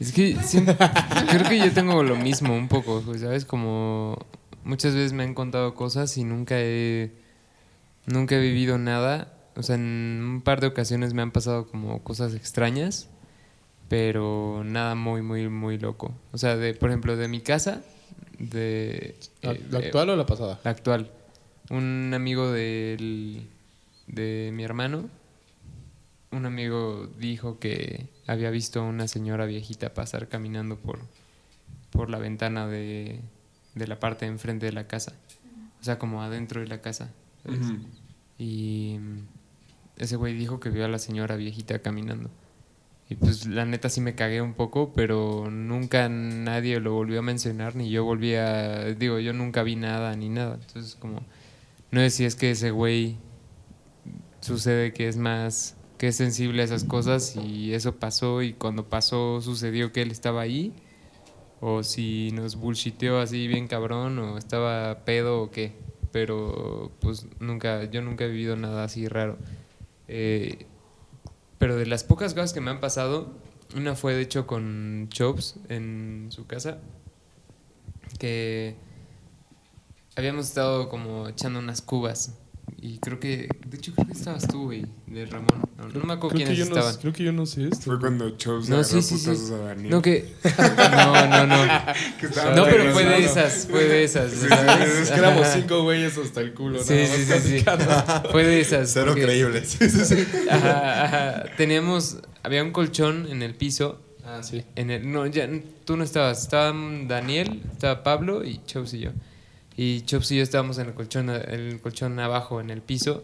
Es que siento- creo que yo tengo lo mismo un poco, ¿sabes? Como muchas veces me han contado cosas y nunca he, nunca he vivido nada. O sea, en un par de ocasiones me han pasado como cosas extrañas, pero nada muy, muy, muy loco. O sea, de, por ejemplo, de mi casa, de... ¿La, eh, la eh, actual o la pasada? la actual. Un amigo del, de mi hermano, un amigo dijo que había visto a una señora viejita pasar caminando por, por la ventana de, de la parte de enfrente de la casa. O sea, como adentro de la casa. ¿sabes? Ujú. Y mm, ese güey dijo que vio a la señora viejita caminando. Y pues la neta sí me cagué un poco, pero nunca nadie lo volvió a mencionar, ni yo volví a... Digo, yo nunca vi nada ni nada. Entonces como... No sé si es que ese güey sucede que es más... que es sensible a esas cosas y eso pasó y cuando pasó sucedió que él estaba ahí. O si nos bullshiteó así bien cabrón o estaba pedo o qué. Pero pues nunca, yo nunca he vivido nada así raro. Eh, pero de las pocas cosas que me han pasado, una fue de hecho con Chops en su casa, que habíamos estado como echando unas cubas. Y creo que, de hecho, creo que estabas tú, güey, de Ramón. No, no me acuerdo Creo quiénes no, estaban. creo que yo no sé esto. Fue cuando Chose No, agarró sí, sí, sí. putazos a Daniel. No, que. No, no, no. No, pero fue de esas, fue de esas. Sí, ¿sabes? Es que éramos cinco güeyes hasta el culo. Sí, nada sí, más sí, sí. Fue de esas. Cero porque- creíbles. Sí, sí, sí. Ajá, ajá. Teníamos. Había un colchón en el piso. Ah, sí. En el, no, ya, tú no estabas. Estaban Daniel, estaba Pablo y Chops y yo. Y Chops y yo estábamos en el colchón, en el colchón abajo, en el piso.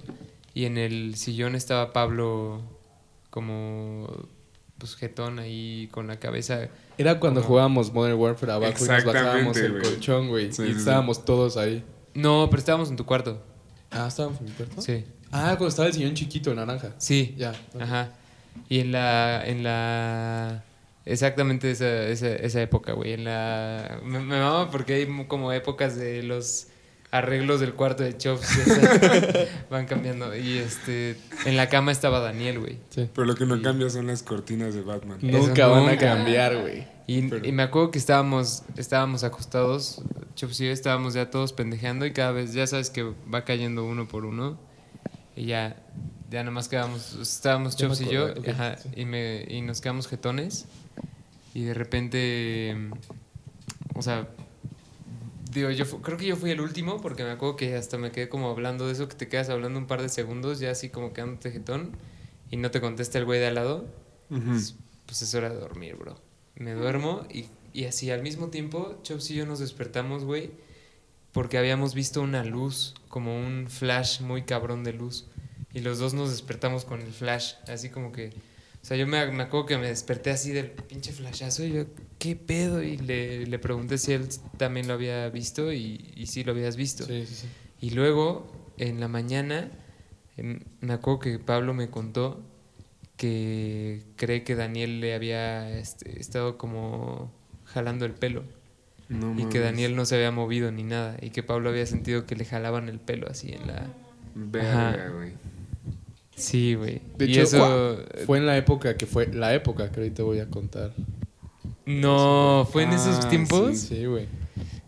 Y en el sillón estaba Pablo como pues jetón ahí con la cabeza. Era cuando Como- jugábamos Modern Warfare abajo y nos bajábamos el colchón, güey. Sí, y sí, sí. estábamos todos ahí. No, pero estábamos en tu cuarto. Ah, estábamos en mi cuarto. Sí. Ah, cuando estaba el sillón chiquito, naranja. Sí. Ya. Ajá. Y en la. En la exactamente esa, esa, esa época, güey. En la. Me, me mama porque hay como épocas de los arreglos del cuarto de Chops. van cambiando. Y este. En la cama estaba Daniel, güey. Sí. Pero lo que no cambia son las cortinas de Batman. Nunca van a cambiar, güey. Y, Pero- y me acuerdo que estábamos, estábamos acostados, Chops y yo estábamos ya todos pendejeando y cada vez, ya sabes que va cayendo uno por uno. Y ya, ya nada más quedamos, estábamos Chops y yo, ajá, sí. y, me, y nos quedamos jetones. Y de repente, o sea, digo, yo creo que yo fui el último porque me acuerdo que hasta me quedé como hablando de eso, que te quedas hablando un par de segundos, ya así como quedándote jetón y no te contesta el güey de al lado pues, pues es hora de dormir, bro. Me duermo y, y así al mismo tiempo, Chops y yo nos despertamos, güey, porque habíamos visto una luz, como un flash muy cabrón de luz. Y los dos nos despertamos con el flash, así como que... O sea, yo me, me acuerdo que me desperté así del pinche flashazo y yo, ¿qué pedo? Y le, le pregunté si él también lo había visto y, y sí lo habías visto. Sí, sí, sí. Y luego, en la mañana, em, me acuerdo que Pablo me contó que cree que Daniel le había este, estado como jalando el pelo No y que. Daniel no se había movido ni nada y que Pablo había sentido que le jalaban el pelo así en la... Verga, güey. Sí, güey. De y hecho, eso... Fue en la época que fue la época que ahorita voy a contar. No, ¿fue en Ah, esos tiempos? Sí, güey.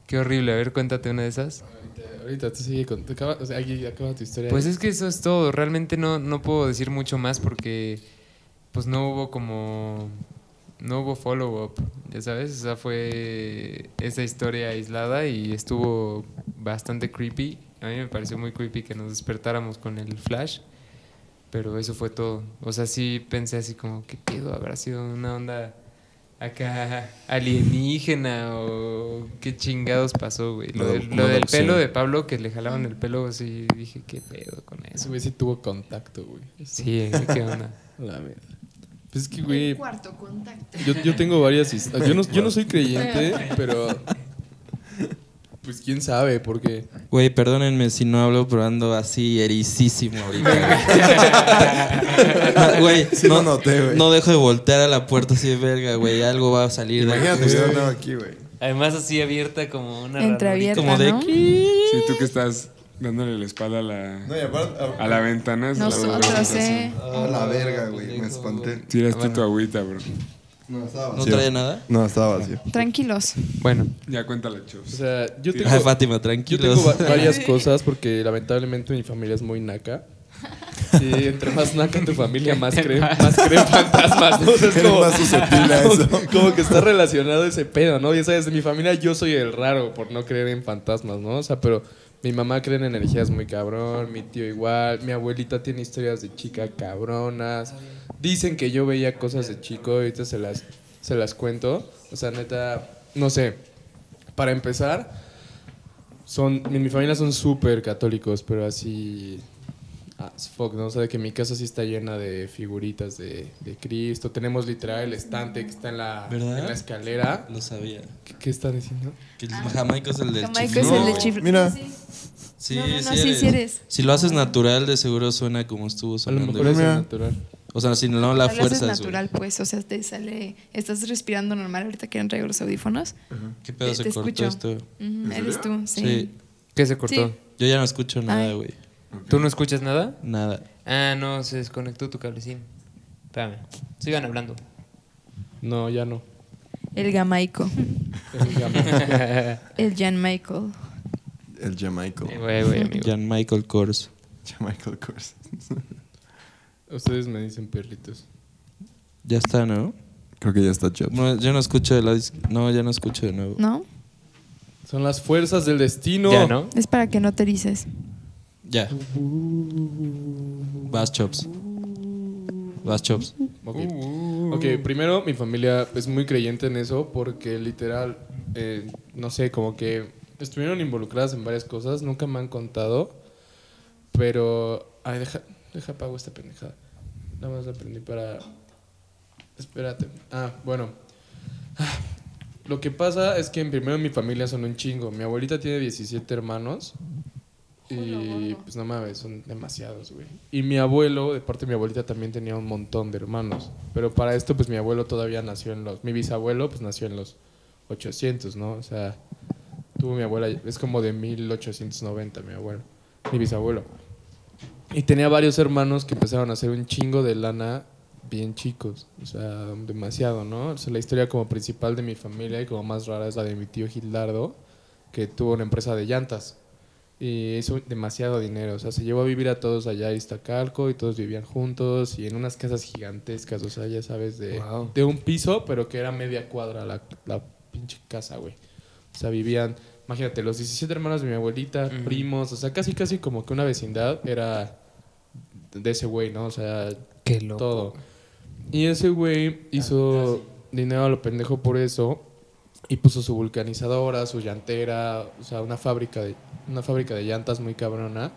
Qué horrible. A ver, cuéntate una de esas. Ahorita, ahorita te sigue con, te acaba, o sea, aquí acaba tu historia. Pues es que eso es todo. Realmente no, no puedo decir mucho más porque pues no hubo como... No hubo follow-up, ya sabes. O sea, fue esa historia aislada y estuvo bastante creepy. A mí me pareció muy creepy que nos despertáramos con el flash. Pero eso fue todo. O sea, sí pensé así como, ¿qué pedo? ¿Habrá sido una onda acá alienígena o qué chingados pasó, güey? Lo, del- lo pelo de Pablo que le jalaban el pelo, sí dije, ¿qué pedo con Ese eso? güey sí tuvo contacto, güey. Sí, ¿qué onda? La mierda. Pues es que, güey, Cuarto contacto. yo, yo tengo varias historias. Yo no, yo no soy creyente, pero. Pues quién sabe, porque. Güey, perdónenme si no hablo, pero ando así ericísimo ahorita. güey. Güey, Sí no, lo noté, güey. no dejo de voltear a la puerta así de verga, güey. Algo va a salir de Imagínate aquí. que yo andaba aquí, güey. Además así abierta como una Entreabierta, Como de ¿no? Sí, tú que estás dándole la espalda a la, No, y aparte. a la ventana. se la voy a Nosotros, ver. ¿eh? A la verga, güey. Me espanté. Tiraste tu agüita, bro. No, estaba ¿No vacío. trae nada? No, estaba vacío. Tranquilos. Bueno, Ya cuéntala, O Chos. sea, yo tengo. Ay, Fátima, Yo tengo va- varias cosas porque lamentablemente mi familia es muy naca. Y entre más naca tu familia, más creen, más creen fantasmas, ¿no? O sea, es Eres como, más susceptible a eso. como, como que está relacionado ese pedo, ¿no? Ya sabes, de mi familia yo soy el raro por no creer en fantasmas, ¿no? O sea, pero mi mamá cree en energías muy cabrón, mi tío igual, mi abuelita tiene historias de chica cabronas. Dicen que yo veía cosas de chico, ahorita se las, se las cuento. O sea, neta, no sé. Para empezar, son, mi, mi familia son súper católicos, pero así. As fuck, ¿no? O sea, de que mi casa sí está llena de figuritas de, de Cristo. Tenemos literal el estante que está en la, ¿Verdad? en la escalera. Lo sabía. ¿Qué, qué están diciendo? Que el Jamaica es el del Jamaica es el de güey. chiflido. Mira. Sí, No, no, no, sí, sí, eres. sí eres. Si lo haces natural, de seguro suena como estuvo A lo sonando. mejor es natural. O sea, si no la haces fuerza. natural, pues. O sea, te sale. Estás respirando normal. Ahorita quieren traigo los audífonos. ¿Qué pedo Te- se te cortó escucho. esto? Ujú, eres tú, sí. Sí. ¿qué se cortó? Sí. Yo ya no escucho nada, Ay. ¿Tú no escuchas nada? Nada. Ah, no, se desconectó tu cablecín. Espérame. Sigan hablando. No, ya no. El gamaico. El gamma. El Jan Michael. El Jamaica. Eh, güey, güey, amigo. Jan Michael Kors. Jamaica Course. Ustedes me dicen perritos. Ya está, ¿no? Creo que ya está Chops. No, yo no escucho de la dis- No, ya no escucho de nuevo. ¿No? Son las fuerzas del destino. Ya, ¿no? Es para que no te dices. Ya. Vas, Chops. Vas, Chops. Ok. Uh, Ok, primero mi familia es muy creyente en eso porque literal, eh, no sé, como que estuvieron involucradas en varias cosas, nunca me han contado, pero... Ay, deja, deja pago esta pendejada. Nada más la aprendí para... Espérate. Ah, bueno. Ah, Lo que pasa es que primero mi familia son un chingo. Mi abuelita tiene 17 hermanos. Y pues no mames, son demasiados, güey. Y mi abuelo, de parte de mi abuelita, también tenía un montón de hermanos. Pero para esto, pues mi abuelo todavía nació en los... Mi bisabuelo, pues nació en los 800, ¿no? O sea, tuvo mi abuela... Es como de 1890, mi abuelo. Mi bisabuelo. Y tenía varios hermanos que empezaron a hacer un chingo de lana bien chicos. O sea, demasiado, ¿no? O sea, la historia como principal de mi familia y como más rara es la de mi tío Gildardo, que tuvo una empresa de llantas. Y hizo demasiado dinero. O sea, se llevó a vivir a todos allá a Iztacalco y todos vivían juntos y en unas casas gigantescas. O sea, ya sabes, de, Wow. de un piso, pero que era media cuadra la, la pinche casa, güey. O sea, vivían, imagínate, los 17 hermanos de mi abuelita, primos, o sea, casi, casi como que una vecindad era de ese güey, ¿no? O sea, Qué loco. todo. Y ese güey hizo dinero a lo pendejo por eso y puso su vulcanizadora, su llantera, o sea, una fábrica de una fábrica de llantas muy cabrona.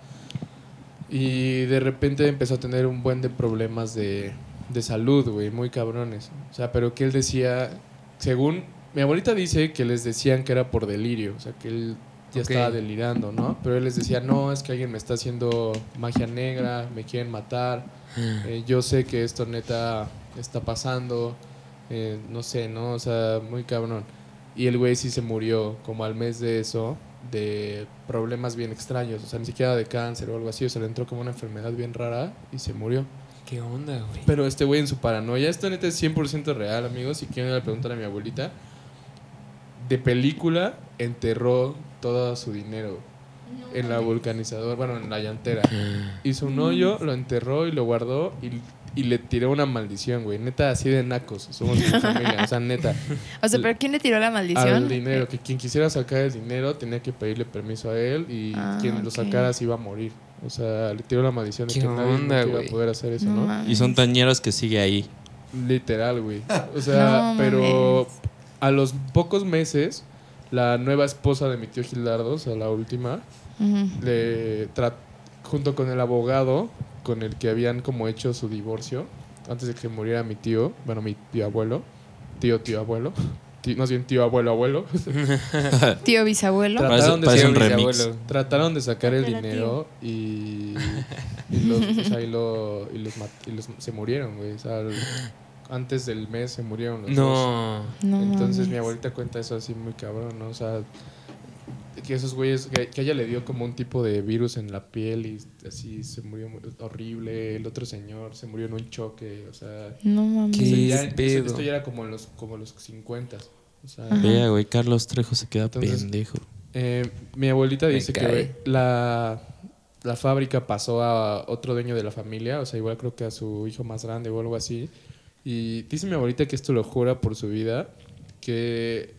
Y de repente empezó a tener un buen de problemas de, de salud, güey, muy cabrones. O sea, pero que él decía, según mi abuelita dice que les decían que era por delirio, o sea, que él ya estaba delirando, ¿no? Pero él les decía, no, es que alguien me está haciendo magia negra, me quieren matar, eh, yo sé que esto neta está pasando, eh, no sé, ¿no? O sea, muy cabrón. Y el güey sí se murió como al mes de eso, de problemas bien extraños, o sea, ni siquiera de cáncer o algo así, o sea, le entró como una enfermedad bien rara y se murió. ¿Qué onda, güey? Pero este güey en su paranoia, esto neta es 100% real, amigos. Si quieren le preguntar a mi abuelita, de película enterró todo su dinero en la vulcanizadora, bueno, en la llantera. Hizo un hoyo, lo enterró y lo guardó y, y le tiró una maldición, güey. Neta, así de nacos. Somos mi familia, o sea, neta. O sea, ¿pero quién le tiró la maldición? Al dinero, que quien quisiera sacar el dinero tenía que pedirle permiso a él y Ah, quien lo sacara se iba a morir. O sea, le tiró la maldición de ¿Qué que nadie onda, iba a poder hacer eso, No. Y son tañeros que sigue ahí. Literal, güey. O sea, No pero mames. a los pocos meses, la nueva esposa de mi tío Gildardo, o sea, la última, Ujú. le tra- junto con el abogado con el que habían como hecho su divorcio, antes de que muriera mi tío, bueno, mi tío abuelo, tío, tío abuelo, tío, más bien tío abuelo, abuelo, Tío bisabuelo. Parece, Trataron de parece trataron de sacar el dinero y, y los, o sea, y lo- y los y los- se murieron, güey. O sea, el- antes del mes se murieron los dos. No. No Entonces mi abuelita cuenta eso así muy cabrón, ¿no? O sea, que esos güeyes, que, ella le dio como un tipo de virus en la piel y así se murió horrible. El otro señor se murió en un choque, o sea... No mames. o sea, ¿Qué ya- pedo? Esto ya era como en los, como los 50. O sea, Ajá. Vea, güey, Carlos Trejo se queda Entonces- pendejo. eh, mi abuelita dice que la, la fábrica pasó a otro dueño de la familia, o sea, igual creo que a su hijo más grande o algo así. Y dice mi abuelita que esto lo jura por su vida, que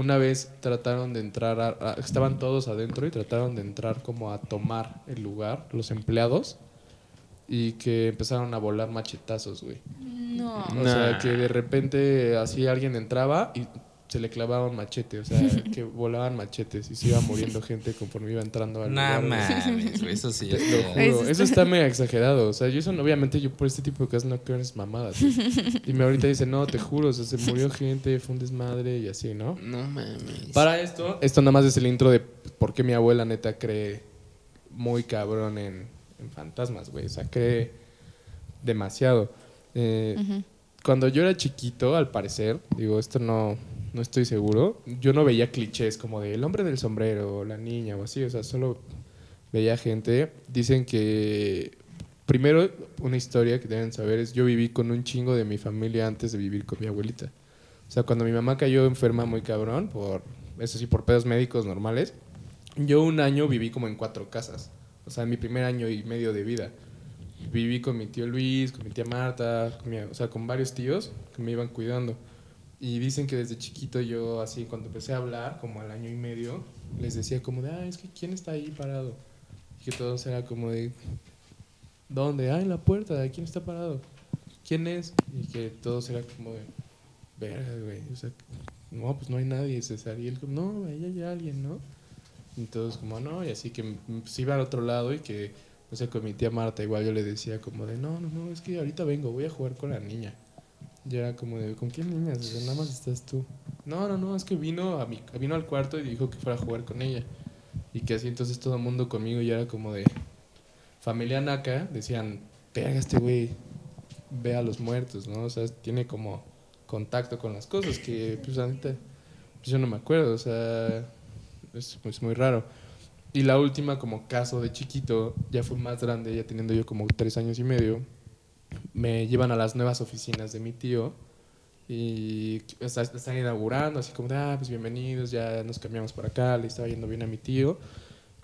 una vez trataron de entrar, a- a- estaban todos adentro y trataron de entrar como a tomar el lugar, los empleados, y que empezaron a volar machetazos, güey. No. O sea, que de repente así alguien entraba y se le clavaba un machete. O sea, que volaban machetes y se iba muriendo gente conforme iba entrando al Nah, lugar. mames, eso sí Te lo juro, Eso Eso está- mega exagerado. O sea, yo eso, obviamente yo por este tipo de cosas no creo en esas mamadas. Y mi ahorita dice, no, te juro, o sea, se murió gente, fue un desmadre y así, ¿no? No mames. Para esto, esto nada más es el intro de por qué mi abuela neta cree muy cabrón en, en fantasmas, güey. O sea, cree demasiado. Eh, cuando yo era chiquito, al parecer, digo, esto no, no estoy seguro, yo no veía clichés como de el hombre del sombrero la niña o así, o sea, solo veía gente. Dicen que, primero, una historia que deben saber es, yo viví con un chingo de mi familia antes de vivir con mi abuelita. O sea, cuando mi mamá cayó enferma muy cabrón, por, eso sí, por pedos médicos normales, yo un año viví como en cuatro casas. O sea, en mi primer año y medio de vida. Viví con mi tío Luis, con mi tía Marta, o sea, con varios tíos que me iban cuidando. Y dicen que desde chiquito yo, así, cuando empecé a hablar, como al año y medio, les decía como de, ah, es que ¿quién está ahí parado? Y que todos era como de, ¿dónde? Ah, en la puerta, ¿quién está parado? ¿Quién es? Y que todos era como de, verga, güey, o sea, no, pues no hay nadie, César. Y él como, no, ahí hay alguien, ¿no? Y todos como, no, y así que se iba al otro lado y que, no sé, con mi tía Marta igual yo le decía como de, no, no, no, es que ahorita vengo, voy a jugar con la niña. Y era como de, ¿con quién niña? O sea, nada más estás tú. No, no, no, es que vino, a mi, vino al cuarto y dijo que fuera a jugar con ella. Y que así entonces todo el mundo conmigo ya era como de, familia Naka, decían, pega este güey, ve a los muertos, ¿no? O sea, tiene como contacto con las cosas que, pues, ahorita, pues yo no me acuerdo, o sea, es, es muy raro. Y la última, como caso de chiquito, ya fue más grande, ya teniendo yo como tres años y medio, me llevan a las nuevas oficinas de mi tío y está- están inaugurando, así como de, ah, pues bienvenidos, ya nos cambiamos para acá, le estaba yendo bien a mi tío.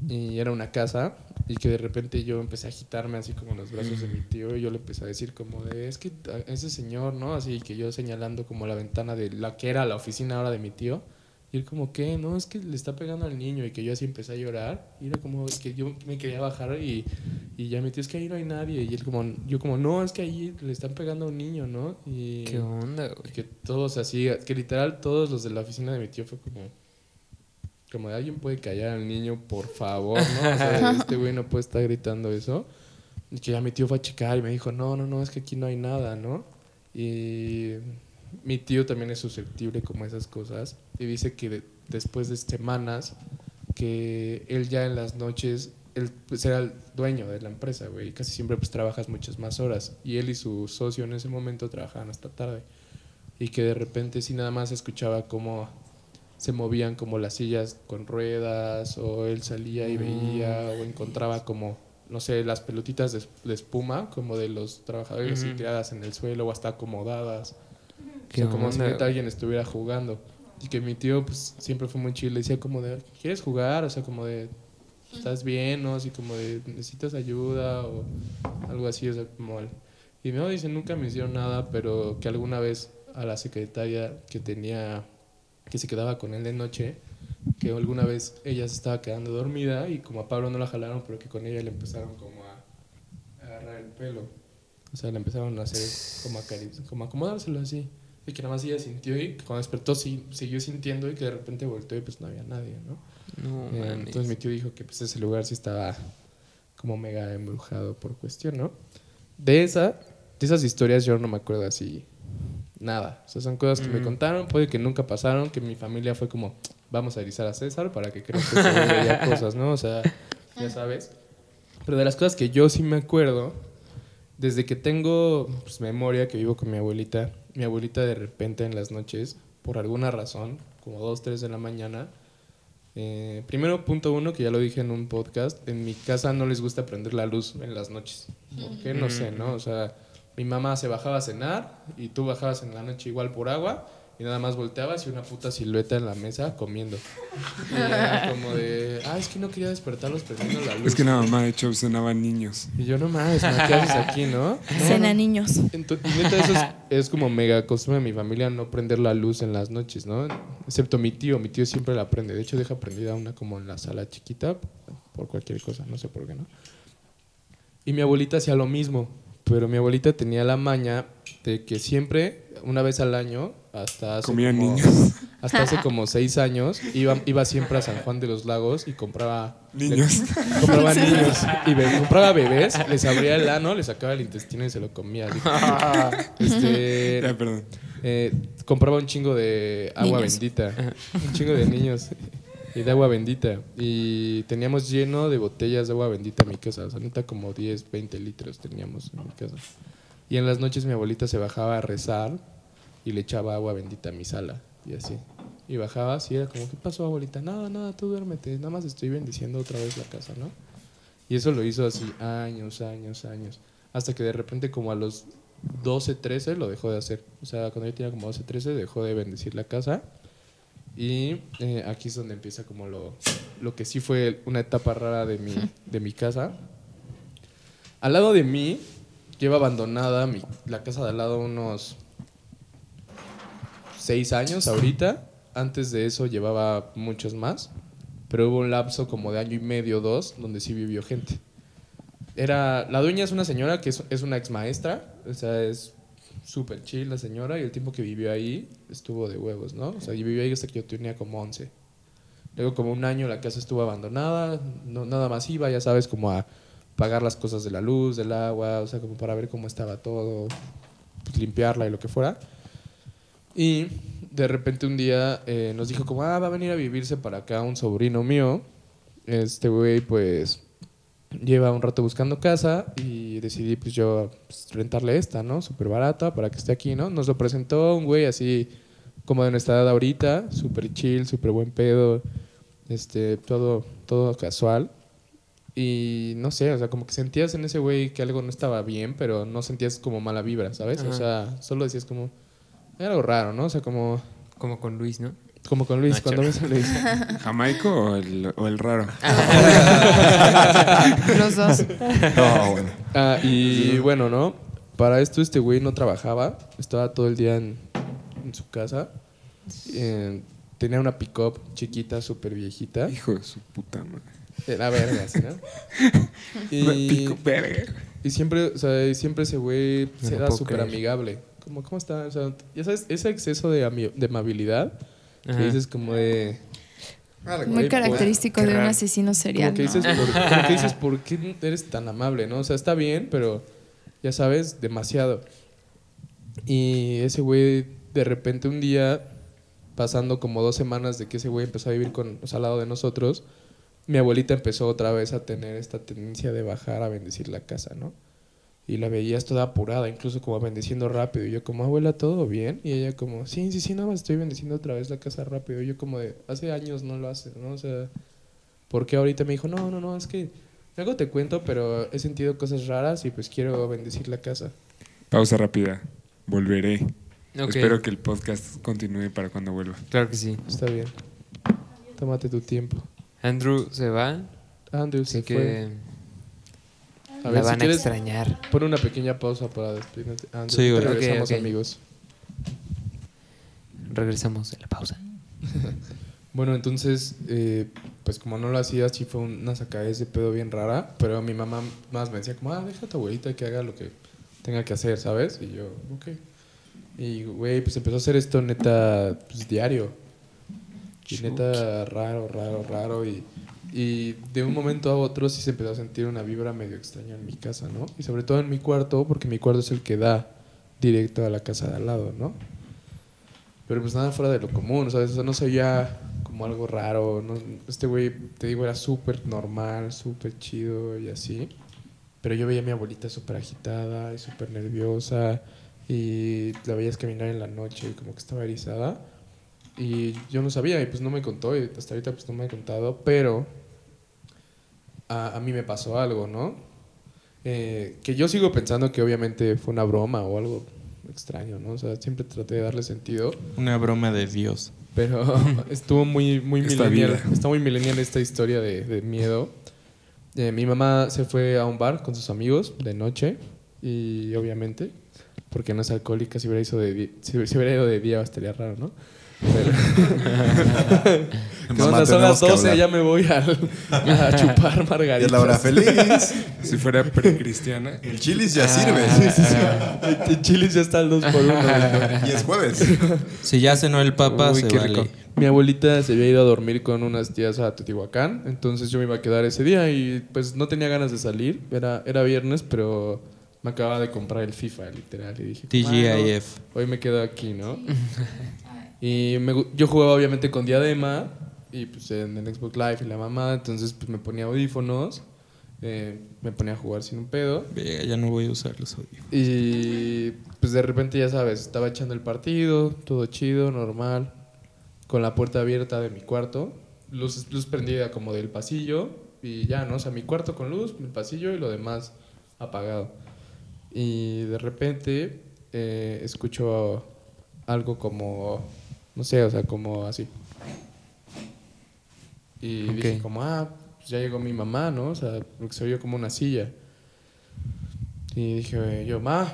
Y era una casa y que de repente yo empecé a agitarme así como en los brazos de mi tío y yo le empecé a decir como de, es que ese señor, ¿no? Así que yo señalando como la ventana de la que era la oficina ahora de mi tío. Y él como, ¿qué? No, es que le está pegando al niño y que yo así empecé a llorar. Y era como que yo me quería bajar y, y ya mi tío, es que ahí no hay nadie. Y él como, yo como, no, es que ahí le están pegando a un niño, ¿no? Y ¿Qué onda, y güey? que todos así, que literal todos los de la oficina de mi tío fue como, como de alguien puede callar al niño, por favor, ¿no? O sea, este güey no puede estar gritando eso. Y que ya mi tío fue a checar y me dijo, no, no, no, es que aquí no hay nada, ¿no? Y mi tío también es susceptible como a esas cosas. Y dice que de- después de semanas, que él ya en las noches, él pues era el dueño de la empresa, güey. y Casi siempre pues trabajas muchas más horas. Y él y su socio en ese momento trabajaban hasta tarde. Y que de repente sí nada más escuchaba como se movían como las sillas con ruedas o él salía y veía o encontraba como no sé las pelotitas de, espuma como de los trabajadores y tiradas en el suelo o hasta acomodadas o ¿Qué sea, como si alguien estuviera jugando. Y que mi tío pues siempre fue muy chido. Le decía como de quieres jugar o sea como de estás bien no así como de necesitas ayuda o algo así o sea como el- y no dice nunca me hicieron nada pero que alguna vez a la secretaria que tenía que se quedaba con él de noche, que alguna vez ella se estaba quedando dormida y como a Pablo no la jalaron, pero que con ella le empezaron como a, a agarrar el pelo. O sea, le empezaron a hacer como, acari- como acomodárselo así. Y que nada más ella sintió y que cuando despertó sí, siguió sintiendo y que de repente volteó y pues no había nadie, ¿no? No, Eh, entonces mi tío dijo que pues ese lugar sí estaba como mega embrujado por cuestión, ¿no? De esa, de esas historias yo no me acuerdo así nada. O sea, son cosas que me Mm. contaron, puede que nunca pasaron, que mi familia fue como, vamos a erizar a César para que crean que se veía cosas, ¿no? O sea, ya sabes. Pero de las cosas que yo sí me acuerdo, desde que tengo pues, memoria, que vivo con mi abuelita, mi abuelita de repente en las noches, por alguna razón, como 2, 3 de la mañana, eh, primero, punto uno, que ya lo dije en un podcast, en mi casa no les gusta prender la luz en las noches. ¿Por qué? No sé, ¿no? O sea, mi mamá se bajaba a cenar y tú bajabas en la noche igual por agua y nada más volteabas y una puta silueta en la mesa comiendo. Y era como de, ah, es que no quería despertarlos prendiendo la luz. Es que la mamá de Chop cenaba niños. Y yo no mames, ¿qué haces aquí, no? No, Cena no. niños. Entonces, y neta, eso es, es como mega costumbre de mi familia no prender la luz en las noches, ¿no? Excepto mi tío, mi tío siempre la prende. De hecho, deja prendida una como en la sala chiquita por cualquier cosa, no sé por qué, ¿no? Y mi abuelita hacía lo mismo, pero mi abuelita tenía la maña de que siempre, una vez al año, hasta hace Comía como- niños. hasta hace como seis años, iba, iba siempre a San Juan de los Lagos y compraba Niños. compraba niños y be- compraba bebés, les abría el ano, les sacaba el intestino y se lo comía. así. Este, Ya, perdón. eh, compraba un chingo de agua Niños. bendita, un chingo de niños y de agua bendita. Y teníamos lleno de botellas de agua bendita en mi casa, o sea, neta como 10, 20 litros teníamos en mi casa. Y en las noches mi abuelita se bajaba a rezar y le echaba agua bendita a mi sala y así. Y bajaba así, era como, ¿qué pasó abuelita? Nada, nada, tú duérmete, nada más estoy bendiciendo otra vez la casa, ¿no? Y eso lo hizo así años, años, años. Hasta que de repente como a los 12, 13 lo dejó de hacer. O sea, cuando yo tenía como 12, 13 dejó de bendecir la casa. Y eh, aquí es donde empieza como lo, lo que sí fue una etapa rara de mi, de mi casa. Al lado de mí, lleva abandonada mi- la casa de al lado unos seis años ahorita. Antes de eso llevaba muchos más. Pero hubo un lapso como de año y medio, dos, donde sí vivió gente. Era, la dueña es una señora que es, es una ex maestra. O sea, es súper chill la señora. Y el tiempo que vivió ahí estuvo de huevos, ¿no? O sea, y vivió ahí hasta que yo tenía como 11. Luego como un año la casa estuvo abandonada. No, nada más iba, ya sabes, como a pagar las cosas de la luz, del agua. O sea, como para ver cómo estaba todo. pues, limpiarla y lo que fuera. Y de repente un día eh, nos dijo como, ah, va a venir a vivirse para acá un sobrino mío. Este güey, pues, lleva un rato buscando casa y decidí, pues, yo pues, rentarle esta, ¿no? Súper barata para que esté aquí, ¿no? Nos lo presentó un güey así como de nuestra edad ahorita, súper chill, súper buen pedo, este, todo, todo casual. Y no sé, o sea, como que sentías en ese güey que algo no estaba bien, pero no sentías como mala vibra, ¿sabes? O sea, solo decías como, era algo raro, ¿no? O sea, como, Como con Luis, ¿no? como con Luis, Nacho. cuando ves a Luis. ¿Jamaico o el, o el raro? Los dos. No, bueno. Ah, y bueno, ¿no? Para esto este güey no trabajaba, estaba todo el día en, en su casa. Eh, tenía una pick-up chiquita, súper viejita. Hijo de su puta madre. Era verga, ¿sí, no? Y, pico verga. y siempre, o sea, siempre ese güey No lo era súper amigable. Como, ¿cómo está? O sea, ya sabes, ese exceso de, amabilidad Ajá. que dices como de... Muy Güey, característico de un asesino serial. Como que, dices, ¿no? por, como que dices, ¿por qué eres tan amable? ¿no? O sea, está bien, pero ya sabes, demasiado. Y ese güey, de repente un día, pasando como dos semanas de que ese güey empezó a vivir con, o sea, al lado de nosotros, mi abuelita empezó otra vez a tener esta tendencia de bajar a bendecir la casa, ¿no? Y la veías toda apurada, incluso como bendiciendo rápido. Y yo como, abuela, ¿todo bien? Y ella como, sí, sí, sí, nada más estoy bendiciendo otra vez la casa rápido. Y yo como de, hace años no lo hace, ¿no? O sea, ¿por qué ahorita me dijo, no, no, no, es que luego te cuento, pero he sentido cosas raras y pues quiero bendecir la casa. Pausa rápida. Volveré. Espero que el podcast continúe para cuando vuelva. Claro que sí. Está bien. Tómate tu tiempo. Andrew se va, Andrew se así fue. A la ver, si van a quieres, extrañar. pon una pequeña pausa para despedirnos. Sí, güey. regresamos, Ok, ok. amigos. Regresamos de la pausa. Bueno, entonces, eh, pues como no lo hacía, sí fue una sacada de ese pedo bien rara, pero mi mamá más me decía como, ah, deja a tu abuelita que haga lo que tenga que hacer, ¿sabes? Y yo, ok. Y, güey, pues empezó a hacer esto neta, pues diario. Y neta, raro, raro, raro. Y, y de un momento a otro sí se empezó a sentir una vibra medio extraña en mi casa, ¿no? Y sobre todo en mi cuarto, porque mi cuarto es el que da directo a la casa de al lado, ¿no? Pero pues nada fuera de lo común, ¿sabes? O sea, no se veía como algo raro. ¿no? Este güey, te digo, era súper normal, súper chido y así. Pero yo veía a mi abuelita súper agitada y súper nerviosa. Y la veías caminar en la noche y como que estaba erizada. Y yo no sabía y pues no me contó. Y hasta ahorita pues no me ha contado. Pero a, a mí me pasó algo, ¿no? Eh, que yo sigo pensando que obviamente fue una broma o algo extraño, ¿no? O sea, siempre traté de darle sentido. Una broma de Dios. Pero estuvo muy, muy vida. Está muy millennial esta historia de, de miedo. Eh, mi mamá se fue a un bar con sus amigos de noche y obviamente, porque no es alcohólica, si hubiera, hizo de si hubiera ido de día estaría raro, ¿no? Pero- ¿Qué Mamá, onda? Son las tenemos que 12, hablar. ya me voy al- a, chupar es margaritas. la hora feliz. Si fuera precristiana. El chilis ya sirve. En Chile ya está el 2 por 1 Y es jueves. Si ya cenó el papa, Uy, se qué vale. rico. Mi abuelita se había ido a dormir con unas tías a Teotihuacán, entonces yo me iba a quedar ese día y pues no tenía ganas de salir. Era, era viernes, pero me acababa de comprar el FIFA, literal. Y dije, TGIF. "Bueno, hoy me quedo aquí, ¿no? Y me yo jugaba obviamente con Diadema y pues en el Xbox Live y la mamá, entonces pues me ponía audífonos, eh, me ponía a jugar sin un pedo. Verga, ya no voy a usar los audífonos. Y pues de repente, ya sabes, estaba echando el partido, todo chido, normal, con la puerta abierta de mi cuarto, luz, luz prendida como del pasillo, y ya, ¿no? O sea, mi cuarto con luz, mi pasillo y lo demás apagado. Y de repente eh, escucho algo como No sé, o sea, como así. Y Ok. dije como, ah, pues ya llegó mi mamá, ¿no? O sea, porque se oyó como una silla. Y dije yo, ma,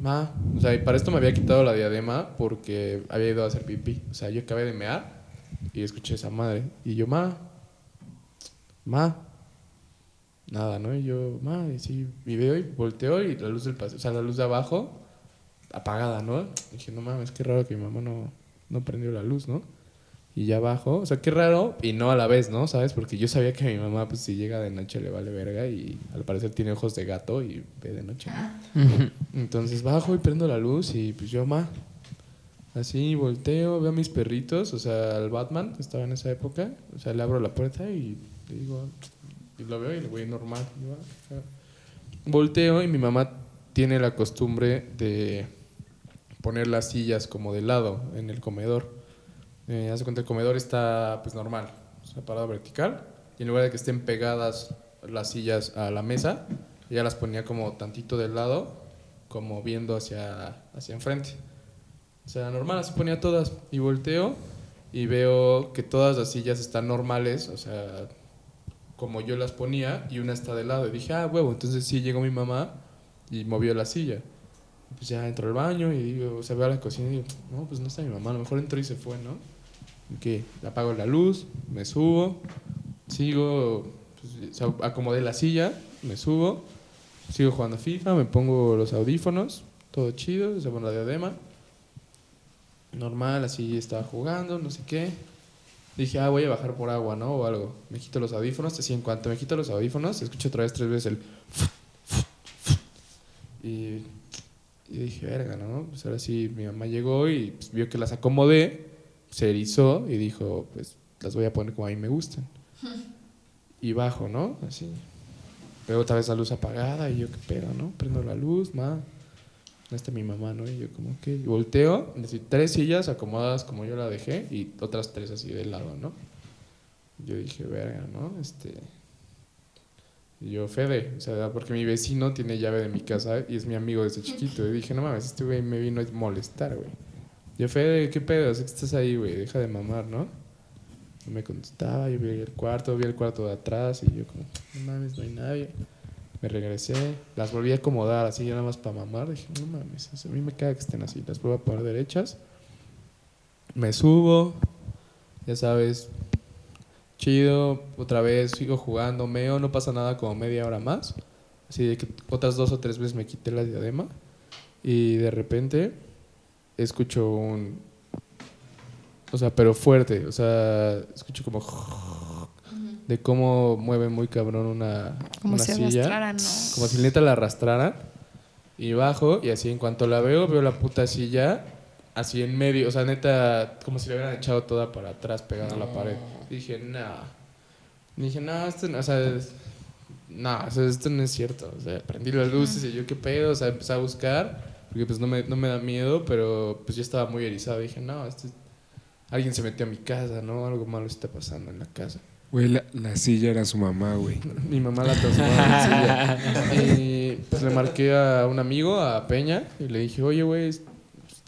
ma. O sea, y para esto me había quitado la diadema porque había ido a hacer pipí. O sea, yo acabé de mear y escuché esa madre. Y yo, ma, ma. Nada, ¿no? Y yo, ma, y sí, y veo y volteo y la luz del paseo, o sea, la luz de abajo apagada, ¿no? dije, no mames, qué raro que mi mamá no, no prendió la luz, ¿no? Y ya abajo, o sea, qué raro y no a la vez, ¿no? ¿Sabes? Porque yo sabía que mi mamá, pues si llega de noche le vale verga y al parecer tiene ojos de gato y ve de noche, ¿no? Entonces bajo y prendo la luz y pues yo, ma, así volteo, veo a mis perritos, o sea, al Batman, que estaba en esa época, o sea, le abro la puerta y le digo, y lo veo y le voy normal. y yo, "Ah, ah". Volteo y mi mamá tiene la costumbre de poner las sillas como de lado en el comedor. Eh, haz de cuenta, el comedor está pues normal, o sea, parado vertical, y en lugar de que estén pegadas las sillas a la mesa, ella las ponía como tantito del lado, como viendo hacia, hacia enfrente. O sea, normal, así ponía todas. Y volteo y veo que todas las sillas están normales, o sea, como yo las ponía, y una está de lado. Y dije, ah, huevo, entonces sí llegó mi mamá y movió la silla. Pues ya entro al baño y digo, o sea, veo a la cocina y digo, no, pues no está mi mamá, a lo mejor entró y se fue, ¿no? Y que apago la luz, me subo, sigo, pues, o acomodé la silla, me subo, sigo jugando FIFA, me pongo los audífonos, todo chido, se pone la diadema. Normal, así estaba jugando, no sé qué. Dije, ah, voy a bajar por agua, ¿no? O algo. Me quito los audífonos, así en cuanto me quito los audífonos, escucho otra vez tres veces el... y dije, verga, ¿no? Pues ahora sí, mi mamá llegó y pues, vio que las acomodé, se erizó y dijo, pues las voy a poner como a mí me gustan. Y bajo, ¿no? Así. Veo otra vez la luz apagada y yo, ¿qué pedo, no? Prendo la luz, ma. No está mi mamá, ¿no? Y yo como que y volteo, es decir, tres sillas acomodadas como yo la dejé y otras tres así de lado, ¿no? Yo dije, verga, ¿no? Este... Y yo, Fede, o sea, porque mi vecino tiene llave de mi casa y es mi amigo desde chiquito. Y dije, no mames, este güey me vino a molestar, güey. Yo, Fede, ¿qué pedo? Sé que estás ahí, güey, deja de mamar, ¿no? No me contestaba, yo vi el cuarto, vi el cuarto de atrás y yo como, no mames, no hay nadie. Me regresé, las volví a acomodar así, ya nada más para mamar. Dije, no mames, a mí me caga que estén así. Las vuelvo a poner derechas. Me subo, ya sabes, chido, otra vez sigo jugando, meo, no pasa nada como media hora más. Así de que otras dos o tres veces me quité la diadema y de repente escucho un... O sea, pero fuerte, o sea, escucho como... De cómo mueve muy cabrón una, Como una si silla. arrastraran, ¿no? Como si neta la arrastraran. Y bajo, y así en cuanto la veo, veo la puta silla así en medio. O sea, neta, como si le hubieran echado toda para atrás pegada a la pared. Dije, nah. Dije, no, esto no, o sea, es- no, o sea, esto no es cierto. O sea, prendí las luces y yo, ¿qué pedo? O sea, empecé a buscar, porque pues no me, no me da miedo, pero pues yo estaba muy erizado. Dije, no, esto es- alguien se metió a mi casa, ¿no? Algo malo está pasando en la casa. Güey, la, la silla era su mamá, güey. Mi mamá la transformó en silla. Y pues le marqué a un amigo, a Peña, y le dije, oye, güey,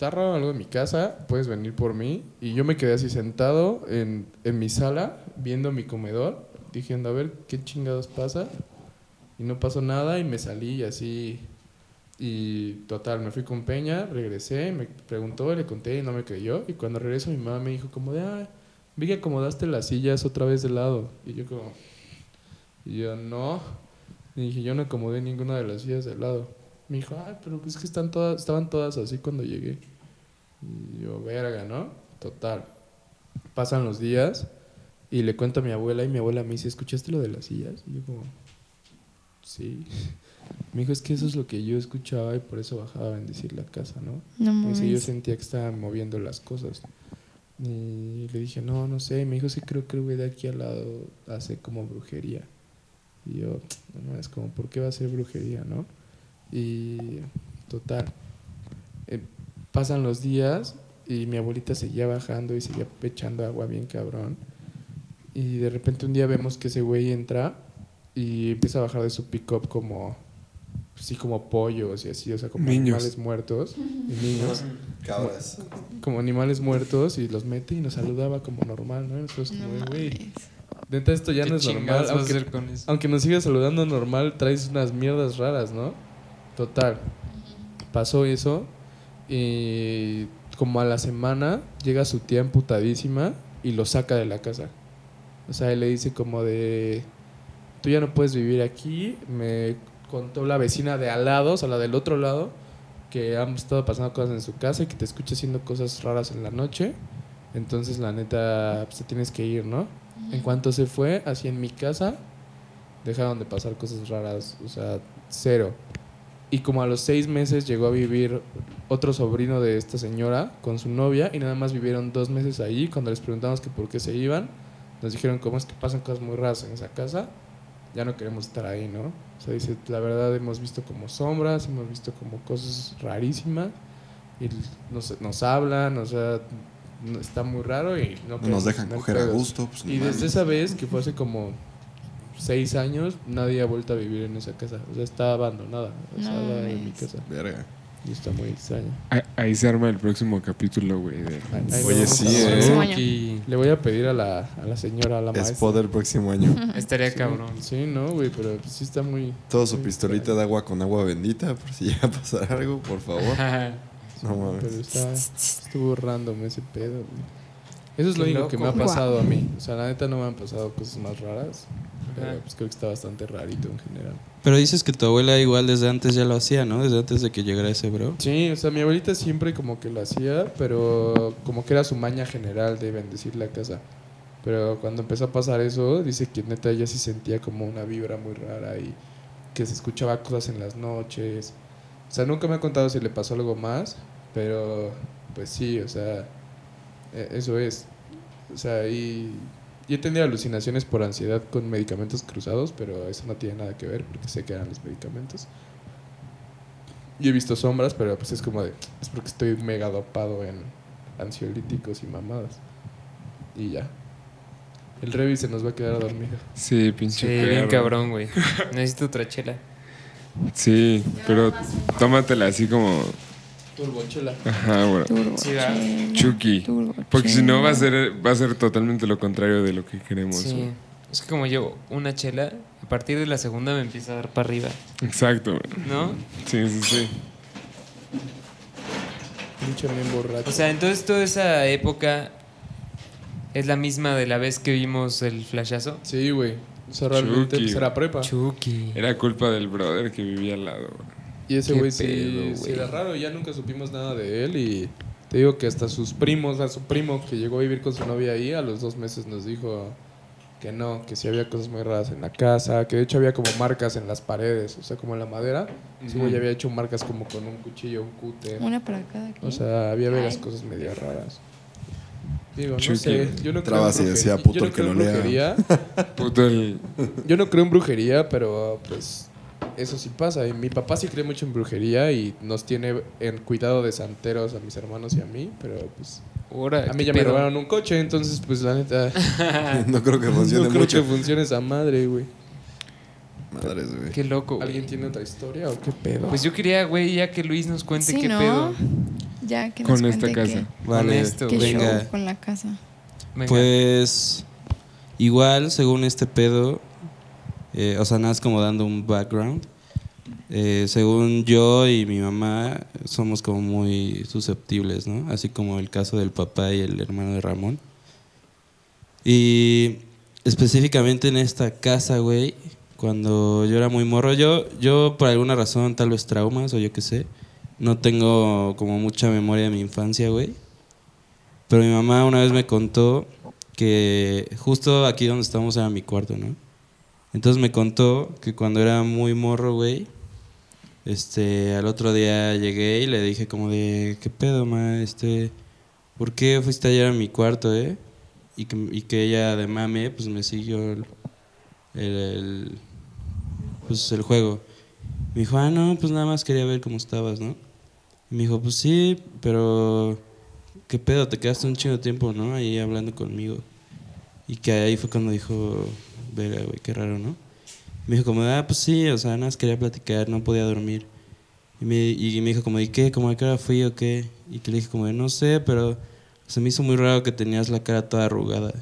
está raro algo en mi casa, puedes venir por mí. Y yo me quedé así sentado en, en mi sala, viendo mi comedor, diciendo, a ver, ¿qué chingados pasa? Y no pasó nada y me salí así. Y total, me fui con Peña, regresé, me preguntó, le conté y no me creyó. Y cuando regreso mi mamá me dijo como de, ah, vi que acomodaste las sillas otra vez de lado. Y yo como... Y yo, no. Y dije, yo no acomodé ninguna de las sillas de lado. Me dijo, ay, pero pues es que están todas, estaban todas así cuando llegué. Y yo, verga, ¿no? Total. Pasan los días y le cuento a mi abuela y mi abuela me dice, ¿escuchaste lo de las sillas? Y yo como, sí. Me dijo, es que eso es lo que yo escuchaba y por eso bajaba a bendecir la casa, ¿no? No dice, yo sentía que estaban moviendo las cosas. Y le dije, no, no sé. Me dijo, sí, creo que el güey de aquí al lado hace como brujería. Y yo, no, es como, ¿por qué va a ser brujería, no? Y total. eh, pasan los días y mi abuelita seguía bajando y seguía echando agua bien cabrón. Y de repente un día vemos que ese güey entra y empieza a bajar de su pick-up como, así como pollos y así, o sea, como Niños. animales muertos y niños. Cabras. como animales muertos y los mete y nos saludaba como normal, ¿no? Nosotros No como, güey, mames. neta esto ya ¿Qué no es normal. Aunque, con eso? aunque nos sigas saludando normal, traes unas mierdas raras, ¿no? Total. Pasó eso y como a la semana llega su tía emputadísima y lo saca de la casa. O sea, él le dice como de, tú ya no puedes vivir aquí. Me contó la vecina de al lado, o sea, la del otro lado, que han estado pasando cosas en su casa y que te escucha haciendo cosas raras en la noche. Entonces, la neta, pues te tienes que ir, ¿no? En cuanto se fue, así en mi casa, dejaron de pasar cosas raras, o sea, cero. Y como a los seis meses llegó a vivir otro sobrino de esta señora con su novia y nada más vivieron dos meses ahí. Cuando les preguntamos que por qué se iban, nos dijeron cómo es que pasan cosas muy raras en esa casa, ya no queremos estar ahí, ¿no? O sea, dice, la verdad hemos visto como sombras, hemos visto como cosas rarísimas y nos, nos hablan, o sea, está muy raro y no No nos queremos dejan coger a gusto. Pues, Y desde esa vez, que fue hace como seis años, nadie ha vuelto a vivir en esa casa. O sea, está abandonada. O sea, No la de mi casa. Verga. Y está muy extraño. Ahí, ahí se arma el próximo capítulo, güey. de- Oye, lo sí. ¿eh? Y Le voy a pedir a la, a la señora, a la maestra. Spot del próximo año. estaría Sí, cabrón. Sí, no, güey, pero sí está muy... Todo su muy pistolita extraño. de agua con agua bendita, por si llega a pasar algo, por favor. No mames. Pero está, estuvo random ese pedo, güey. Eso es lo Qué único que me ha loco. pasado a mí. O sea, la neta no me han pasado cosas más raras. Pero pues creo que está bastante rarito en general. Pero dices que tu abuela igual desde antes ya lo hacía, ¿no? Desde antes de que llegara ese bro. Sí, o sea, mi abuelita siempre como que lo hacía, pero como que era su maña general de bendecir la casa. Pero cuando empezó a pasar eso, dice que neta ella sí sentía como una vibra muy rara y que se escuchaba cosas en las noches. O sea, nunca me ha contado si le pasó algo más, pero pues sí, o sea, e- eso es. O sea, y, y he tenido alucinaciones por ansiedad con medicamentos cruzados, pero eso no tiene nada que ver porque sé que eran los medicamentos. Y he visto sombras, pero pues es como de. Es porque estoy mega dopado en ansiolíticos y mamadas. Y ya. El Revi se nos va a quedar dormido. Sí, Sí, pinche bien perro. cabrón, güey. Necesito otra chela. Sí, pero tómatela así como. Turbochela. Ajá. Sí, va. Chucky. Porque si no va a ser va a ser totalmente lo contrario de lo que queremos. Sí. güey. Es que como llevo una chela, a partir de la segunda me empieza a dar para arriba, Exacto, güey. ¿no? Sí, sí, sí. Pinche bien borracho. O sea, entonces toda esa época es la misma de la vez que vimos el flashazo. sí, güey. O sea, realmente Chucky. pues, era prepa. Chucky. Era culpa del brother que vivía al lado, güey. Y ese güey sí, sí güey. era raro. Ya nunca supimos nada de él. Y te digo que hasta sus primos, a su primo que llegó a vivir con su novia ahí, a los dos meses nos dijo que no, que sí había cosas muy raras en la casa, que de hecho había como marcas en las paredes, o sea, como en la madera. Ese güey Ujú. había hecho marcas como con un cuchillo, un cúter. Una para cada quien. O sea, había varias cosas medio raras. Digo, no Chucky. sé, yo no creo Trabas en y decía, brujería- "Puto yo no el que creo en lo lea". brujería. Puto el. Yo no creo en brujería, pero pues eso sí pasa. Y mi papá sí cree mucho en brujería y nos tiene en cuidado de santeros a mis hermanos y a mí, pero pues Ahora, a mí ¿qué ya me robaron un coche, entonces pues la neta no creo que funcione no creo mucho. que funcione esa madre, güey. Madres, güey. Qué loco. güey. ¿Alguien tiene otra historia o qué pedo? Pues yo quería, güey, ya que Luis nos cuente Sí, qué ¿no? pedo. Ya que nos Con esta cuente casa. Vale, esto, qué, qué venga. show con la casa. Venga. Pues igual, según este pedo, eh, o sea, nada es como dando un background. Eh, según yo y mi mamá, somos como muy susceptibles, ¿no? Así como el caso del papá y el hermano de Ramón. Y específicamente en esta casa, güey, cuando yo era muy morro, yo, yo por alguna razón, tal vez traumas o yo qué sé, no tengo como mucha memoria de mi infancia, güey. Pero mi mamá una vez me contó que justo aquí donde estamos era mi cuarto, ¿no? Entonces me contó que cuando era muy morro, güey, este, al otro día llegué y le dije como de, ¿qué pedo, ma? Este, ¿por qué fuiste ayer a mi cuarto, eh? Y que, y que ella de mame, pues me siguió el, el, pues el juego. Me dijo, ah, no, pues nada más quería ver cómo estabas, ¿no? Y me dijo, pues sí, pero ¿qué pedo? Te quedaste un chingo de tiempo, ¿no? Ahí hablando conmigo. Y que ahí fue cuando dijo, verga, güey, qué raro, ¿no? Me dijo como, ah, pues sí, o sea, nada más quería platicar, no podía dormir. Y me, y me dijo como, ¿y qué? ¿Cómo a qué hora fui o qué? Y que le dije como, no sé, pero se me hizo muy raro que tenías la cara toda arrugada.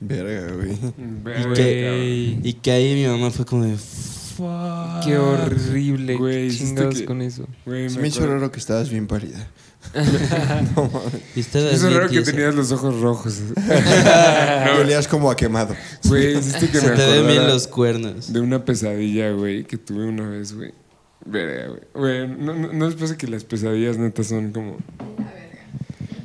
Verga, güey. Verga, que- Y que ahí mi mamá fue como de, "Fuck". Qué horrible. Güey, chingados que- con eso. Güey, Se me me hizo raro que estabas bien pálida. Me hizo bien raro que tenías los ojos rojos. No. Olías como a quemado. Güey, hiciste que Se me te ven bien los cuernos. de una pesadilla, güey, que tuve una vez, güey. Verga, güey. Güey, no, no, no les pasa que las pesadillas netas son como...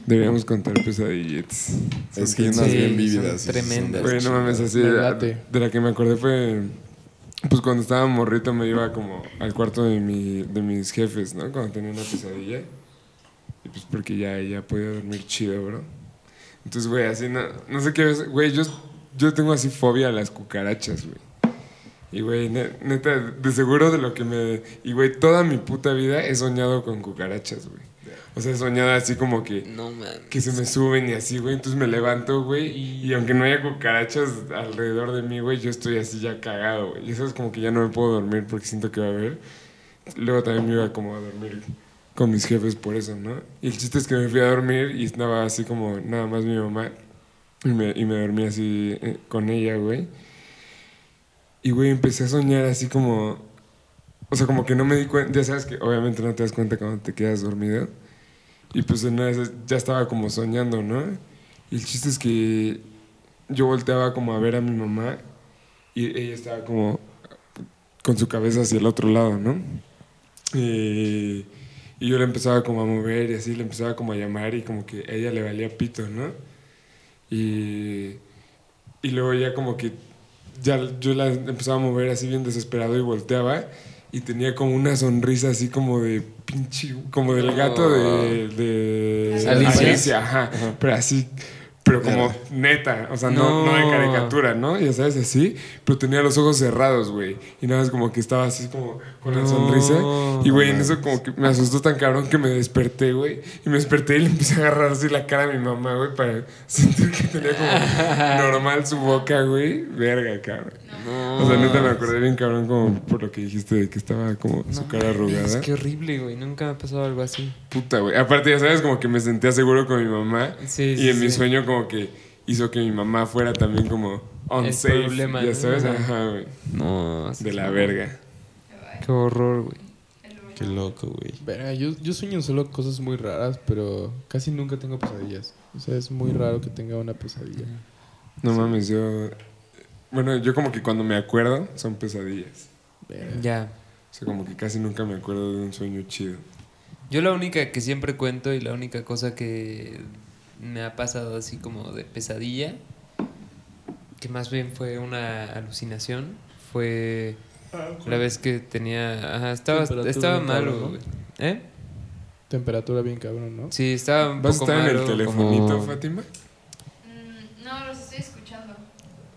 Deberíamos contar pesadilletes. Es Son que unas Sí, bien vívidas. tremendas. de Güey, no mames, así. Me De, late. de la que me acordé fue. Pues cuando estaba morrito me iba como al cuarto de, mi, de mis jefes, ¿no? Cuando tenía una pesadilla. Y pues porque ya, ya podía dormir chido, bro. Entonces, güey, así no, no sé qué. Güey, yo, yo tengo así fobia a las cucarachas, güey. Y, güey, ne- neta, de seguro de lo que me... Y, güey, toda mi puta vida he soñado con cucarachas, güey. O sea, he soñado así como que No que se me suben y así, güey. Entonces me levanto, güey. Y aunque no haya cucarachas alrededor de mí, güey, yo estoy así ya cagado, güey. Y eso es como que ya no me puedo dormir porque siento que va a haber. Luego también me iba como a dormir con mis jefes por eso, ¿no? Y el chiste es que me fui a dormir y estaba así como nada más mi mamá. Y me, y me dormí así eh, con ella, güey. Y, güey, empecé a soñar así como... O sea, como que no me di cuenta. Ya sabes que obviamente no te das cuenta cuando te quedas dormido. Y pues en una ya estaba como soñando, ¿no? Y el chiste es que yo volteaba como a ver a mi mamá y ella estaba como con su cabeza hacia el otro lado, ¿no? Y, y yo le empezaba como a mover y así, le empezaba como a llamar y como que a ella le valía pito, ¿no? Y, y luego ya como que ya yo la empezaba a mover así bien desesperado y volteaba y tenía como una sonrisa así como de pinche, como del gato de, de Alicia. ajá, pero así, pero como neta, o sea, no, no de No. caricatura, ¿no? Ya sabes, así, pero tenía los ojos cerrados, güey, y nada más como que estaba así como con la No. sonrisa, y güey, en eso como que me asustó tan cabrón que me desperté, güey, y me desperté y le empecé a agarrar así la cara a mi mamá, güey, para sentir que tenía como normal su boca, güey, verga, cabrón. O sea, neta me acordé bien cabrón como por lo que dijiste de que estaba como su cara arrugada. Es que horrible, güey. Nunca me ha pasado algo así. Puta, güey. Aparte, ya sabes, como que me sentía seguro con mi mamá. Sí, y sí, en mi sueño como que hizo que mi mamá fuera también como unsafe. problema, ya ¿no? sabes, Ajá. ajá, güey. No. De la verga. Qué horror, güey. Qué loco, güey. Verga, yo, yo sueño solo cosas muy raras, pero casi nunca tengo pesadillas. O sea, es muy raro que tenga una pesadilla. No mames, yo... Bueno, yo como que cuando me acuerdo son pesadillas. Verga. Ya. O sea, como que casi nunca me acuerdo de un sueño chido. Yo la única que siempre cuento y la única cosa que me ha pasado así como de pesadilla, que más bien fue una alucinación, fue la vez que tenía... Ajá, estaba, estaba malo, cabrón, ¿no? güey. ¿Eh? Temperatura bien cabrón, ¿no? Sí, estaba un ¿Vas a poco estar en el telefonito, como- Fátima? Mm, no, los estoy escuchando.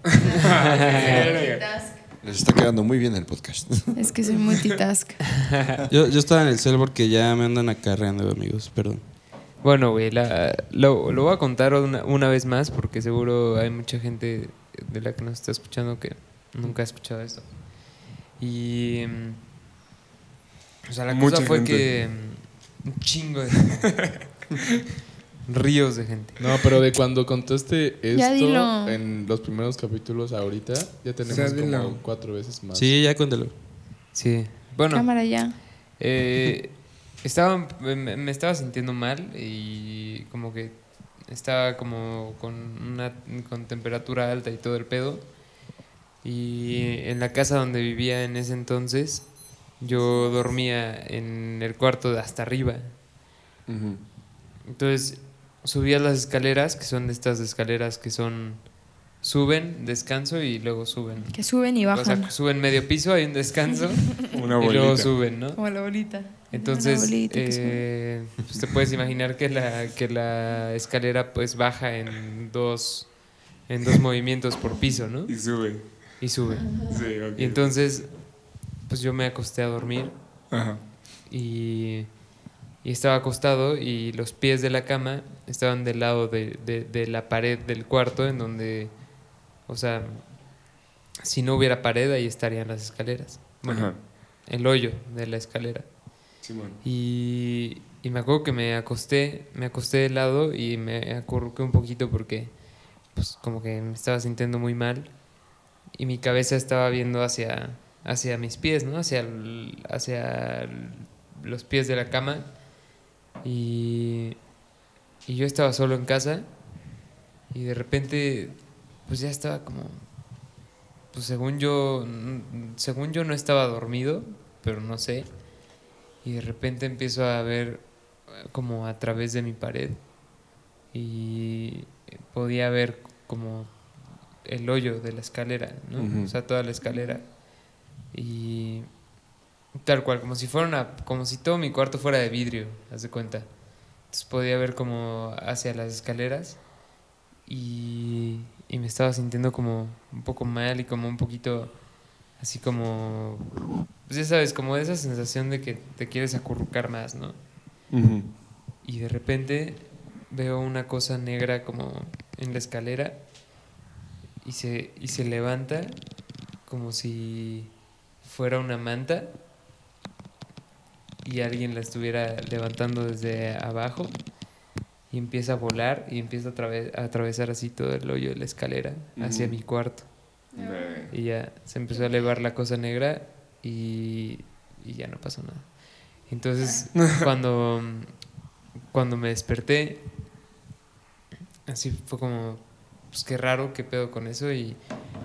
Les está quedando muy bien el podcast. es que soy multitask. Yo, yo estaba en el cel porque ya me andan acarreando, amigos, perdón. Bueno, güey, la- lo, lo voy a contar una, una vez más porque seguro hay mucha gente de la que nos está escuchando que nunca ha escuchado esto. Y. mm, O sea, la Mucha cosa fue gente. que. mm, Un chingo de. Ríos de gente. No, pero de cuando contaste esto en los primeros capítulos ahorita, ya tenemos sea, como cuatro veces más. Sí, ya cuéntalo. Sí. Bueno, Cámara ya. Eh, estaba, me, me estaba sintiendo mal y como que estaba como con una con temperatura alta y todo el pedo. Y en la casa donde vivía en ese entonces, yo dormía en el cuarto de hasta arriba. Ujú. Entonces subías las escaleras, que son estas escaleras que son suben, descanso y luego suben. Que suben y O bajan. sea, suben medio piso, hay un descanso Una y luego suben, ¿no? Como la bolita. Entonces, eh, pues te puedes imaginar que la, que la escalera pues baja en dos, en dos movimientos por piso, ¿no? Y sube. Y sube. Sí. Y entonces, pues yo me acosté a dormir Ajá. y, y estaba acostado y los pies de la cama estaban del lado de, de- de la pared del cuarto en donde, o sea, si no hubiera pared ahí estarían las escaleras. Bueno, Ajá. el hoyo de la escalera. Y, me acuerdo que me acosté, me acosté de lado y me acurruqué un poquito porque pues como que me estaba sintiendo muy mal y mi cabeza estaba viendo hacia, hacia mis pies, ¿no? Hacia, hacia los pies de la cama y, y yo estaba solo en casa y de repente pues ya estaba como pues según yo según yo no estaba dormido pero no sé y de repente empiezo a ver eh, como a través de mi pared y podía ver como el hoyo de la escalera, ¿no? Ujú. O sea, toda la escalera. Y tal cual, como si fuera una, como si todo mi cuarto fuera de vidrio, haz de cuenta. Entonces podía ver como hacia las escaleras y, y me estaba sintiendo como un poco mal y como un poquito así como, pues ya sabes, como esa sensación de que te quieres acurrucar más, ¿no? Y de repente veo una cosa negra como en la escalera y se, y se levanta como si fuera una manta y alguien la estuviera levantando desde abajo y empieza a volar y empieza a, a atravesar así todo el hoyo de la escalera hacia mi cuarto. Y ya se empezó a elevar la cosa negra y, y ya no pasó nada. Entonces, cuando, cuando me desperté, así fue como, pues qué raro, qué pedo con eso. Y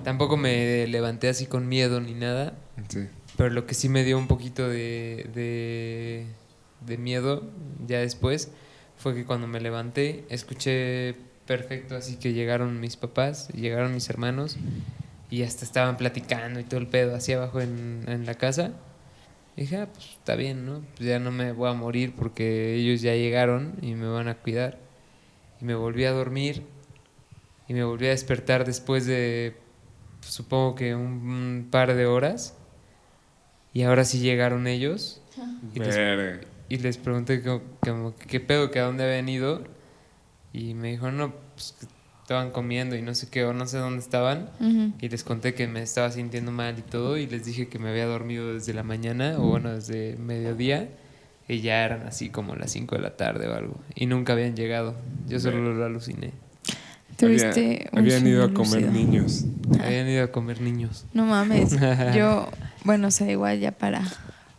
tampoco me levanté así con miedo ni nada. Sí. Pero lo que sí me dio un poquito de, de, de miedo ya después fue que cuando me levanté escuché perfecto así que llegaron mis papás, llegaron mis hermanos y hasta estaban platicando y todo el pedo así abajo en, en la casa. Y dije, ah, pues está bien, ¿no? Pues ya no me voy a morir porque ellos ya llegaron y me van a cuidar. Y me volví a dormir y me volví a despertar después de, pues, supongo que un, un par de horas. Y ahora sí llegaron ellos. Y les, y les pregunté como- qué pedo, que a dónde habían ido. Y me dijo, no, pues estaban comiendo y no sé qué, o no sé dónde estaban. Ujú. Y les conté que me estaba sintiendo mal y todo. Y les dije que me había dormido desde la mañana, o bueno, desde mediodía. Y ya eran así como las 5 de la tarde o algo. Y nunca habían llegado. Yo solo lo aluciné. Tuviste Había- un habían ido a comer lúcido. niños. Habían ido a comer niños. No mames. Yo, bueno, o sea, igual ya para,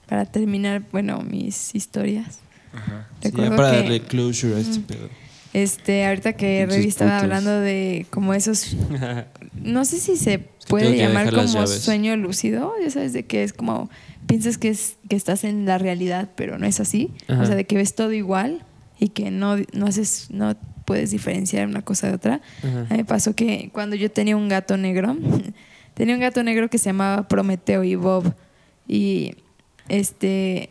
para terminar, bueno, mis historias. Ajá. Sí, ya para que, darle closure a este pedo. Este, ahorita que Revi estaba putos. hablando de como esos, no sé si se puede llamar como sueño lúcido, ya sabes, de que es como, piensas que, es, que estás en la realidad, pero no es así. Ajá. O sea, de que ves todo igual y que no, no haces, no puedes diferenciar una cosa de otra. Ajá. A mí me pasó que cuando yo tenía un gato negro, tenía un gato negro que se llamaba Prometeo y Bob. Y este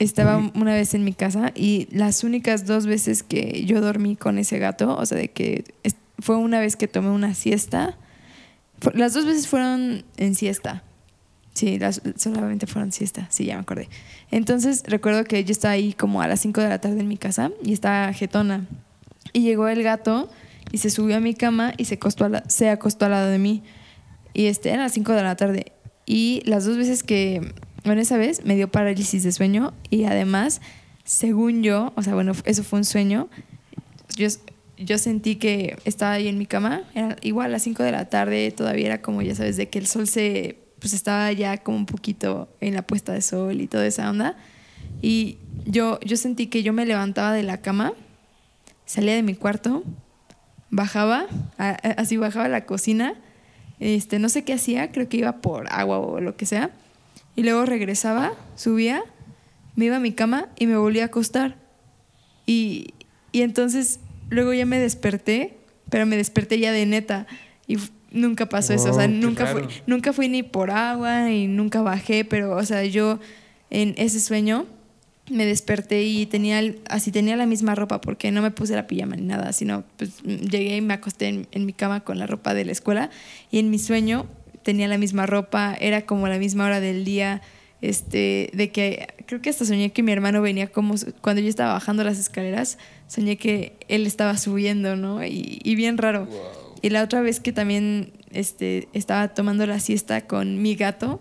estaba una vez en mi casa y las únicas dos veces que yo dormí con ese gato, o sea, de que fue una vez que tomé una siesta. Las dos veces fueron en siesta. Sí, las, solamente fueron siesta, sí, ya me acordé. Entonces recuerdo que yo estaba ahí como a las 5 de la tarde en mi casa y estaba jetona. Y llegó el gato y se subió a mi cama y se acostó, a la- se acostó al lado de mí. Y este, eran las 5 de la tarde. Y las dos veces que, bueno, esa vez me dio parálisis de sueño y además, según yo, o sea, bueno, eso fue un sueño, yo, yo sentí que estaba ahí en mi cama, era igual a las 5 de la tarde, todavía era como, ya sabes, de que el sol se, pues estaba ya como un poquito en la puesta de sol y toda esa onda. Y yo, yo sentí que yo me levantaba de la cama, salía de mi cuarto, bajaba, así bajaba a la cocina, este, no sé qué hacía, creo que iba por agua o lo que sea, y luego regresaba, subía, me iba a mi cama y me volvía a acostar. Y, y entonces luego ya me desperté, pero me desperté ya de neta. Y nunca pasó eso, o sea, qué nunca fui, nunca fui ni por agua y nunca bajé, pero o sea, yo en ese sueño me desperté y tenía así tenía la misma ropa porque no me puse la pijama ni nada, sino pues llegué y me acosté en, en mi cama con la ropa de la escuela. Y en mi sueño tenía la misma ropa, era como la misma hora del día, este, de que creo que hasta soñé que mi hermano venía como cuando yo estaba bajando las escaleras, soñé que él estaba subiendo, ¿no? Y, y bien raro. Y la otra vez que también este, estaba tomando la siesta con mi gato,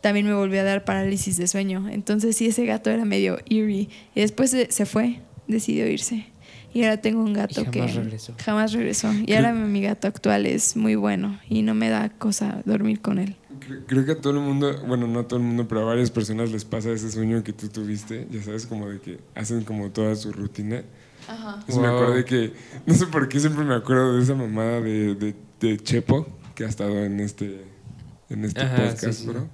también me volvió a dar parálisis de sueño. Entonces sí, ese gato era medio eerie. Y después se, se fue, decidió irse. Y ahora tengo un gato Y que jamás regresó. jamás regresó. Y ahora mi gato actual es muy bueno y no me da cosa dormir con él. Cre- Creo que a todo el mundo, bueno, no a todo el mundo, pero a varias personas les pasa ese sueño que tú tuviste, ya sabes, como de que hacen como toda su rutina. Entonces me Wow. acordé que, no sé por qué siempre me acuerdo de esa mamada de, de, de Chepo, que ha estado en este, en este Ajá, podcast, sí, sí. bro.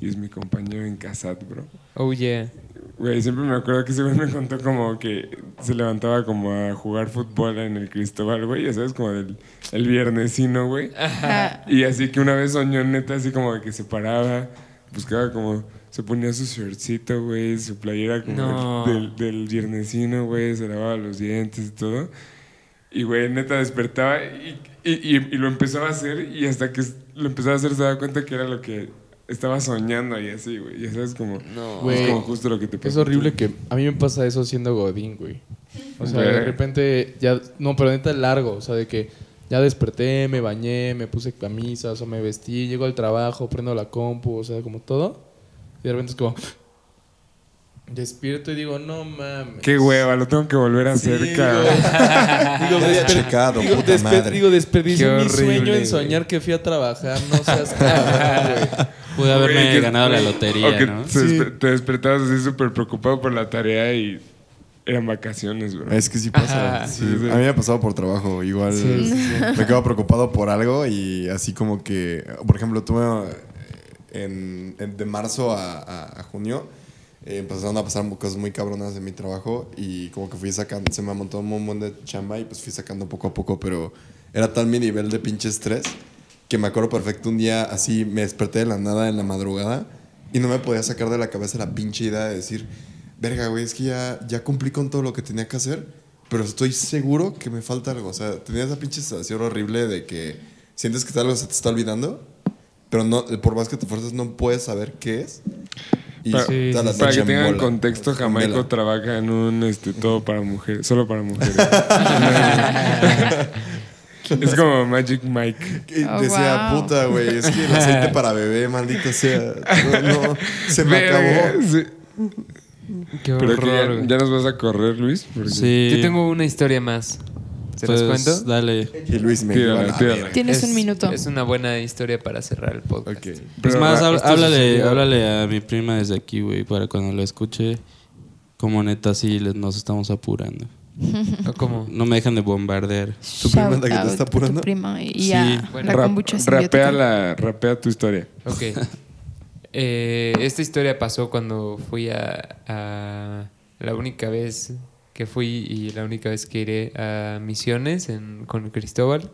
Y es mi compañero en Casat, bro. Oh, yeah. Güey, siempre me acuerdo que ese güey me contó como que se levantaba como a jugar fútbol en el Cristóbal, güey, ya sabes, como del el viernesino, güey. Ajá. Y así que una vez soñó neta así como de que se paraba, buscaba como, se ponía su shortcito, güey, su playera como No. del, del viernesino, güey, se lavaba los dientes y todo. Y güey, neta despertaba y, y, y- y lo empezaba a hacer y hasta que lo empezaba a hacer se daba cuenta que era lo que estaba soñando y así, güey. Ya sabes como, No. es como justo lo que te Es pasó a ti. horrible que a mí me pasa eso siendo Godín, güey. O sea, de repente ya. No, pero neta largo. O sea, de que ya desperté, me bañé, me puse camisas o me vestí, llego al trabajo, prendo la compu, o sea, como todo. Y de repente es como. Despierto y digo, no mames. Qué hueva, lo tengo que volver a hacer, Sí, cabrón. Digo, checado, digo, puta desper- madre. digo, desperdicié mi horrible, sueño en güey. soñar que fui a trabajar. No seas cabrón, güey. Pude haberme ganado la lotería, que ¿no? te, Sí. te despertabas así súper preocupado por la tarea y eran vacaciones, bro. Es que sí pasa. Sí. Sí, sí. A mí me ha pasado por trabajo. Igual Sí, sí, me quedo preocupado por algo y así como que, por ejemplo, tuve eh, en, en- de marzo a, a- a junio eh, empezaron a pasar cosas muy cabronas de mi trabajo y como que fui sacando, se me montó un montón de chamba y pues fui sacando poco a poco, pero era tal mi nivel de pinche estrés que me acuerdo perfecto un día así me desperté de la nada en la madrugada y no me podía sacar de la cabeza la pinche idea de decir, verga, güey, es que ya, ya cumplí con todo lo que tenía que hacer, pero estoy seguro que me falta algo. O sea, tenía esa pinche sensación horrible de que sientes que algo se te está olvidando, pero no, por más que te fuerzas no puedes saber qué es. Y Para, Sí, la para que en tengan contexto, Jamaico trabaja en un este, todo para mujeres, solo para mujeres. es como Magic Mike. Oh, decía, wow. puta, güey, es que el aceite para bebé, maldito sea. No, no, se me acabó. sí. Qué Pero que ya, horror. ya nos vas a correr, Luis. Porque Sí. Yo tengo una historia más. ¿Se Pues, los cuento? Dale. Y Luis me Tírala. Tienes Es- un minuto. Es una buena historia para cerrar el podcast. Es Pero más, háblale, háblale a mi prima desde aquí, güey, para cuando lo escuche. Como neta, sí, les- nos estamos apurando. ¿O cómo? No me dejan de bombardear. ¿Tu prima es la que te está a tu apurando? prima y Sí. a Bueno, la Rap- kombucha rapea, la, rapea tu historia. Ok. Eh, esta historia pasó cuando fui a, a- La única vez que fui y la única vez que iré a Misiones en- con Cristóbal.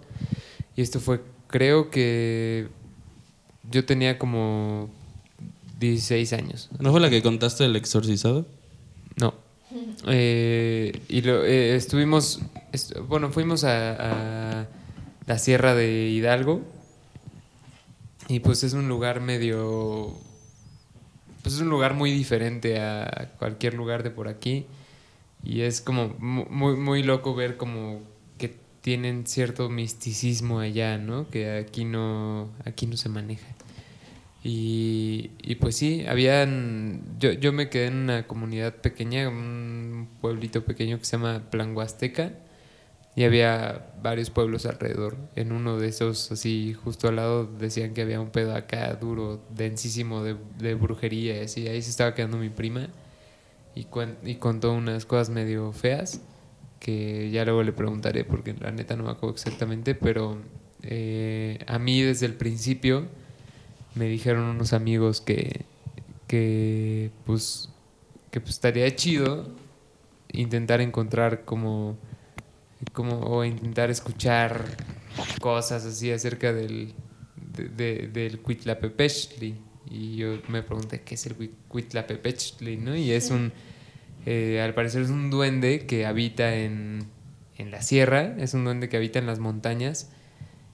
Y esto fue, creo que. Yo tenía como 16 años. ¿No fue la que contaste del exorcizado? Eh, y lo, eh, estuvimos, est- bueno, fuimos a, a la Sierra de Hidalgo y pues es un lugar medio, pues es un lugar muy diferente a cualquier lugar de por aquí y es como mu- muy, muy loco ver como que tienen cierto misticismo allá, ¿no? Que aquí no, aquí no se maneja. Y, y pues sí, habían. Yo, yo me quedé en una comunidad pequeña, un pueblito pequeño que se llama Plan Huasteca, y había varios pueblos alrededor. En uno de esos, así, justo al lado, decían que había un pedo acá duro, densísimo de, de brujería, y. Ahí se estaba quedando mi prima y, cuen- y contó unas cosas medio feas que ya luego le preguntaré porque la neta no me acuerdo exactamente, pero eh, a mí desde el principio me dijeron unos amigos que, que pues que pues estaría chido intentar encontrar como como o intentar escuchar cosas así acerca del de, de- del Cuitlapepechtli. Y yo me pregunté qué es el Cuit- Cuitlapepechtli no y es un eh, al parecer es un duende que habita en, en la sierra es un duende que habita en las montañas.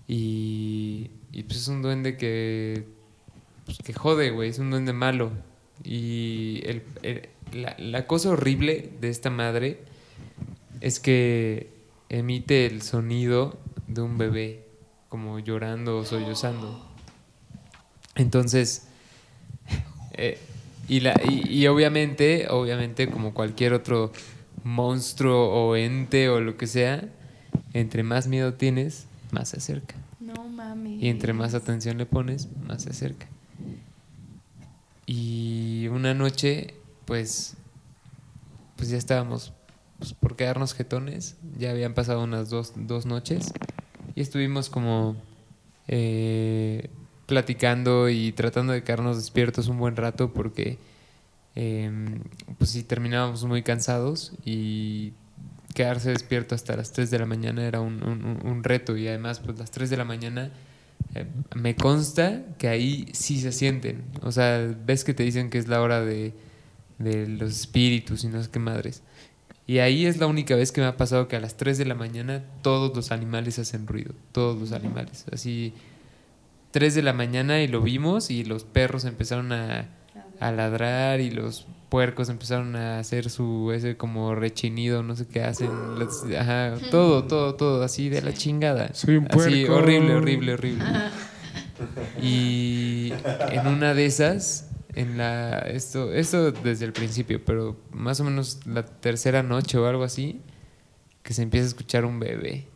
Y, y pues es un duende que pues, que jode, güey, es un duende malo. Y el- el- la, la cosa horrible de esta madre es que emite el sonido de un bebé, como llorando o sollozando. Entonces, Eh, y, la, y, y obviamente, obviamente, como cualquier otro monstruo o ente o lo que sea, entre más miedo tienes, más se acerca. No mames. Y entre más atención le pones, más se acerca. Y una noche, pues, pues ya estábamos pues, por quedarnos jetones. Ya habían pasado unas dos, dos noches. Y estuvimos como eh, platicando y tratando de quedarnos despiertos un buen rato porque, eh, pues sí, terminábamos muy cansados y quedarse despierto hasta las 3 de la mañana era un, un- reto y además pues las 3 de la mañana me consta que ahí sí se sienten. O sea, ves que te dicen que es la hora de, de los espíritus y no sé qué madres. Y ahí es la única vez que me ha pasado que a las 3 de la mañana todos los animales hacen ruido. Todos los animales. Así, 3 de la mañana y lo vimos y los perros empezaron a, a ladrar y los puercos empezaron a hacer su ese como rechinido, no sé qué hacen. los- ajá, todo, todo, todo, así de la chingada. Soy un Así, puerco. horrible, horrible, horrible. Y en una de esas, en la esto esto desde el principio, pero más o menos la tercera noche o algo así, que se empieza a escuchar un bebé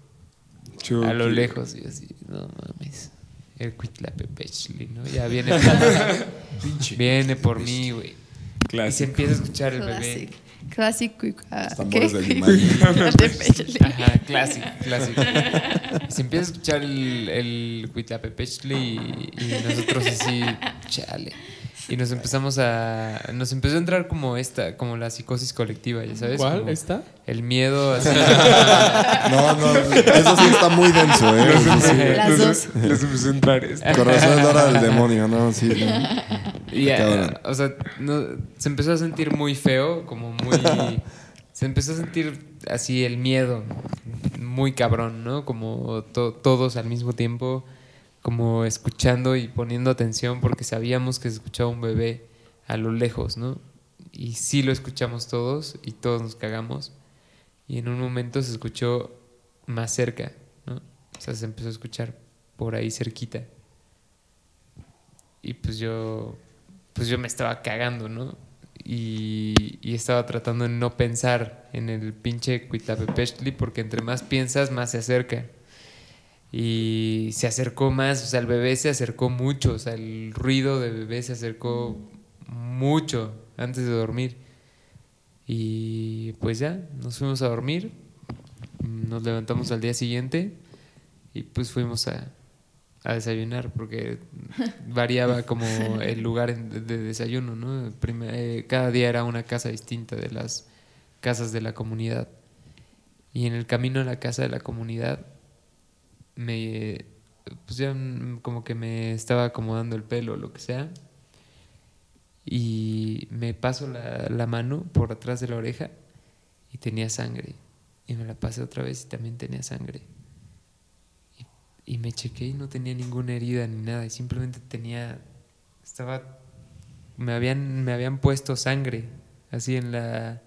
a lo lejos y así, no mames. El Cuitlapepechli, ¿no? Ya viene por, viene por mí, güey. Y se Clásico. empieza a escuchar el bebé. Clásico. Ajá, clásico, clásico. Y se empieza a escuchar el, el Cuitlapepechli y, y nosotros así, chale. Y nos empezamos a. Nos empezó a entrar como esta, como la psicosis colectiva, ¿ya sabes? ¿Cuál? Como ¿Esta? El miedo así. No, no, eso sí está muy denso, ¿eh? Eso sí. Las Les- dos. Les empezó a entrar esto. Con razón es la hora del demonio, ¿no? Sí. ¿no? Y, eh, o sea, no- se empezó a sentir muy feo, como muy... se empezó a sentir así el miedo, muy cabrón, ¿no? Como to- todos al mismo tiempo, como escuchando y poniendo atención porque sabíamos que se escuchaba un bebé a lo lejos, ¿no? Y sí lo escuchamos todos y todos nos cagamos. Y en un momento se escuchó más cerca, ¿no? O sea, se empezó a escuchar por ahí cerquita. Y pues yo, pues yo me estaba cagando, ¿no? Y, estaba tratando de no pensar en el pinche Cuitapepechli porque entre más piensas, más se acerca. Y se acercó más, o sea, el bebé se acercó mucho, o sea, el ruido de bebé se acercó mucho antes de dormir. Y pues ya, nos fuimos a dormir, nos levantamos al día siguiente y pues fuimos a, a desayunar porque variaba como el lugar de, de desayuno, ¿no? Eh, cada día era una casa distinta de las casas de la comunidad. Y en el camino a la casa de la comunidad, me, pues ya como que me estaba acomodando el pelo o lo que sea. Y me paso la, la mano por atrás de la oreja y tenía sangre. Y me la pasé otra vez y también tenía sangre. Y, y me chequé y no tenía ninguna herida ni nada. Y simplemente tenía. Estaba. Me habían, me habían puesto sangre así en la.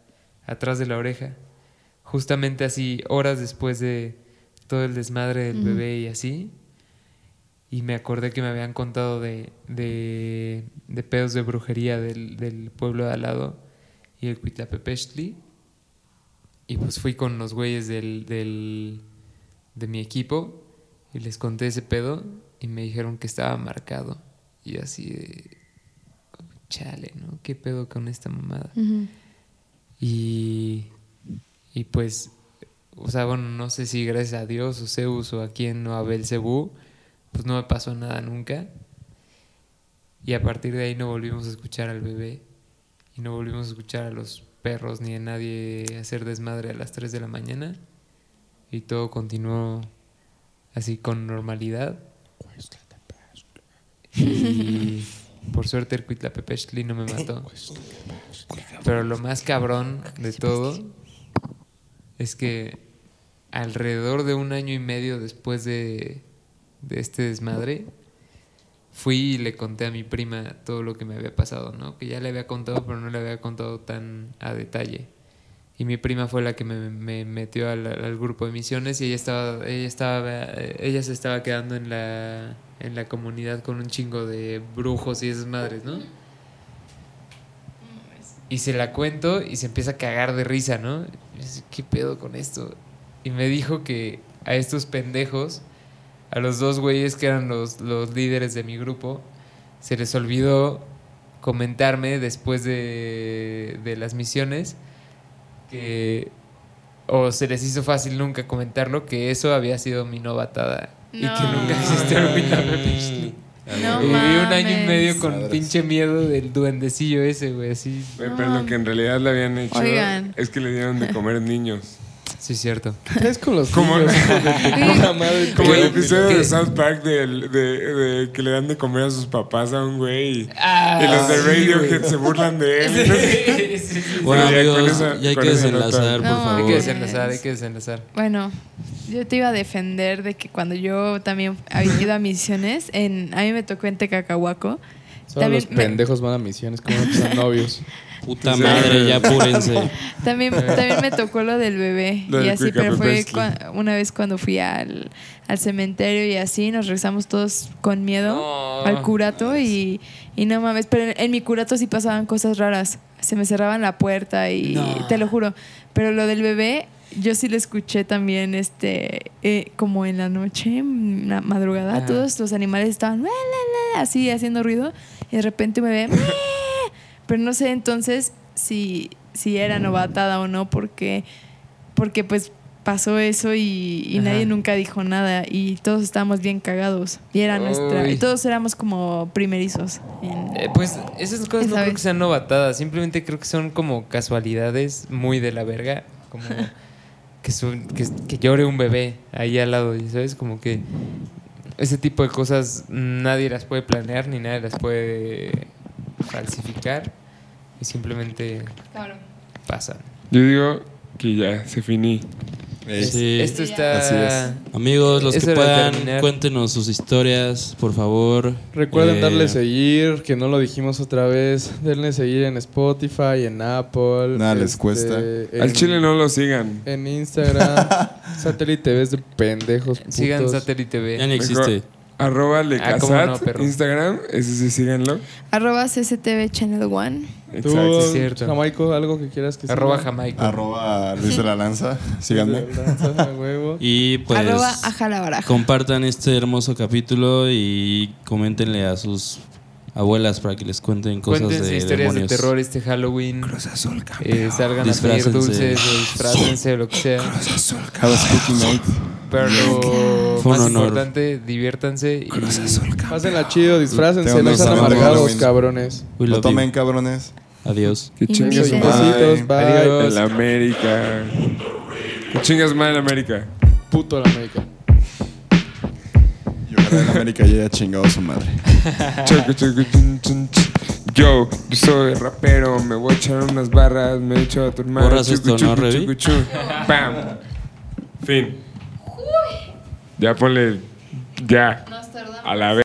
atrás de la oreja. Justamente así, horas después de todo el desmadre del bebé y así. Y me acordé que me habían contado de, de, de pedos de brujería del, del pueblo de al lado y el Cuitlapepechli. Y pues fui con los güeyes del, del, de mi equipo y les conté ese pedo y me dijeron que estaba marcado. Y así de. Chale, ¿no? ¿Qué pedo con esta mamada? Y, y pues, o sea, bueno, no sé si gracias a Dios o Zeus o a quien o a Belcebú, pues no me pasó nada nunca. Y a partir de ahí no volvimos a escuchar al bebé y no volvimos a escuchar a los perros ni a nadie hacer desmadre a las 3 de la mañana. Y todo continuó así con normalidad. Y por suerte el Cuitlapepechli no me mató. Pero lo más cabrón de todo es que alrededor de un año y medio después de, de este desmadre, fui y le conté a mi prima todo lo que me había pasado, ¿no? Que ya le había contado, pero no le había contado tan a detalle. Y mi prima fue la que me, me metió al, al grupo de misiones y ella estaba, ella estaba, ella se estaba quedando en la, en la comunidad con un chingo de brujos y esas madres, ¿no? Y se la cuento y se empieza a cagar de risa, ¿no? ¿Qué pedo con esto? Y me dijo que a estos pendejos, a los dos güeyes que eran los, los líderes de mi grupo, se les olvidó comentarme después de, de las misiones que o se les hizo fácil nunca comentarlo que eso había sido mi novatada y que No. nunca existió el Winter No y viví un año y medio con Madres. pinche miedo del duendecillo ese, güey, así. Güey, Pero lo que en realidad le habían hecho Oigan. es que le dieron de comer niños. Sí, cierto. Es con los Como- niños, madre, Como el episodio ¿Qué? de South Park del- de, de que le dan de comer a sus papás a un güey y, Ah, y los de sí, Radiohead güey. se burlan de él. Sí, sí, sí. Bueno, ya con amigos, esa- ya hay que desenlazar, por No, favor. Hay que desenlazar, hay que desenlazar. Bueno, yo te iba a defender de que cuando yo también había ido a misiones, en, a mí me tocó en Tecacahuaco. Solo los me- pendejos van a misiones como son novios. Puta Sí. madre, ya apúrense. También, también me tocó lo del bebé. Lo y del así, pero fue una vez cuando fui al, al cementerio y así, nos regresamos todos con miedo No. al curato y, y no mames, pero en, en mi curato sí pasaban cosas raras. Se me cerraban la puerta y No. te lo juro. Pero lo del bebé, yo sí lo escuché también, este, eh, como en la noche, en la madrugada, Ajá. todos los animales estaban "La, la, la", así haciendo ruido y de repente me ve, pero no sé entonces si, si era novatada o no, porque, porque pues pasó eso y, nadie nunca dijo nada y todos estábamos bien cagados. Y era nuestra, y todos éramos como primerizos. en- Eh, pues esas cosas no creo que sean novatadas, simplemente creo que son como casualidades muy de la verga, como que, su- que, que llore un bebé ahí al lado, y ¿sabes? Como que ese tipo de cosas nadie las puede planear ni nadie las puede falsificar y simplemente pasan. Yo digo que ya, se finí. Sí. Esto está... Así es. Amigos, los Es que puedan, cuéntenos sus historias, por favor. Recuerden Eh, darle seguir, que no lo dijimos otra vez. Denle seguir en Spotify, en Apple. este, Nada les cuesta. en- Al chile no lo sigan. En Instagram. Satélite ves de pendejos. Putos. Sigan Satélite B. Ya ni existe. Arroba Ah, Lecasat, no. Instagram, ese sí síganlo. Arroba CCTV Channel One. Tú, Exacto. es cierto. Jamaico, algo que quieras que Arroba siga? Jamaica. Arroba Luis de la Lanza. Síganme. Lanzas a huevo. Y pues Arroba Ajalabaraja. compartan este hermoso capítulo y coméntenle a sus abuelas para que les cuenten cosas Cuéntense de historias demonios. de terror este Halloween. Eh, salgan a Disfrácense. pedir dulces o disfrácense o lo que sea. Have a spooky night. Pero Fue un más honor. importante, diviértanse y Pásenla chido, disfrácense, Tengo no sean amargados, Halloween. cabrones. We Lo you. tomen, cabrones. Adiós. Que chingue su madre. Besitos, bye. Adiós. El América. Que chingas mal América. Puto la América. En América ya haya chingado a su madre. Yo, yo soy rapero, me voy a echar unas barras, me he hecho a tu hermano. Borras esto, ¿no, Revi? Bam. Fin. Ya ponle. Ya. A la vez.